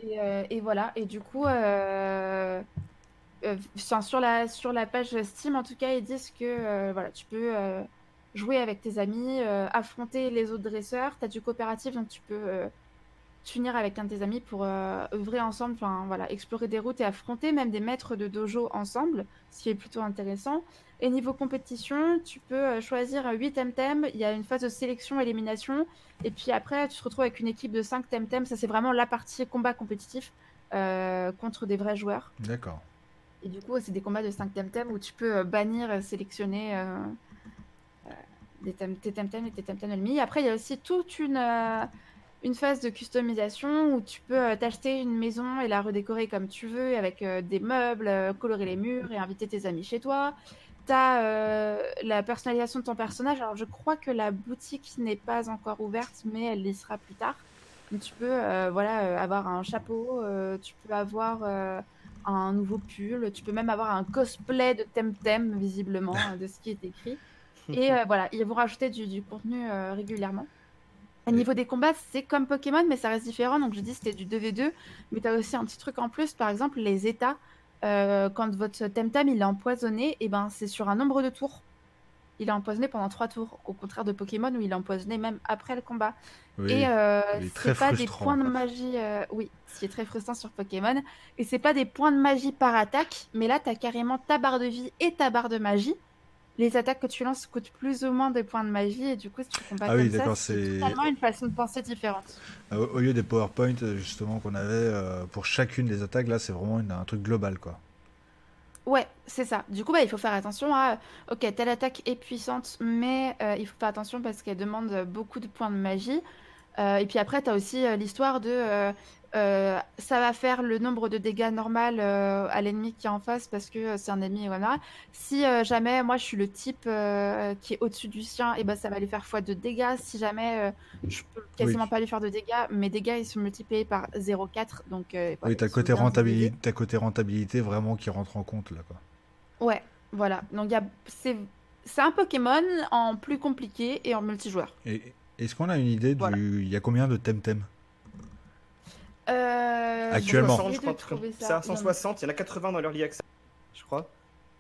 [SPEAKER 5] euh, et, voilà. Et du coup, sur, la, sur la page Steam, en tout cas, ils disent que voilà, tu peux jouer avec tes amis, affronter les autres dresseurs. Tu as du coopératif, donc tu peux t'unir avec un de tes amis pour euh, œuvrer ensemble, enfin voilà, explorer des routes et affronter même des maîtres de dojo ensemble, ce qui est plutôt intéressant. Et niveau compétition, tu peux euh, choisir 8 temtem, il y a une phase de sélection, élimination, et puis après tu te retrouves avec une équipe de 5 temtem, ça c'est vraiment la partie combat compétitif euh, contre des vrais joueurs.
[SPEAKER 1] D'accord.
[SPEAKER 5] Et du coup, c'est des combats de 5 Temtem où tu peux bannir, sélectionner euh, des tes Temtem et tes Temtem ennemis. Après, il y a aussi toute une, une phase de customisation où tu peux euh, t'acheter une maison et la redécorer comme tu veux avec euh, des meubles, euh, colorer les murs et inviter tes amis chez toi. Tu as la personnalisation de ton personnage. Alors, je crois que la boutique n'est pas encore ouverte, mais elle y sera plus tard. Donc, tu peux voilà, avoir un chapeau, tu peux avoir un nouveau pull, tu peux même avoir un cosplay de Temtem, visiblement, de ce qui est écrit. <laughs> Et euh, voilà, ils vont rajouter du, du contenu euh, régulièrement. Au niveau des combats, c'est comme Pokémon, mais ça reste différent. Donc, je dis c'était du 2v2, mais tu as aussi un petit truc en plus, par exemple, les états. Euh, quand votre Temtem il est empoisonné, et ben, c'est sur un nombre de tours. Il est empoisonné pendant 3 tours, au contraire de Pokémon où il est empoisonné même après le combat.
[SPEAKER 1] Oui.
[SPEAKER 5] Et euh, c'est pas des points de magie, euh, oui, ce qui est très frustrant sur Pokémon. Et c'est pas des points de magie par attaque, mais là t'as carrément ta barre de vie et ta barre de magie. Les attaques que tu lances coûtent plus ou moins des points de magie, et du coup, si tu combats
[SPEAKER 1] Ah oui,
[SPEAKER 5] comme ça,
[SPEAKER 1] d'accord,
[SPEAKER 5] c'est totalement une façon de penser différente.
[SPEAKER 1] Au, au lieu des PowerPoint euh, justement qu'on avait euh, pour chacune des attaques, là c'est vraiment une- un truc global quoi.
[SPEAKER 5] Ouais, c'est ça. Du coup, bah, il faut faire attention à. Ok, telle attaque est puissante, mais euh, il faut faire attention parce qu'elle demande beaucoup de points de magie. Euh, et puis après, tu as aussi euh, l'histoire de. Euh, ça va faire le nombre de dégâts normal euh, à l'ennemi qui est en face parce que euh, c'est un ennemi. Voilà. Si jamais moi je suis le type qui est au-dessus du sien, et ben ça va lui faire x de dégâts. Si jamais je peux quasiment
[SPEAKER 1] Oui.
[SPEAKER 5] pas lui faire de dégâts, mes dégâts ils sont multipliés par 0,4. Donc,
[SPEAKER 1] oui, t'as côté rentabilité, t'as côté rentabilité vraiment qui rentre en compte là quoi.
[SPEAKER 5] Ouais, voilà. Donc c'est c'est un Pokémon en plus compliqué et en multijoueur.
[SPEAKER 1] Et est-ce qu'on a une idée du il y a combien de Temtem?
[SPEAKER 5] Euh,
[SPEAKER 1] Actuellement.
[SPEAKER 5] j'ai
[SPEAKER 3] 160, je crois, ça,
[SPEAKER 5] a-
[SPEAKER 3] 160, il y en a 80 dans l'early access, je crois.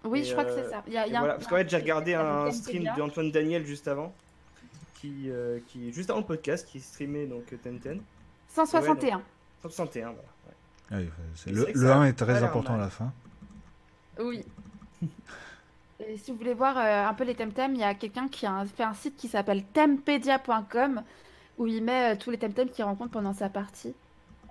[SPEAKER 5] Oui,
[SPEAKER 3] Et,
[SPEAKER 5] je crois que
[SPEAKER 3] euh,
[SPEAKER 5] c'est ça. Il y a, il
[SPEAKER 3] Et
[SPEAKER 5] y a
[SPEAKER 3] voilà,
[SPEAKER 5] un-
[SPEAKER 3] parce qu'en fait, j'ai regardé
[SPEAKER 5] un
[SPEAKER 3] stream d'Antoine Daniel juste avant, qui, euh, qui juste avant le podcast, qui streamait donc euh, Tenten.
[SPEAKER 5] 161.
[SPEAKER 3] 161, voilà. ouais.
[SPEAKER 1] Oui, c'est-
[SPEAKER 3] C'est
[SPEAKER 1] le, le
[SPEAKER 3] ça a
[SPEAKER 1] 1 est très important à la fin.
[SPEAKER 5] Oui. <laughs> Et si vous voulez voir euh, un peu les Temtem, il y a quelqu'un qui a un- fait un site qui s'appelle tempedia.com où il met euh, tous les Temtem qu'il rencontre pendant sa partie.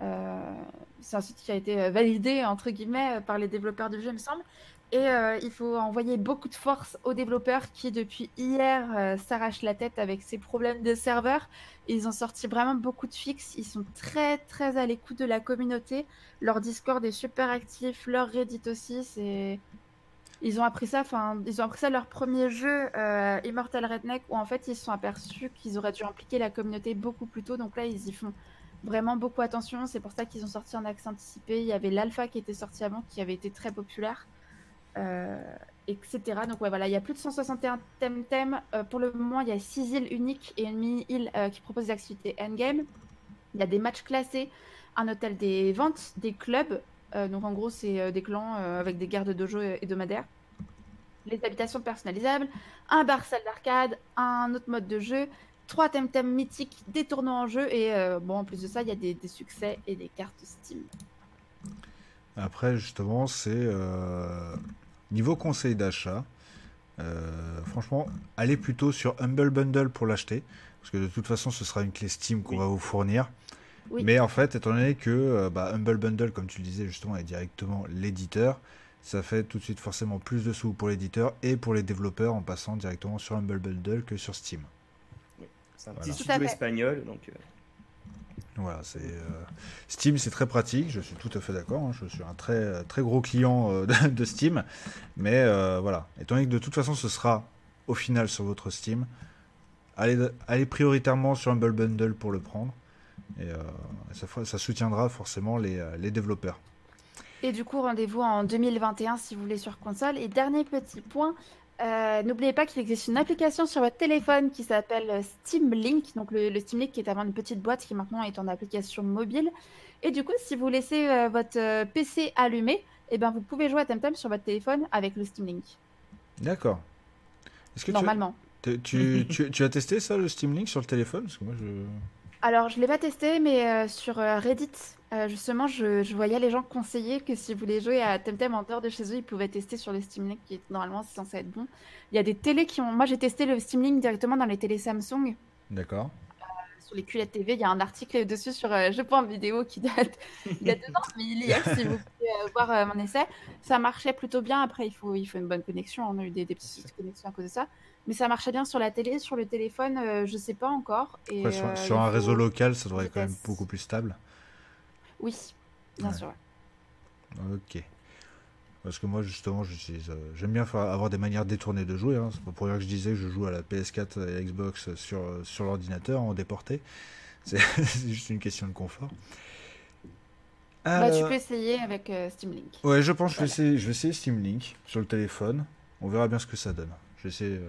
[SPEAKER 5] Euh, c'est un site qui a été euh, validé entre guillemets euh, par les développeurs du jeu, il me semble. Et il faut envoyer beaucoup de force aux développeurs qui, depuis hier, s'arrachent la tête avec ces problèmes de serveur. Ils ont sorti vraiment beaucoup de fixes. Ils sont très, très à l'écoute de la communauté. Leur Discord est super actif, leur Reddit aussi. C'est ils ont appris ça, enfin, ils ont appris ça leur premier jeu, Immortal Redneck, où en fait ils se sont aperçus qu'ils auraient dû impliquer la communauté beaucoup plus tôt. Donc là, ils y font vraiment beaucoup attention. C'est pour ça qu'ils ont sorti un accès anticipé. Il y avait l'alpha qui était sorti avant, qui avait été très populaire, euh, etc. Donc ouais, voilà, il y a plus de 161 Temtem. Euh, pour le moment, il y a 6 îles uniques et une mini-île euh, qui propose des activités endgame. Il y a des matchs classés, un hôtel des ventes, des clubs. Euh, donc en gros, c'est des clans avec des gardes dojo hebdomadaires. Les habitations personnalisables, un bar salle d'arcade, un autre mode de jeu, trois Temtem mythiques, des tournois en jeu et euh, bon, en plus de ça, il y a des, des succès et des cartes Steam.
[SPEAKER 1] Après, justement, c'est euh, niveau conseil d'achat. euh, franchement, allez plutôt sur Humble Bundle pour l'acheter. Parce que de toute façon, ce sera une clé Steam qu'on
[SPEAKER 3] Oui.
[SPEAKER 1] va vous fournir.
[SPEAKER 5] Oui.
[SPEAKER 1] Mais en fait, étant donné que bah, Humble Bundle, comme tu le disais justement, est directement l'éditeur, ça fait tout de suite forcément plus de sous pour l'éditeur et pour les développeurs en passant directement sur Humble Bundle que sur Steam.
[SPEAKER 3] C'est un
[SPEAKER 1] Voilà.
[SPEAKER 3] petit
[SPEAKER 5] Tout à
[SPEAKER 3] studio
[SPEAKER 5] fait.
[SPEAKER 3] espagnol, donc euh,
[SPEAKER 1] Voilà, c'est euh, Steam, c'est très pratique. Je suis tout à fait d'accord. hein, je suis un très très gros client euh, de, de Steam, mais euh, voilà, étant donné que de toute façon, ce sera au final sur votre Steam, allez allez prioritairement sur Humble Bundle pour le prendre, et euh, ça, ça soutiendra forcément les, les développeurs.
[SPEAKER 5] Et du coup, rendez-vous en 2021 si vous voulez sur console. Et dernier petit point, euh, n'oubliez pas qu'il existe une application sur votre téléphone qui s'appelle Steam Link. Donc le, le Steam Link qui est avant une petite boîte qui maintenant est en application mobile. Et du coup, si vous laissez euh, votre euh, PC allumé, eh ben, vous pouvez jouer à Temtem sur votre téléphone avec le Steam Link.
[SPEAKER 1] D'accord.
[SPEAKER 5] Normalement.
[SPEAKER 1] tu, tu, tu- tu as testé ça, le Steam Link sur le téléphone? Parce que moi, je...
[SPEAKER 5] Alors, je l'ai pas testé, mais euh, sur euh, Reddit, euh, justement, je, je voyais les gens conseiller que si vous voulez jouer à Temtem en dehors de chez eux, ils pouvaient tester sur le Steam Link, qui est normalement c'est censé être bon. Il y a des télés qui ont. Moi, j'ai testé le Steam Link directement dans les télés Samsung.
[SPEAKER 1] D'accord.
[SPEAKER 5] sous les culettes TV, il y a un article dessus sur Je prends vidéo qui date il y a deux ans, mais il y a si vous pouvez voir mon essai. Ça marchait plutôt bien. Après, il faut, il faut une bonne connexion. On a eu des, des petites connexions à cause de ça. Mais ça marchait bien sur la télé, sur le téléphone, euh, je sais pas encore. Et,
[SPEAKER 1] Ouais, sur,
[SPEAKER 5] euh,
[SPEAKER 1] sur un réseau local, ça devrait être quand même beaucoup plus stable.
[SPEAKER 5] Oui, bien
[SPEAKER 1] Ouais.
[SPEAKER 5] sûr.
[SPEAKER 1] Ok. Parce que moi, justement, j'utilise, euh, j'aime bien faire- avoir des manières détournées de jouer. Hein. C'est pas pour rien que je disais que je joue à la PS4 et à la Xbox sur, euh, sur l'ordinateur en déporté. <laughs> C'est juste une question de confort.
[SPEAKER 5] Bah, tu peux essayer avec Steam Link.
[SPEAKER 1] Ouais, je pense que je vais, essayer, je vais essayer Steam Link sur le téléphone. On verra bien ce que ça donne. Je vais essayer.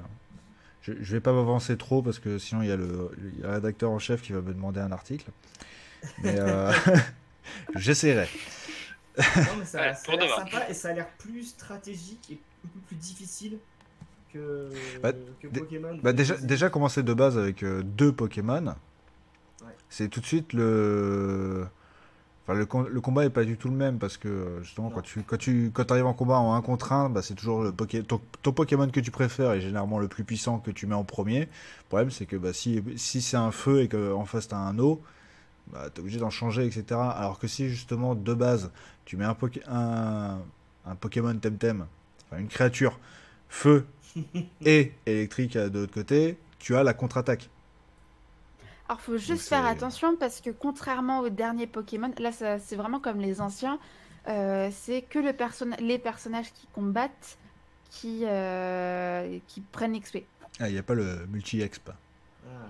[SPEAKER 1] Je, je vais pas m'avancer trop parce que sinon il y a le, il y a le rédacteur en chef qui va me demander un article. Mais euh, <laughs> <laughs> j'essaierai.
[SPEAKER 3] Non, mais ça,
[SPEAKER 4] Ouais,
[SPEAKER 3] ça
[SPEAKER 4] pour
[SPEAKER 3] a l'air sympa et ça a l'air plus stratégique et un peu plus difficile que,
[SPEAKER 1] Bah,
[SPEAKER 3] que Pokémon.
[SPEAKER 1] Bah déjà, déjà commencer de base avec euh, deux Pokémon,
[SPEAKER 3] Ouais.
[SPEAKER 1] c'est tout de suite le. Enfin, le, com- le combat est pas du tout le même parce que justement
[SPEAKER 3] Non.
[SPEAKER 1] quand tu quand tu quand arrives en combat en 1 contre 1, bah, c'est toujours le Poké- ton, ton Pokémon que tu préfères est généralement le plus puissant que tu mets en premier. Le problème c'est que bah, si, si c'est un feu et qu'en face t'as un eau, bah, t'es obligé d'en changer etc. Alors que si justement de base tu mets un, Poké- un, un Pokémon Temtem, enfin une créature feu <laughs> et électrique de l'autre côté, tu as la contre-attaque.
[SPEAKER 5] Alors, faut juste faire attention parce que contrairement aux derniers Pokémon, là, ça- c'est vraiment comme les anciens. euh, c'est que le perso- les personnages qui combattent qui, euh, qui prennent XP.
[SPEAKER 1] Ah, il n'y a pas le multi-exp.
[SPEAKER 3] Ah.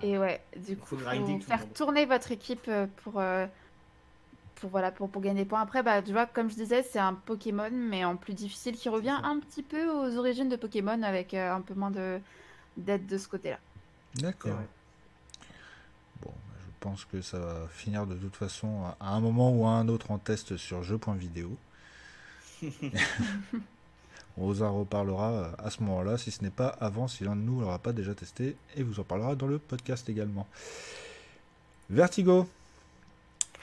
[SPEAKER 5] Et ouais, du coup,
[SPEAKER 3] faut
[SPEAKER 5] faire tourner votre équipe euh, pour, pour, voilà, pour, pour gagner des points. Après, bah, tu vois, comme je disais, c'est un Pokémon, mais en plus difficile, qui revient un petit peu aux origines de Pokémon avec euh, un peu moins de d'aide de ce côté-là.
[SPEAKER 1] D'accord.
[SPEAKER 3] vrai.
[SPEAKER 1] Bon, bah, je pense que ça va finir de toute façon à un moment ou à un autre en test sur jeu.vidéo. On vous en reparlera à ce moment-là, si ce n'est pas avant, si l'un de nous l'aura pas déjà testé, et vous en parlera dans le podcast également. Vertigo.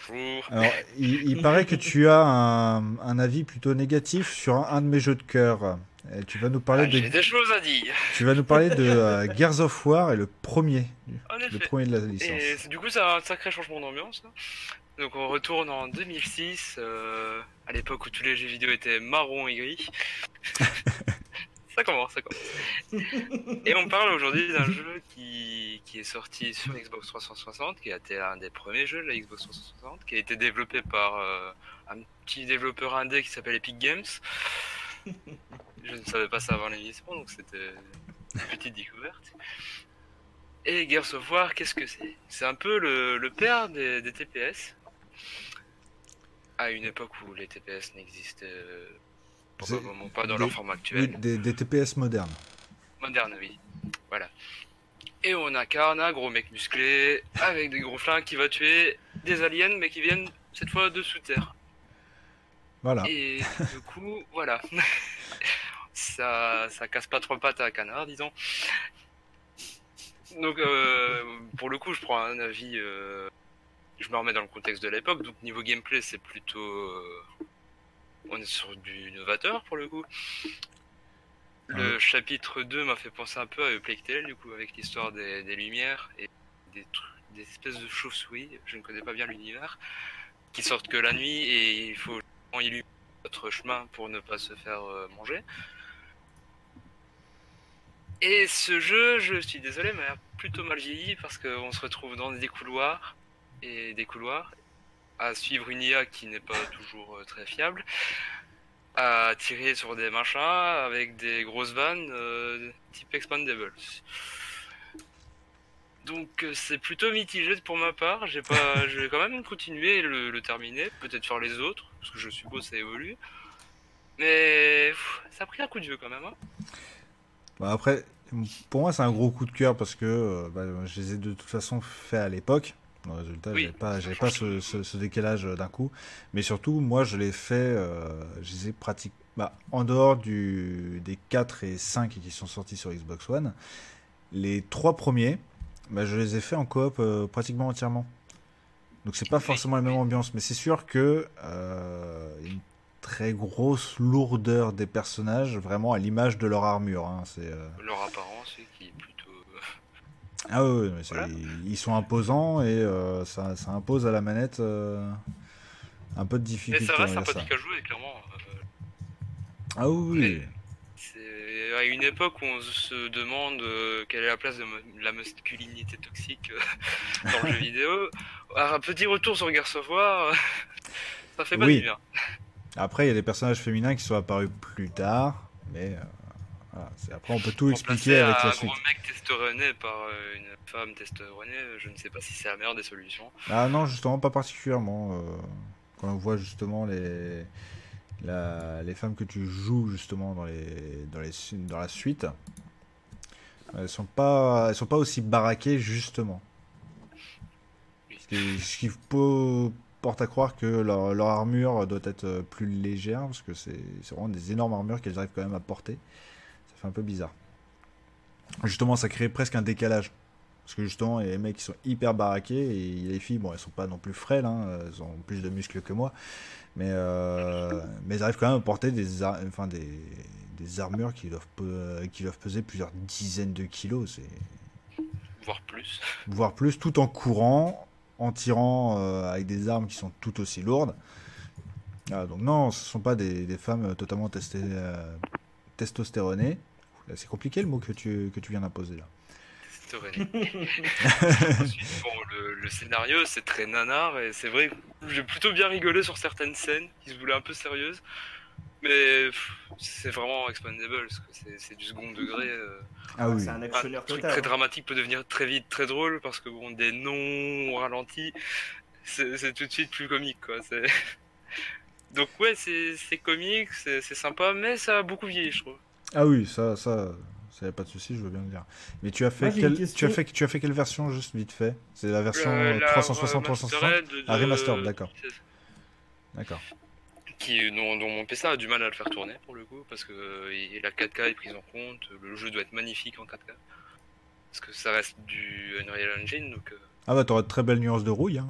[SPEAKER 4] Bonjour.
[SPEAKER 1] Alors, il, il paraît que tu as un, un avis plutôt négatif sur un, un de mes jeux de cœur. Et tu vas nous parler
[SPEAKER 4] Ah,
[SPEAKER 1] de,
[SPEAKER 4] J'ai des choses à dire.
[SPEAKER 1] tu vas nous parler de euh, Gears of War et le premier,
[SPEAKER 4] En
[SPEAKER 1] le premier de la
[SPEAKER 4] Et
[SPEAKER 1] licence.
[SPEAKER 4] c'est- du coup, c'est un sacré changement d'ambiance. hein. Donc, on retourne en 2006, euh, à l'époque où tous les jeux vidéo étaient marron et gris. <laughs> ça commence, ça commence. Et on parle aujourd'hui d'un jeu qui, qui est sorti sur Xbox 360, qui a été un des premiers jeux de la Xbox 360, qui a été développé par euh, un petit développeur indé qui s'appelle Epic Games. Je ne savais pas ça avant l'émission, donc c'était une petite découverte. Et Gears of War, qu'est-ce que c'est? C'est un peu le, le père des, des TPS. À une époque où les TPS n'existaient euh, probablement pas dans
[SPEAKER 1] des-
[SPEAKER 4] leur format
[SPEAKER 1] Oui,
[SPEAKER 4] actuel.
[SPEAKER 1] des, des TPS modernes.
[SPEAKER 4] Moderne, oui. Voilà. Et on incarne un gros mec musclé, avec des gros flingues qui va tuer des aliens, mais qui viennent cette fois de sous terre.
[SPEAKER 1] Voilà.
[SPEAKER 4] Et du coup, voilà. <laughs> ça, ça casse pas trois pattes à un canard, disons. Donc, euh, pour le coup, je prends un avis. euh, je me remets dans le contexte de l'époque. Donc, niveau gameplay, c'est plutôt. euh, on est sur du novateur pour le coup. Le chapitre 2 m'a fait penser un peu à Plague Tale, du coup, avec l'histoire des, des lumières et des, des espèces de chauves-souris. Je ne connais pas bien l'univers. Qui sortent que la nuit et il faut illuminer notre chemin pour ne pas se faire manger. Et ce jeu, je suis désolé, mais a plutôt mal vieilli parce qu'on se retrouve dans des couloirs et des couloirs à suivre une IA qui n'est pas toujours euh, très fiable, à tirer sur des machins avec des grosses vannes euh, type Expandables. Donc euh, c'est plutôt mitigé pour ma part. J'ai pas, <laughs> je vais quand même continuer le, le terminer, peut-être faire les autres parce que je suppose ça évolue. Mais ça a pris un coup de vieux quand même. hein.
[SPEAKER 1] Bah, après, pour moi, c'est un gros coup de cœur parce que euh, bah, je les ai de toute façon fait à l'époque. Le résultat,
[SPEAKER 4] Oui,
[SPEAKER 1] pas, j'avais pas ce,
[SPEAKER 4] tout.
[SPEAKER 1] ce- ce décalage euh, d'un coup. Mais surtout, moi, je l'ai fait, euh, je les ai pratiqués bah, en dehors du, des 4 et 5 qui sont sortis sur Xbox One. Les trois premiers, bah, je les ai fait en coop euh, pratiquement entièrement. Donc, c'est pas forcément la même ambiance, mais c'est sûr que euh, très grosse lourdeur des personnages, vraiment à l'image de leur armure. hein. C'est. euh,
[SPEAKER 4] Leur apparence qui est plutôt.
[SPEAKER 1] Ah oui, mais c'est-
[SPEAKER 4] Voilà.
[SPEAKER 1] ils sont imposants et euh, ça, ça impose à la manette euh, un peu de
[SPEAKER 4] Mais
[SPEAKER 1] difficulté.
[SPEAKER 4] ça reste
[SPEAKER 1] ça.
[SPEAKER 4] à jouer, clairement. Euh,
[SPEAKER 1] Ah oui, oui.
[SPEAKER 4] C'est à une époque où on se demande euh, quelle est la place de la masculinité toxique euh, dans le jeu <laughs> vidéo. Un petit retour sur Gears of War, euh, ça fait pas
[SPEAKER 1] Oui.
[SPEAKER 4] du bien.
[SPEAKER 1] Après, il y a des personnages féminins qui sont apparus plus tard, mais euh, voilà, après on peut tout expliquer avec
[SPEAKER 4] un
[SPEAKER 1] la suite.
[SPEAKER 4] gros mec testoronné par euh, une femme testoronée, je ne sais pas si c'est la meilleure des solutions.
[SPEAKER 1] Ah non, justement, pas particulièrement. euh, quand on voit justement les, la- les femmes que tu joues justement dans, les, dans, les, dans la suite, elles sont pas, elles sont pas aussi baraquées justement. Ce qui, ce qui peut- porte à croire que leur, leur armure doit être euh, plus légère, parce que c'est vraiment des énormes armures qu'elles arrivent quand même à porter. Ça fait un peu bizarre. Justement, ça crée presque un décalage. Parce que justement, il y a les mecs qui sont hyper baraqués et les filles, bon, elles sont pas non plus frêles, hein, elles ont plus de muscles que moi, mais, euh, mais elles arrivent quand même à porter des, enfin, des, des armures qui doivent, pe- qui doivent peser plusieurs dizaines de kilos,
[SPEAKER 4] Voire plus.
[SPEAKER 1] voire plus, tout en courant, en tirant euh, avec des armes qui sont tout aussi lourdes. Ah, donc non, ce sont pas des, des femmes totalement testé- euh, testostéronées. C'est compliqué le mot que tu, que tu viens d'imposer là.
[SPEAKER 4] Ensuite, <laughs> bon, le, le scénario, c'est très nanar, et c'est vrai que j'ai plutôt bien rigolé sur certaines scènes qui se voulaient un peu sérieuses. Mais c'est vraiment expandable, parce que c'est- du second degré. euh.
[SPEAKER 1] Ah oui.
[SPEAKER 3] C'est un
[SPEAKER 4] Un
[SPEAKER 3] actionneur
[SPEAKER 4] truc
[SPEAKER 3] total.
[SPEAKER 4] très
[SPEAKER 3] hein.
[SPEAKER 4] dramatique peut devenir très vite très drôle, parce que bon, des noms au ralenti, c'est tout de suite plus comique, quoi. <laughs> Donc ouais, c'est comique, c'est sympa, mais ça a beaucoup vieilli, je trouve.
[SPEAKER 1] Ah oui, ça, ça, ça y a pas de souci, je veux bien le dire. Mais tu as fait
[SPEAKER 3] Moi,
[SPEAKER 1] quelle, tu
[SPEAKER 3] question.
[SPEAKER 1] as fait, tu as fait quelle version juste vite fait? C'est la version
[SPEAKER 4] Euh, la
[SPEAKER 1] 360, 360
[SPEAKER 4] remastered de-
[SPEAKER 1] Ah, remastered, d'accord. D'accord.
[SPEAKER 4] Qui dont, dont mon PC a du mal à le faire tourner pour le coup parce que euh, la 4K est prise en compte, le jeu doit être magnifique en 4K parce que ça reste du Unreal Engine donc euh,
[SPEAKER 1] Ah bah t'auras de très belles nuances de rouille. Hein.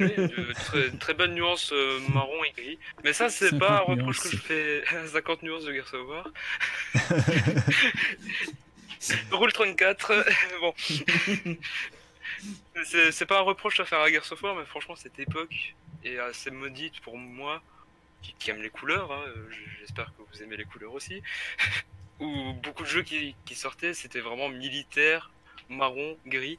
[SPEAKER 4] oui, de très, très bonne nuance euh, marron et gris. Mais ça c'est pas un
[SPEAKER 2] 50
[SPEAKER 4] reproche que
[SPEAKER 2] nuances.
[SPEAKER 4] je fais 50 nuances de Gears of War. <laughs> Rule 34 bon. C'est c'est pas un reproche à faire à Gears of War mais franchement cette époque est assez maudite pour moi qui, qui aime les couleurs, hein, euh, j'espère que vous aimez les couleurs aussi, <laughs> où beaucoup de jeux qui, sortaient, c'était vraiment militaire, marron, gris.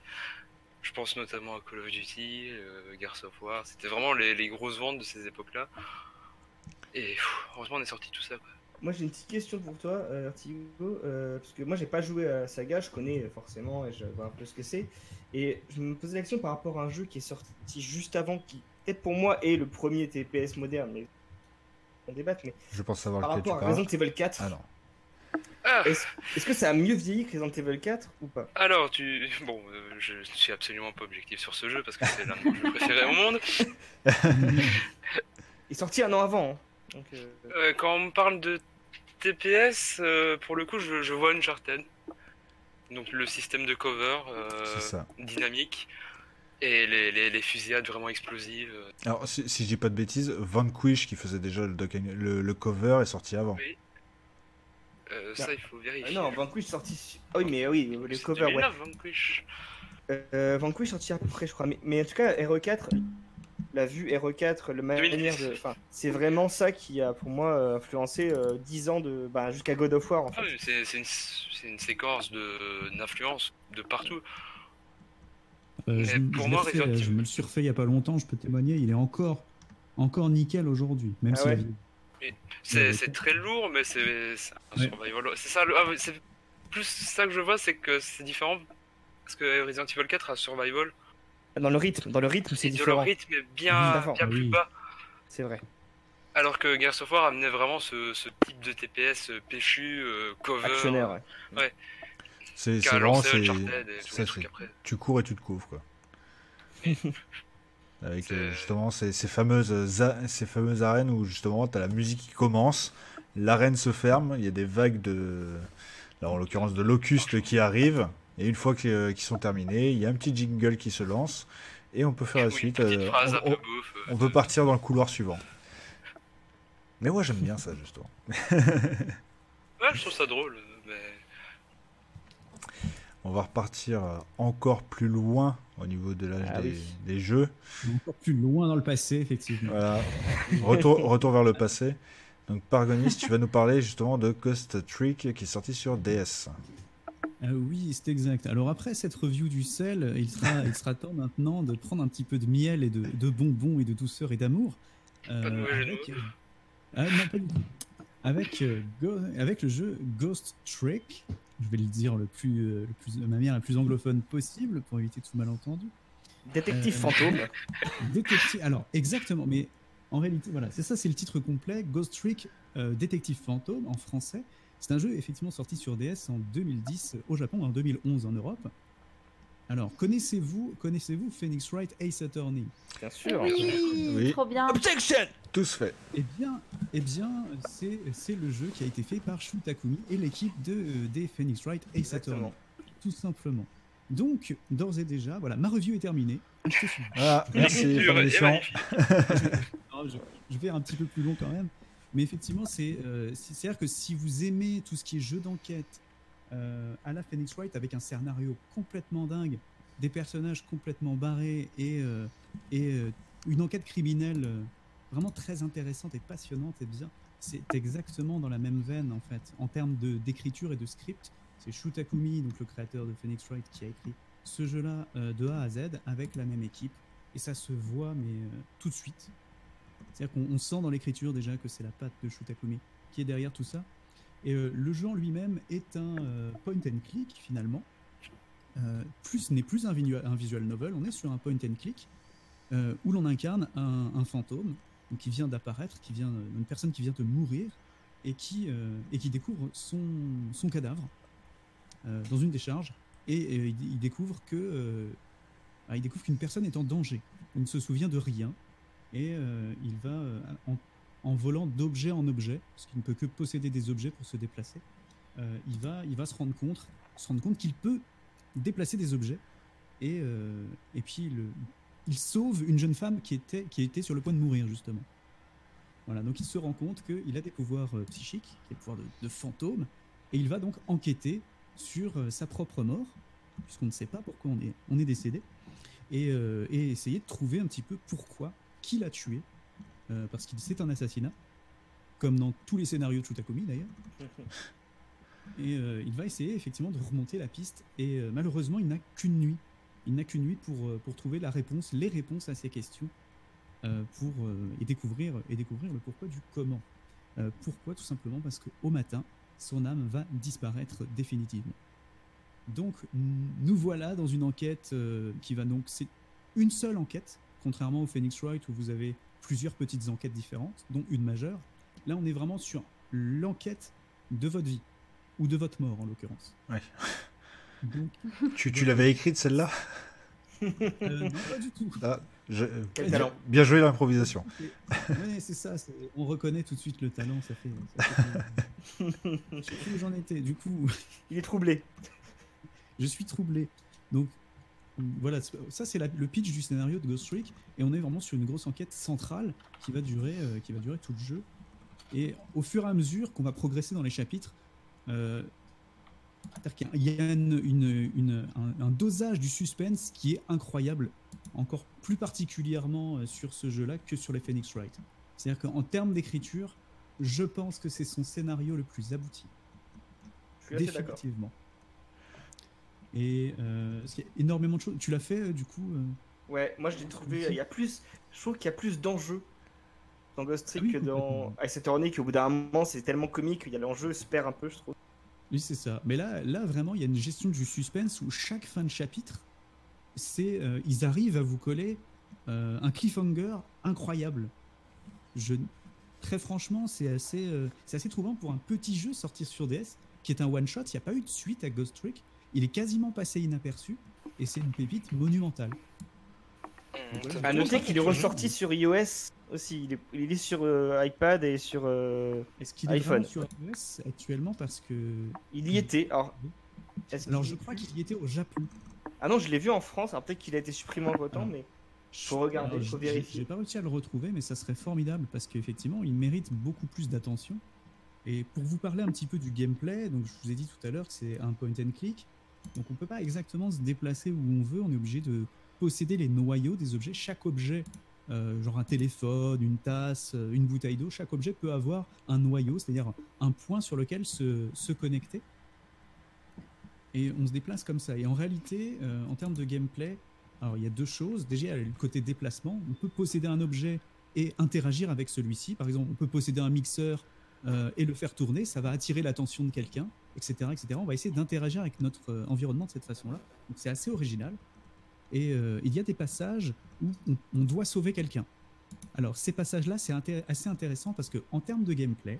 [SPEAKER 4] Je pense notamment à Call of Duty, euh, Gears of War, c'était vraiment les, grosses ventes de ces époques-là. Et heureusement on est sorti tout ça.
[SPEAKER 3] Moi j'ai une petite question pour toi, euh, euh, parce que moi j'ai pas joué à saga, je connais euh, forcément et je vois un peu ce que c'est. Et je me posais la question par rapport à un jeu qui est sorti juste avant, qui peut-être pour moi est le premier TPS moderne, on débatte, mais
[SPEAKER 1] Je pense savoir
[SPEAKER 3] par rapport à
[SPEAKER 1] parles.
[SPEAKER 3] Resident Evil 4,
[SPEAKER 1] Ah non.
[SPEAKER 4] Ah,
[SPEAKER 3] est-ce que ça a mieux vieilli que Resident Evil 4 ou pas?
[SPEAKER 4] Alors tu... Bon, euh, je suis absolument pas objectif sur ce jeu parce que c'est l'un de mes jeux préférés au monde. <laughs>
[SPEAKER 3] Il est sorti un an avant. hein. Donc, euh,
[SPEAKER 4] Euh, quand on me parle de TPS, euh, pour le coup, je, je vois Uncharted. Donc le système de cover euh, dynamique et les, les, les fusillades vraiment explosives. euh.
[SPEAKER 1] Alors si, si je dis pas de bêtises, Vanquish qui faisait déjà le, doc- le, le cover est sorti avant.
[SPEAKER 4] Oui. Euh, ça, il faut vérifier.
[SPEAKER 3] ah non, Vanquish sorti. Ah oui, mais oui, les
[SPEAKER 4] C'est
[SPEAKER 3] covers, ouais.
[SPEAKER 4] 2009, Vanquish.
[SPEAKER 3] Euh, Vanquish sorti à peu près, je crois. Mais, mais en tout cas, RE4, la vue RE4, le manière
[SPEAKER 4] 2010.
[SPEAKER 3] de. Enfin, c'est vraiment ça qui a pour moi euh, influencé euh, 10 ans de. Bah, jusqu'à God of War en
[SPEAKER 4] Ah
[SPEAKER 3] fait.
[SPEAKER 4] oui, c'est une, séquence de- d'influence de partout.
[SPEAKER 2] Euh, je,
[SPEAKER 4] pour
[SPEAKER 2] je
[SPEAKER 4] moi,
[SPEAKER 2] refait,
[SPEAKER 4] Resident
[SPEAKER 2] je me le suis refait il y a pas longtemps, je peux témoigner, il est encore, encore nickel aujourd'hui, même
[SPEAKER 3] Ah ouais
[SPEAKER 4] C'est très lourd, mais c'est
[SPEAKER 2] Ouais.
[SPEAKER 4] survival. C'est ça, le- ah c'est plus ça que je vois, c'est que c'est différent. Parce que Resident Evil 4 a survival.
[SPEAKER 3] Dans le rythme, dans le rythme, c'est différent.
[SPEAKER 4] leur rythme est bien, bien
[SPEAKER 2] Ah
[SPEAKER 4] plus
[SPEAKER 2] oui.
[SPEAKER 4] bas.
[SPEAKER 3] C'est vrai.
[SPEAKER 4] Alors que Gears of War amenait vraiment ce, ce type de TPS euh, péchu, euh, cover,
[SPEAKER 3] Actionnaire, ouais.
[SPEAKER 1] C'est vraiment tu cours et tu te couvres quoi. <laughs> <laughs> Avec euh, justement ces, ces fameuses a- ces fameuses arènes où justement tu as la musique qui commence, l'arène se ferme, il y a des vagues de là en l'occurrence de locustes qui arrivent et une fois euh, qu'ils sont terminés, il y a un petit jingle qui se lance et on peut faire la suite. euh, on- on-
[SPEAKER 4] euh,
[SPEAKER 1] peut partir dans le couloir suivant. Mais moi j'aime bien ça justement.
[SPEAKER 4] Ouais, je trouve ça drôle, euh,
[SPEAKER 1] on va repartir encore plus loin au niveau de l'âge
[SPEAKER 3] Ah
[SPEAKER 1] des,
[SPEAKER 3] oui.
[SPEAKER 1] des jeux.
[SPEAKER 2] Encore plus loin dans le passé, effectivement.
[SPEAKER 1] Voilà. Retour, retour vers le passé. Donc, Pargonis, tu vas nous parler justement de Ghost Trick qui est sorti sur DS.
[SPEAKER 2] Euh, oui, c'est exact. Alors après cette review du sel, il sera, <laughs> il sera temps maintenant de prendre un petit peu de miel et de, de bonbons et de douceur et d'amour. euh, avec, euh. Avec, euh, Go- avec le jeu Ghost Trick, je vais le dire le plus, euh, le plus, de manière la plus anglophone possible pour éviter tout malentendu.
[SPEAKER 3] Détective
[SPEAKER 2] Euh,
[SPEAKER 3] fantôme. <laughs>
[SPEAKER 2] Détective. Alors, exactement, mais en réalité, voilà, c'est ça, c'est le titre complet Ghost Trick euh, Détective Fantôme en français. C'est un jeu effectivement sorti sur DS en 2010 au Japon en 2011 en Europe. Alors, connaissez-vous connaissez-vous Phoenix Wright Ace Attorney?
[SPEAKER 3] Bien sûr.
[SPEAKER 5] Oui,
[SPEAKER 1] Oui.
[SPEAKER 5] trop bien.
[SPEAKER 3] Objection
[SPEAKER 1] Tous fait.
[SPEAKER 2] Eh bien, eh bien c'est c'est le jeu qui a été fait par Shu Takumi et l'équipe de, euh, des Phoenix Wright Ace Attorney, tout simplement. Donc, d'ores et déjà, voilà, ma review est terminée. Jeu.
[SPEAKER 1] Voilà, merci.
[SPEAKER 4] Magnifique.
[SPEAKER 2] Non, je, <laughs> je vais un petit peu plus long quand même. Mais effectivement, c'est euh, c'est- c'est-à-dire que si vous aimez tout ce qui est jeu d'enquête euh, à la Phoenix Wright avec un scénario complètement dingue, des personnages complètement barrés et, euh, euh, une enquête criminelle euh, vraiment très intéressante et passionnante, et bien, c'est exactement dans la même veine en fait, en termes d'écriture et de script. C'est Shu Takumi, donc le créateur de Phoenix Wright, qui a écrit ce jeu-là euh, de A à Z avec la même équipe. Et ça se voit, mais euh, tout de suite. C'est-à-dire qu'on on sent dans l'écriture déjà que c'est la patte de Shu Takumi qui est derrière tout ça. Et euh, le jeu en lui-même est un euh, point and click finalement. Euh, plus n'est plus un, visual novel, on est sur un point and click où l'on incarne un, fantôme qui vient d'apparaître, qui vient une personne qui vient de mourir et qui et qui découvre son, son cadavre dans une décharge et, il, découvre que ah, il découvre qu'une personne est en danger. Il ne se souvient de rien et il va en, en volant d'objet en objet, parce qu'il ne peut que posséder des objets pour se déplacer. euh, il va il va se rendre compte se rendre compte qu'il peut déplacer des objets et euh, et puis le, il sauve une jeune femme qui était qui était sur le point de mourir justement. Voilà, donc il se rend compte qu'il a des pouvoirs euh, psychiques, qui est le pouvoir de, de fantôme, et il va donc enquêter sur sa propre mort, puisqu'on ne sait pas pourquoi on est, on est décédé, et essayer de trouver un petit peu pourquoi, qui l'a tué, euh, parce qu'il c'est un assassinat, comme dans tous les scénarios de Chutakumi d'ailleurs. <laughs> Et euh, il va essayer effectivement de remonter la piste, et euh, malheureusement il n'a qu'une nuit. Il n'a qu'une nuit pour, pour trouver la réponse, les réponses à ces questions, pour, et, découvrir, et découvrir le pourquoi du comment. Pourquoi Tout simplement parce qu'au matin, son âme va disparaître définitivement. Donc nous voilà dans une enquête qui va donc... C'est une seule enquête, contrairement au Phoenix Wright où vous avez plusieurs petites enquêtes différentes, dont une majeure. Là on est vraiment sur l'enquête de votre vie, ou de votre mort en l'occurrence.
[SPEAKER 1] Ouais.
[SPEAKER 2] Donc,
[SPEAKER 1] Tu, tu l'avais écrite celle-là?
[SPEAKER 2] Euh, non, pas du tout.
[SPEAKER 1] Ah, je- euh,
[SPEAKER 3] talent.
[SPEAKER 1] Bien joué l'improvisation.
[SPEAKER 2] Ouais, c'est ça. On reconnaît tout de suite le talent. Ça fait. Ça fait je sais plus où j'en étais. Du coup,
[SPEAKER 3] Il est troublé.
[SPEAKER 2] je suis troublé. Donc voilà, ça c'est le pitch du scénario de Ghost Trick, et on est vraiment sur une grosse enquête centrale qui va durer, euh, qui va durer tout le jeu. Et au fur et à mesure qu'on va progresser dans les chapitres, euh, il y a une- une- une- un, un dosage du suspense qui est incroyable, encore plus particulièrement euh, sur ce jeu-là que sur les Phoenix Wright. C'est-à-dire qu'en termes d'écriture, je pense que c'est son scénario le plus abouti.
[SPEAKER 3] Je suis.
[SPEAKER 2] Définitivement. Et euh, qu'il y a énormément de choses. Tu l'as fait euh, du coup euh,
[SPEAKER 3] Ouais, moi je l'ai trouvé. Il y a plus. Je trouve qu'il y a plus d'enjeux dans Ghost Trick
[SPEAKER 2] Ah oui,
[SPEAKER 3] que dans. Ice Attorney, qu'au bout d'un moment c'est tellement comique qu'il y a l'enjeu se perd un peu, je trouve.
[SPEAKER 2] Oui, c'est ça. Mais là, là vraiment, il y a une gestion du suspense où chaque fin de chapitre, c'est euh, ils arrivent à vous coller euh, un cliffhanger incroyable. Je, très franchement, c'est assez, euh, c'est assez troublant pour un petit jeu sorti sur DS qui est un one shot. Il n'y a pas eu de suite à Ghost Trick. Il est quasiment passé inaperçu et c'est une pépite monumentale.
[SPEAKER 3] À
[SPEAKER 4] fait
[SPEAKER 3] noter qu'il est ressorti sur iOS aussi. Il est, il est sur euh, iPad et sur. euh,
[SPEAKER 2] Est-ce qu'il est
[SPEAKER 3] iPhone.
[SPEAKER 2] sur iOS actuellement parce que
[SPEAKER 3] Il y était. Alors, est-ce
[SPEAKER 2] alors je crois qu'il y était au Japon.
[SPEAKER 3] Ah non, je l'ai vu en France. Alors peut-être qu'il a été supprimé en temps,
[SPEAKER 2] Ah.
[SPEAKER 3] mais faut regarder,
[SPEAKER 2] Alors,
[SPEAKER 3] faut vérifier.
[SPEAKER 2] J'ai pas réussi à le retrouver, mais ça serait formidable parce qu'effectivement, il mérite beaucoup plus d'attention. Et pour vous parler un petit peu du gameplay, donc je vous ai dit tout à l'heure que c'est un point and click. Donc on peut pas exactement se déplacer où on veut, on est obligé de posséder les noyaux des objets. Chaque objet, euh, genre un téléphone, une tasse, euh, une bouteille d'eau, chaque objet peut avoir un noyau, c'est-à-dire un point sur lequel se, se connecter. Et on se déplace comme ça. Et en réalité, euh, en termes de gameplay, alors il y a deux choses. Déjà, le côté déplacement. On peut posséder un objet et interagir avec celui-ci. Par exemple, on peut posséder un mixeur et le faire tourner. Ça va attirer l'attention de quelqu'un, etc., etc. On va essayer d'interagir avec notre euh, environnement de cette façon-là. Donc c'est assez original. Et euh, il y a des passages où on, doit sauver quelqu'un. Alors ces passages-là, c'est assez intéressant parce que en termes de gameplay,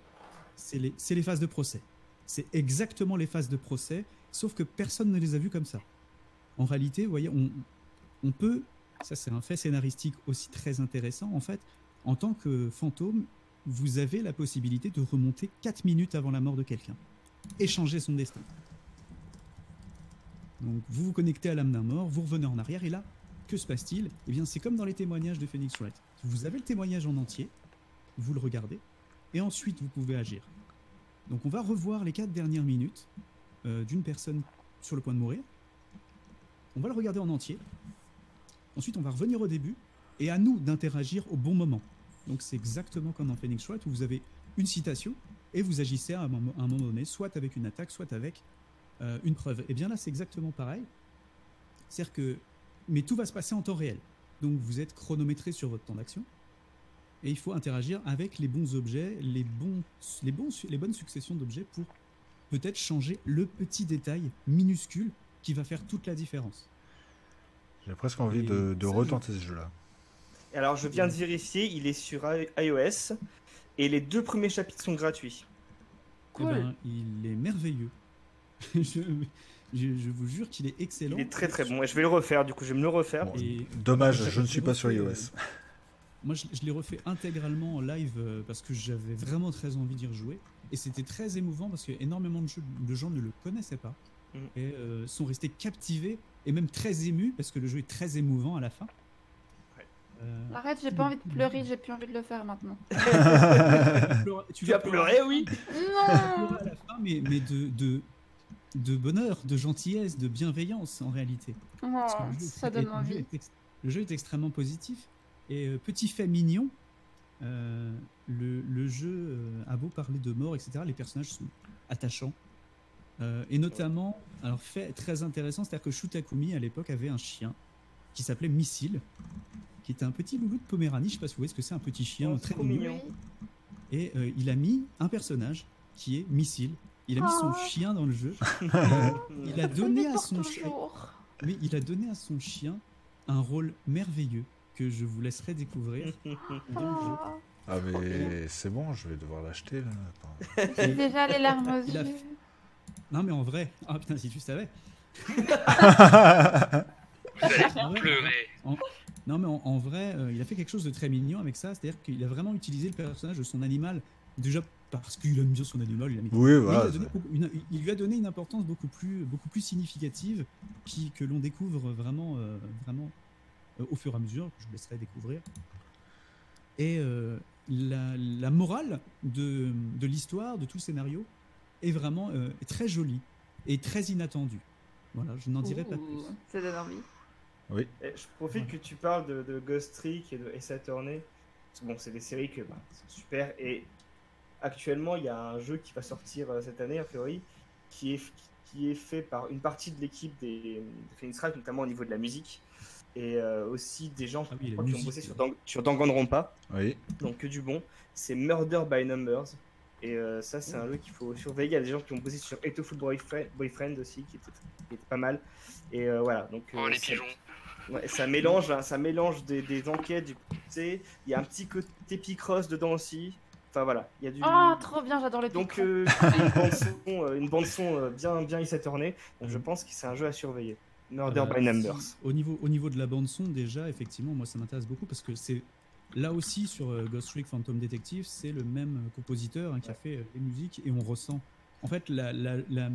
[SPEAKER 2] c'est les, les phases de procès. C'est exactement les phases de procès, sauf que personne ne les a vues comme ça. En réalité, vous voyez, on, on peut, ça c'est un fait scénaristique aussi très intéressant, en fait, en tant que fantôme, vous avez la possibilité de remonter 4 minutes avant la mort de quelqu'un et changer son destin. Donc vous vous connectez à l'âme d'un mort, vous revenez en arrière et là, que se passe-t-il? Eh bien c'est comme dans les témoignages de Phoenix Wright. Vous avez le témoignage en entier, vous le regardez, et ensuite vous pouvez agir. Donc on va revoir les 4 dernières minutes euh, d'une personne sur le point de mourir. On va le regarder en entier. Ensuite on va revenir au début, et à nous d'interagir au bon moment. Donc c'est exactement comme dans Phoenix Wright où vous avez une citation et vous agissez à un moment, à un moment donné, soit avec une attaque, soit avec euh, une preuve. Et bien là, c'est exactement pareil. C'est-à-dire que, mais tout va se passer en temps réel. Donc vous êtes chronométré sur votre temps d'action et il faut interagir avec les bons objets, les bons, les bons, les bonnes successions d'objets pour peut-être changer le petit détail minuscule qui va faire toute la différence.
[SPEAKER 1] J'ai presque envie de, retenter ce jeu-là.
[SPEAKER 3] Alors, je viens de vérifier, il est sur iOS et les deux premiers chapitres sont gratuits.
[SPEAKER 2] Eh
[SPEAKER 5] Cool.
[SPEAKER 2] ben, il est merveilleux. <laughs> je, je- je vous jure qu'il est excellent.
[SPEAKER 3] Il est très très bon. Et je vais le refaire, du coup, je vais me le refaire.
[SPEAKER 1] Bon,
[SPEAKER 2] Et
[SPEAKER 1] Dommage,
[SPEAKER 2] je-
[SPEAKER 1] ne suis pas sur iOS.
[SPEAKER 2] euh, Moi, je, je l'ai refait intégralement en live euh, parce que j'avais vraiment très envie d'y rejouer. Et c'était très émouvant parce que énormément de, jeux- de gens ne le connaissaient pas
[SPEAKER 3] Mm.
[SPEAKER 2] et euh, sont restés captivés et même très émus parce que le jeu est très émouvant à la fin. Euh,
[SPEAKER 5] Arrête, j'ai pas envie de pleurer, j'ai plus envie de le faire maintenant. <laughs>
[SPEAKER 2] tu vas
[SPEAKER 3] as pleuré, oui
[SPEAKER 5] Non
[SPEAKER 2] pleurer à la fin, mais, mais de, de, de bonheur, de gentillesse, de bienveillance en réalité.
[SPEAKER 5] Oh,
[SPEAKER 2] le jeu
[SPEAKER 5] ça donne
[SPEAKER 2] le jeu
[SPEAKER 5] envie.
[SPEAKER 2] est le jeu est extrêmement positif. Et euh, petit fait mignon, euh, le, le jeu a beau parler de mort, etc. Les personnages sont attachants. Euh, et notamment, alors fait très intéressant, c'est-à-dire que Shutakumi à l'époque avait un chien qui s'appelait Missile, qui était un petit loulou de Poméranie. Je sais pas si vous voyez ce que c'est, un petit chien
[SPEAKER 3] Oh,
[SPEAKER 2] très mignon.
[SPEAKER 3] mignon.
[SPEAKER 2] Et euh, il a mis un personnage qui est Missile. Il a mis son
[SPEAKER 5] Oh.
[SPEAKER 2] chien dans le jeu. <laughs> il a donné à son chien. Oui, il a donné à son chien un rôle merveilleux que je vous laisserai découvrir dans le <laughs> jeu.
[SPEAKER 1] Ah mais c'est bon, je vais devoir l'acheter là. Attends. <laughs>
[SPEAKER 5] J'ai déjà les larmes aux
[SPEAKER 2] a
[SPEAKER 5] yeux.
[SPEAKER 2] Non, mais en vrai, ah putain, si tu savais.
[SPEAKER 4] Vous allez pleurer.
[SPEAKER 2] Non, mais en, en vrai, euh, il a fait quelque chose de très mignon avec ça. C'est-à-dire qu'il a vraiment utilisé le personnage de son animal, déjà parce qu'il aime bien son animal. Il, a mis-
[SPEAKER 1] Oui, voilà.
[SPEAKER 2] il, a donné beaucoup- une- il lui a donné une importance beaucoup plus, beaucoup plus significative qui, que l'on découvre vraiment, euh, vraiment euh, au fur et à mesure, que je vous laisserai découvrir. Et euh, la, la morale de, de l'histoire, de tout le scénario, est vraiment euh, très jolie et très inattendue. Voilà, je n'en dirai pas plus.
[SPEAKER 5] Ça donne envie.
[SPEAKER 1] Oui.
[SPEAKER 3] Et je profite que tu parles de, de Ghost Trick et de que bon, c'est des séries que bah, sont super. Et actuellement, il y a un jeu qui va sortir euh, cette année, a priori, qui est, qui est fait par une partie de l'équipe des, de Phoenix Wright, notamment au niveau de la musique. Et euh, aussi des gens
[SPEAKER 2] Ah oui,
[SPEAKER 3] qui ont bossé sur,
[SPEAKER 2] ouais.
[SPEAKER 3] Dang- sur Danganronpa.
[SPEAKER 1] Oui.
[SPEAKER 3] Donc que du bon. C'est Murder by Numbers. Et euh, ça, c'est un jeu qu'il faut surveiller. Il y a des gens qui ont bossé sur Etoful Boyfriend, Boyfriend aussi, qui était, qui était pas mal. Et euh, voilà. Donc,
[SPEAKER 4] Oh,
[SPEAKER 3] euh,
[SPEAKER 4] les pigeons.
[SPEAKER 3] Ouais, ça mélange, hein, ça mélange des, des enquêtes. Du, sais, il y a un petit côté Picross dedans aussi. Enfin voilà, il y a du.
[SPEAKER 5] Oh, trop bien, j'adore le
[SPEAKER 3] Donc euh, une bande son, euh, une bande son euh, bien bien. Donc je
[SPEAKER 2] Mhm.
[SPEAKER 3] pense que c'est un jeu à surveiller. Murder
[SPEAKER 2] Euh,
[SPEAKER 3] by Numbers.
[SPEAKER 2] si- au, niveau, au niveau de la bande son, déjà, effectivement, moi ça m'intéresse beaucoup parce que c'est là aussi sur euh, Ghost Trick Phantom Detective, c'est le même euh, compositeur hein, qui a fait euh, les musiques et on ressent. En fait, la, la, la,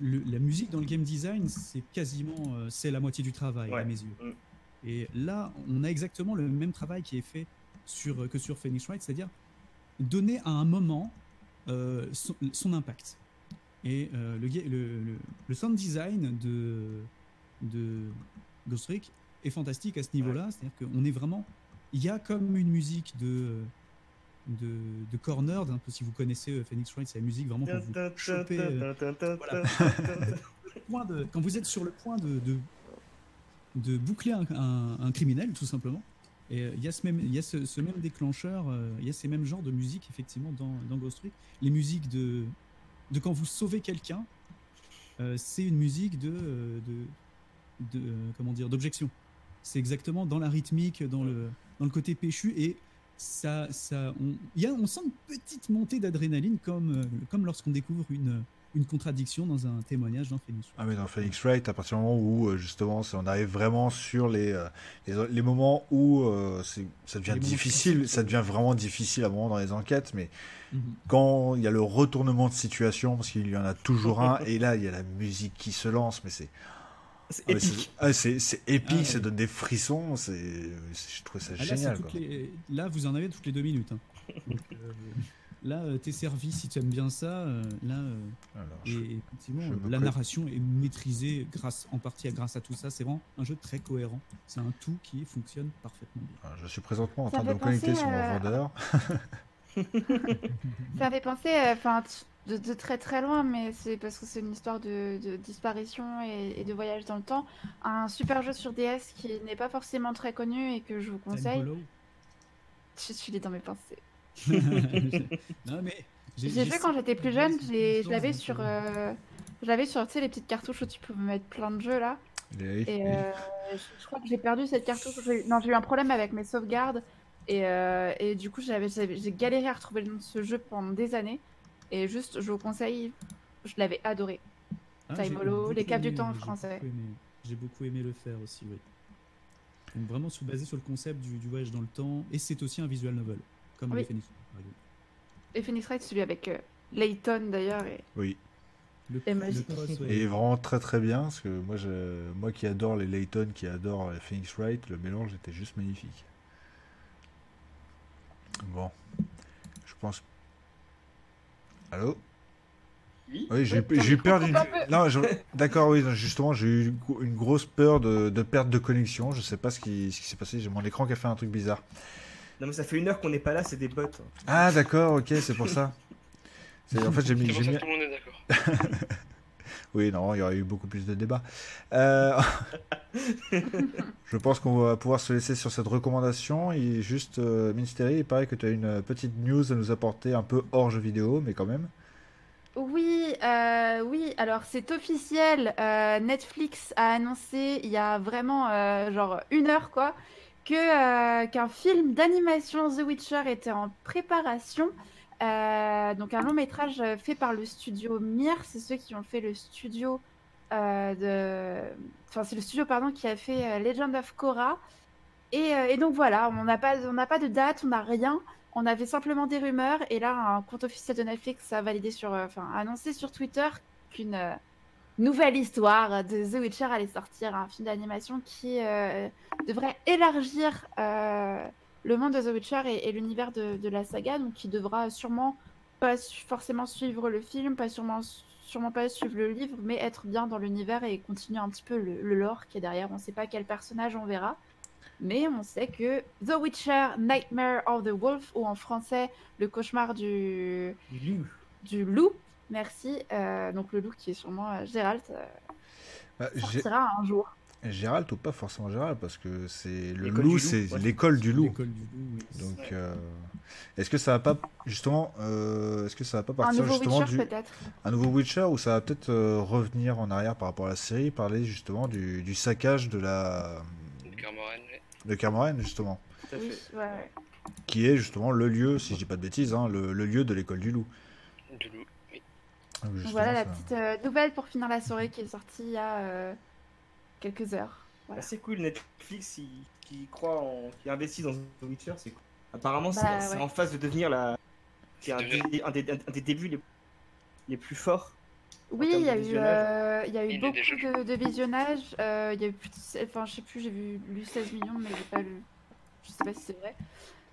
[SPEAKER 2] le- la musique dans le game design, c'est quasiment euh, c'est la moitié du travail
[SPEAKER 3] Ouais.
[SPEAKER 2] à mes yeux.
[SPEAKER 3] Mm.
[SPEAKER 2] Et là, on a exactement le même travail qui est fait sur, euh, que sur Phoenix Wright, c'est-à-dire donner à un moment euh, son, son impact. Et euh, le, sound design de, de Ghost Trick est fantastique à ce niveau-là. C'est-à-dire qu'on est vraiment. Il y a comme une musique de, de, de corner, un peu si vous connaissez euh, Phoenix Wright, c'est la musique vraiment quand vous chopez. euh, <laughs> de- quand vous êtes sur le point de, de, de boucler un, un- un criminel, tout simplement. Et euh, il y a ce même, il y a ce, ce même déclencheur, il y a ces mêmes genres de musique effectivement dans, dans Ghost Trick. Les musiques de, de quand vous sauvez quelqu'un, euh, c'est une musique de, de, de comment dire, d'objection. C'est exactement dans la rythmique, dans le, dans le côté péchu et ça, ça, on, y a, on sent une petite montée d'adrénaline comme, euh, comme lorsqu'on découvre une, une contradiction dans un témoignage dans Phoenix.
[SPEAKER 1] Ah mais dans Phoenix Wright, à partir du moment où euh, justement on arrive vraiment sur les, euh, les, les moments où euh, ça devient
[SPEAKER 2] Les
[SPEAKER 1] difficile, ça devient vraiment difficile à un moment dans les enquêtes, mais
[SPEAKER 2] Mhm.
[SPEAKER 1] quand il y a le retournement de situation, parce qu'il y en a toujours un, et là il y a la musique qui se lance, mais c'est
[SPEAKER 3] C'est
[SPEAKER 1] ah, c'est-
[SPEAKER 3] épique.
[SPEAKER 1] ah, c'est épique,
[SPEAKER 2] Ah,
[SPEAKER 1] ça donne des frissons, je trouve ça
[SPEAKER 2] Ah, là,
[SPEAKER 1] génial. Quoi.
[SPEAKER 2] les- là, vous en avez toutes les deux minutes. hein. Donc, <laughs> euh, là, euh, t'es servi si tu aimes bien ça. euh, là, euh,
[SPEAKER 1] Alors,
[SPEAKER 2] et
[SPEAKER 1] je-
[SPEAKER 2] effectivement,
[SPEAKER 1] je
[SPEAKER 2] euh, la narration est maîtrisée grâce, en partie grâce à tout ça. C'est vraiment un jeu très cohérent. C'est un tout qui fonctionne parfaitement bien.
[SPEAKER 1] ah, je suis présentement en
[SPEAKER 5] Ça
[SPEAKER 1] train de me connecter sur mon
[SPEAKER 5] à-
[SPEAKER 1] vendeur. <laughs> <laughs>
[SPEAKER 5] Ça fait penser, euh, enfin, de, de très très loin, mais c'est parce que c'est une histoire de, de disparition et, et de voyage dans le temps. Un super jeu sur DS qui n'est pas forcément très connu et que je vous conseille. Je suis dans mes pensées. <laughs>
[SPEAKER 2] non, mais
[SPEAKER 5] J'ai fait quand j'étais plus jeune,
[SPEAKER 2] j'ai
[SPEAKER 5] j'ai- je l'avais sur,
[SPEAKER 2] euh,
[SPEAKER 5] euh, je l'avais sur, tu sais, les petites cartouches où tu peux mettre plein de jeux là.
[SPEAKER 1] Les-
[SPEAKER 5] Et euh, je, je crois que j'ai perdu cette cartouche. J'ai- Non, j'ai eu un problème avec mes sauvegardes. Et, euh, et du coup, j'ai galéré à retrouver le nom de ce jeu pendant des années. Et juste, je vous conseille, je l'avais adoré.
[SPEAKER 2] Ah,
[SPEAKER 5] Time
[SPEAKER 2] j'ai
[SPEAKER 5] Hollow,
[SPEAKER 2] beaucoup
[SPEAKER 5] Les Caves du Temps en français.
[SPEAKER 2] J'ai beaucoup aimé le faire aussi, oui. Donc vraiment sous- basé sur le concept du, du voyage dans le temps. Et c'est aussi un visual novel, comme
[SPEAKER 5] Oui.
[SPEAKER 2] les Phoenix. par exemple.
[SPEAKER 5] Et Phoenix Wright, celui avec euh, Layton d'ailleurs. Et...
[SPEAKER 1] Oui.
[SPEAKER 2] Le,
[SPEAKER 5] Et
[SPEAKER 2] le
[SPEAKER 5] magique.
[SPEAKER 2] cross, ouais.
[SPEAKER 1] Et vraiment très très bien, parce que moi, je, moi qui adore les Layton, qui adore les Phoenix Wright, le mélange était juste magnifique. Bon, je pense. Allô?
[SPEAKER 3] Oui.
[SPEAKER 1] Oui, j'ai eu peur d'une. Non, je- d'accord, oui, justement, j'ai eu une gro- une grosse peur de, de perte de connexion. Je sais pas ce qui, ce qui s'est passé. J'ai mon écran qui a fait un truc bizarre.
[SPEAKER 3] Non, mais ça fait une heure qu'on n'est pas là, c'est des bots.
[SPEAKER 1] Ah, d'accord, ok, c'est pour ça. <laughs> C'est- En fait, j'ai mis.
[SPEAKER 4] Pour ça que tout le monde est d'accord. <laughs>
[SPEAKER 1] Oui, non, il y aurait eu beaucoup plus de débats. Euh, <laughs> Je pense qu'on va pouvoir se laisser sur cette recommandation. Et juste, euh, Mystery, il paraît que tu as une petite news à nous apporter un peu hors jeu vidéo, mais quand même.
[SPEAKER 5] Oui, euh, oui. Alors c'est officiel. euh, Netflix a annoncé il y a vraiment euh, genre une heure quoi que qu'un film d'animation The Witcher était en préparation. Euh, donc un long métrage euh, fait par le studio Mir, c'est ceux qui ont fait le studio euh, de, enfin c'est le studio pardon qui a fait Legend of Korra. Et, donc voilà, on n'a pas, on pas de date, on n'a rien. On avait simplement des rumeurs et là un compte officiel de Netflix a validé sur, enfin annoncé sur Twitter qu'une nouvelle histoire de The Witcher allait sortir, un film d'animation qui devrait élargir le monde de The Witcher et, et l'univers de, de la saga, donc qui devra sûrement pas forcément suivre le film, pas sûrement sûrement pas suivre le livre, mais être bien dans l'univers et continuer un petit peu le, le lore qui est derrière. On ne sait pas quel personnage on verra. Mais on sait que The Witcher Nightmare of the Wolf, ou en français, le cauchemar du, du loup, merci, euh, donc le loup qui est sûrement euh, Gérald, euh,
[SPEAKER 1] Bah, Gé-
[SPEAKER 5] sortira un jour.
[SPEAKER 1] Gérald ou pas forcément Gérald, parce que c'est le
[SPEAKER 3] L'école
[SPEAKER 1] loup,
[SPEAKER 3] du loup,
[SPEAKER 1] c'est
[SPEAKER 3] ouais.
[SPEAKER 1] l'école du loup.
[SPEAKER 2] L'école du loup, oui.
[SPEAKER 1] Donc, euh, est-ce que ça va pas justement, euh, est-ce que ça va pas
[SPEAKER 5] Un
[SPEAKER 1] partir
[SPEAKER 5] nouveau
[SPEAKER 1] justement
[SPEAKER 5] Witcher
[SPEAKER 1] du
[SPEAKER 5] peut-être.
[SPEAKER 1] un nouveau Witcher ou ça va peut-être euh, revenir en arrière par rapport à la série, parler justement du, du saccage de la
[SPEAKER 4] Carmoran, ouais.
[SPEAKER 1] de justement,
[SPEAKER 3] Tout à
[SPEAKER 5] Oui,
[SPEAKER 3] fait.
[SPEAKER 5] ouais, ouais.
[SPEAKER 1] qui est justement le lieu, si je dis pas de bêtises, hein, le, le lieu de l'école du loup.
[SPEAKER 4] Du loup, oui.
[SPEAKER 1] Donc,
[SPEAKER 5] voilà la
[SPEAKER 1] ça-
[SPEAKER 5] petite euh, nouvelle pour finir la soirée qui est sortie il y a euh, quelques heures. Voilà.
[SPEAKER 3] Bah, c'est cool, Netflix qui, qui croit en. qui investit dans The Witcher, c'est cool. Apparemment, c'est
[SPEAKER 5] Bah,
[SPEAKER 3] c'est
[SPEAKER 5] ouais.
[SPEAKER 3] en phase de devenir la. C'est un, des- un des, un des débuts les, les plus forts.
[SPEAKER 5] Oui,
[SPEAKER 3] termes
[SPEAKER 5] il y a
[SPEAKER 3] de
[SPEAKER 5] eu,
[SPEAKER 3] visionnage.
[SPEAKER 5] euh, il y a eu beaucoup de, de visionnages. euh, il y a eu plus de, enfin, je sais plus, j'ai vu lu 16 millions, mais j'ai pas lu. Je sais pas si c'est vrai.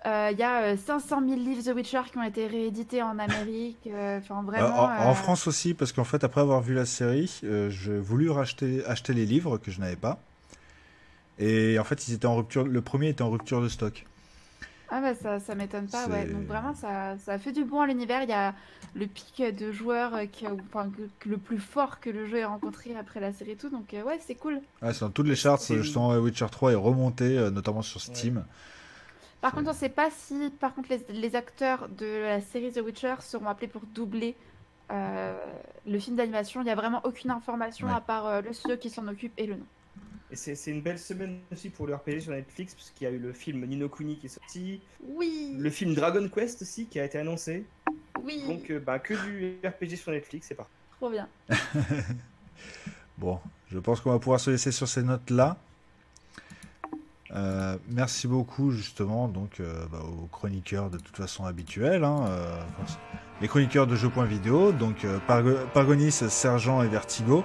[SPEAKER 5] Euh, Il y a euh, 500 000 livres The Witcher qui ont été réédités en Amérique. euh, Enfin,
[SPEAKER 1] Euh,
[SPEAKER 5] vraiment.
[SPEAKER 1] en, en
[SPEAKER 5] euh,
[SPEAKER 1] France aussi, parce qu'en fait, après avoir vu la série, euh, j'ai voulu racheter, acheter les livres que je n'avais pas. Et en fait, ils étaient en rupture. Le premier était en rupture de stock.
[SPEAKER 5] Ah bah ça, ça m'étonne pas, ouais. Donc vraiment, ça, ça fait du bon à l'univers. Il y a le pic de joueurs euh, qui, a- enfin, que- que le plus fort que le jeu ait rencontré après la série et tout. Donc euh, ouais, c'est cool.
[SPEAKER 1] Ouais, c'est dans toutes les charts. Justement, Witcher 3 est remonté, euh, notamment sur Steam.
[SPEAKER 5] Par contre, on sait pas si, par contre, les, les acteurs de la série The Witcher seront appelés pour doubler euh, le film d'animation. Il y a vraiment aucune information
[SPEAKER 1] Ouais.
[SPEAKER 5] à part euh, le studio qui s'en occupe et le nom.
[SPEAKER 3] Et c'est c'est une belle semaine aussi pour le RPG sur Netflix, parce qu'il y a eu le film Nino Kuni qui est sorti,
[SPEAKER 5] Oui,
[SPEAKER 3] le film Dragon Quest aussi qui a été annoncé.
[SPEAKER 5] oui,
[SPEAKER 3] Donc, euh, bah, que du RPG sur Netflix, c'est parti.
[SPEAKER 5] trop bien. <laughs>
[SPEAKER 1] Bon, je pense qu'on va pouvoir se laisser sur ces notes-là. Euh, merci beaucoup justement donc euh, bah, aux chroniqueurs de toute façon habituels, hein, euh, les chroniqueurs de jeux.vidéo, donc euh, Pargo- Pargonis, Sergent et Vertigo,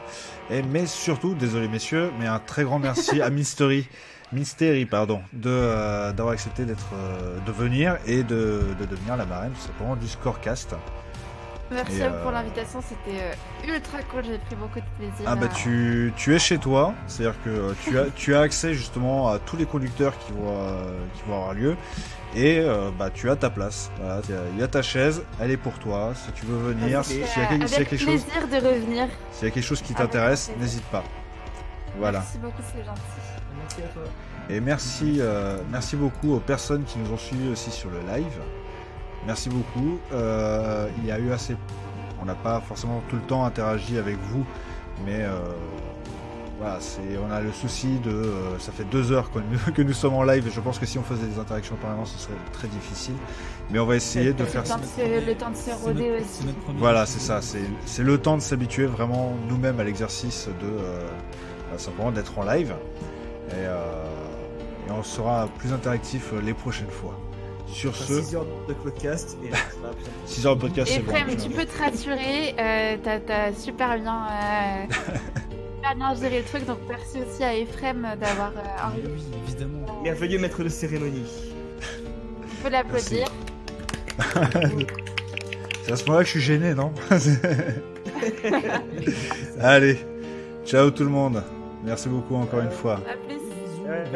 [SPEAKER 1] et mais surtout, désolé messieurs, mais un très grand merci à <laughs> Mystery, Mystery pardon, de euh, d'avoir accepté d'être, euh, de venir et de, de devenir la marraine tout simplement du Scorecast.
[SPEAKER 5] Merci vous pour
[SPEAKER 1] euh,
[SPEAKER 5] l'invitation, c'était euh, ultra cool, j'ai pris beaucoup de plaisir.
[SPEAKER 1] Ah bah
[SPEAKER 5] à-
[SPEAKER 1] tu, tu es chez toi, c'est-à-dire que euh, tu as, tu as accès justement à tous les conducteurs qui vont, euh, qui vont avoir lieu et euh, bah tu as ta place. Voilà, il y a- il y a ta chaise, elle est pour toi. Si tu veux venir, si-
[SPEAKER 5] euh,
[SPEAKER 1] s'il y y a quelque chose,
[SPEAKER 5] plaisir de revenir.
[SPEAKER 1] s'il y a quelque chose qui t'intéresse, n'hésite pas. Voilà.
[SPEAKER 5] Merci beaucoup, c'est gentil.
[SPEAKER 3] Merci à toi.
[SPEAKER 1] Et merci, euh, merci beaucoup aux personnes qui nous ont suivis aussi sur le live. Merci beaucoup. Euh, il y a eu assez. On n'a pas forcément tout le temps interagi avec vous, mais euh, voilà, c'est. On a le souci de. euh, ça fait deux heures que nous, <laughs> que nous sommes en live et je pense que si on faisait des interactions permanentes, ce serait très difficile. Mais on va essayer de
[SPEAKER 5] Le
[SPEAKER 1] faire.
[SPEAKER 5] temps de se, le temps de se
[SPEAKER 2] C'est
[SPEAKER 5] roder
[SPEAKER 2] notre-
[SPEAKER 5] aussi.
[SPEAKER 1] Voilà, c'est ça. C'est c'est le temps de s'habituer vraiment nous-mêmes à l'exercice de euh, bah, simplement d'être en live. Et, euh, et on sera plus interactif euh, les prochaines fois. Sur ce,
[SPEAKER 3] 6 heures de podcast et là, ça va plus
[SPEAKER 1] 6 heures de podcast, c'est bon.
[SPEAKER 5] Tu peux te rassurer, euh, t'as t'as super bien, euh, <laughs> super bien géré le truc, donc merci aussi à Ephraim d'avoir euh,
[SPEAKER 2] Ah
[SPEAKER 5] envie.
[SPEAKER 2] oui, évidemment.
[SPEAKER 3] Merveilleux maître de cérémonie.
[SPEAKER 5] On peut l'applaudir. <laughs>
[SPEAKER 1] C'est à ce moment-là que je suis gêné, non <laughs> Allez, ciao tout le monde. Merci beaucoup encore une fois.
[SPEAKER 5] À plus.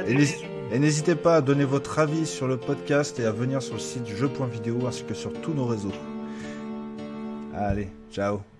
[SPEAKER 1] Et et n'hésitez pas à donner votre avis sur le podcast et à venir sur le site jeu.vidéo ainsi que sur tous nos réseaux. Allez.
[SPEAKER 3] Ciao.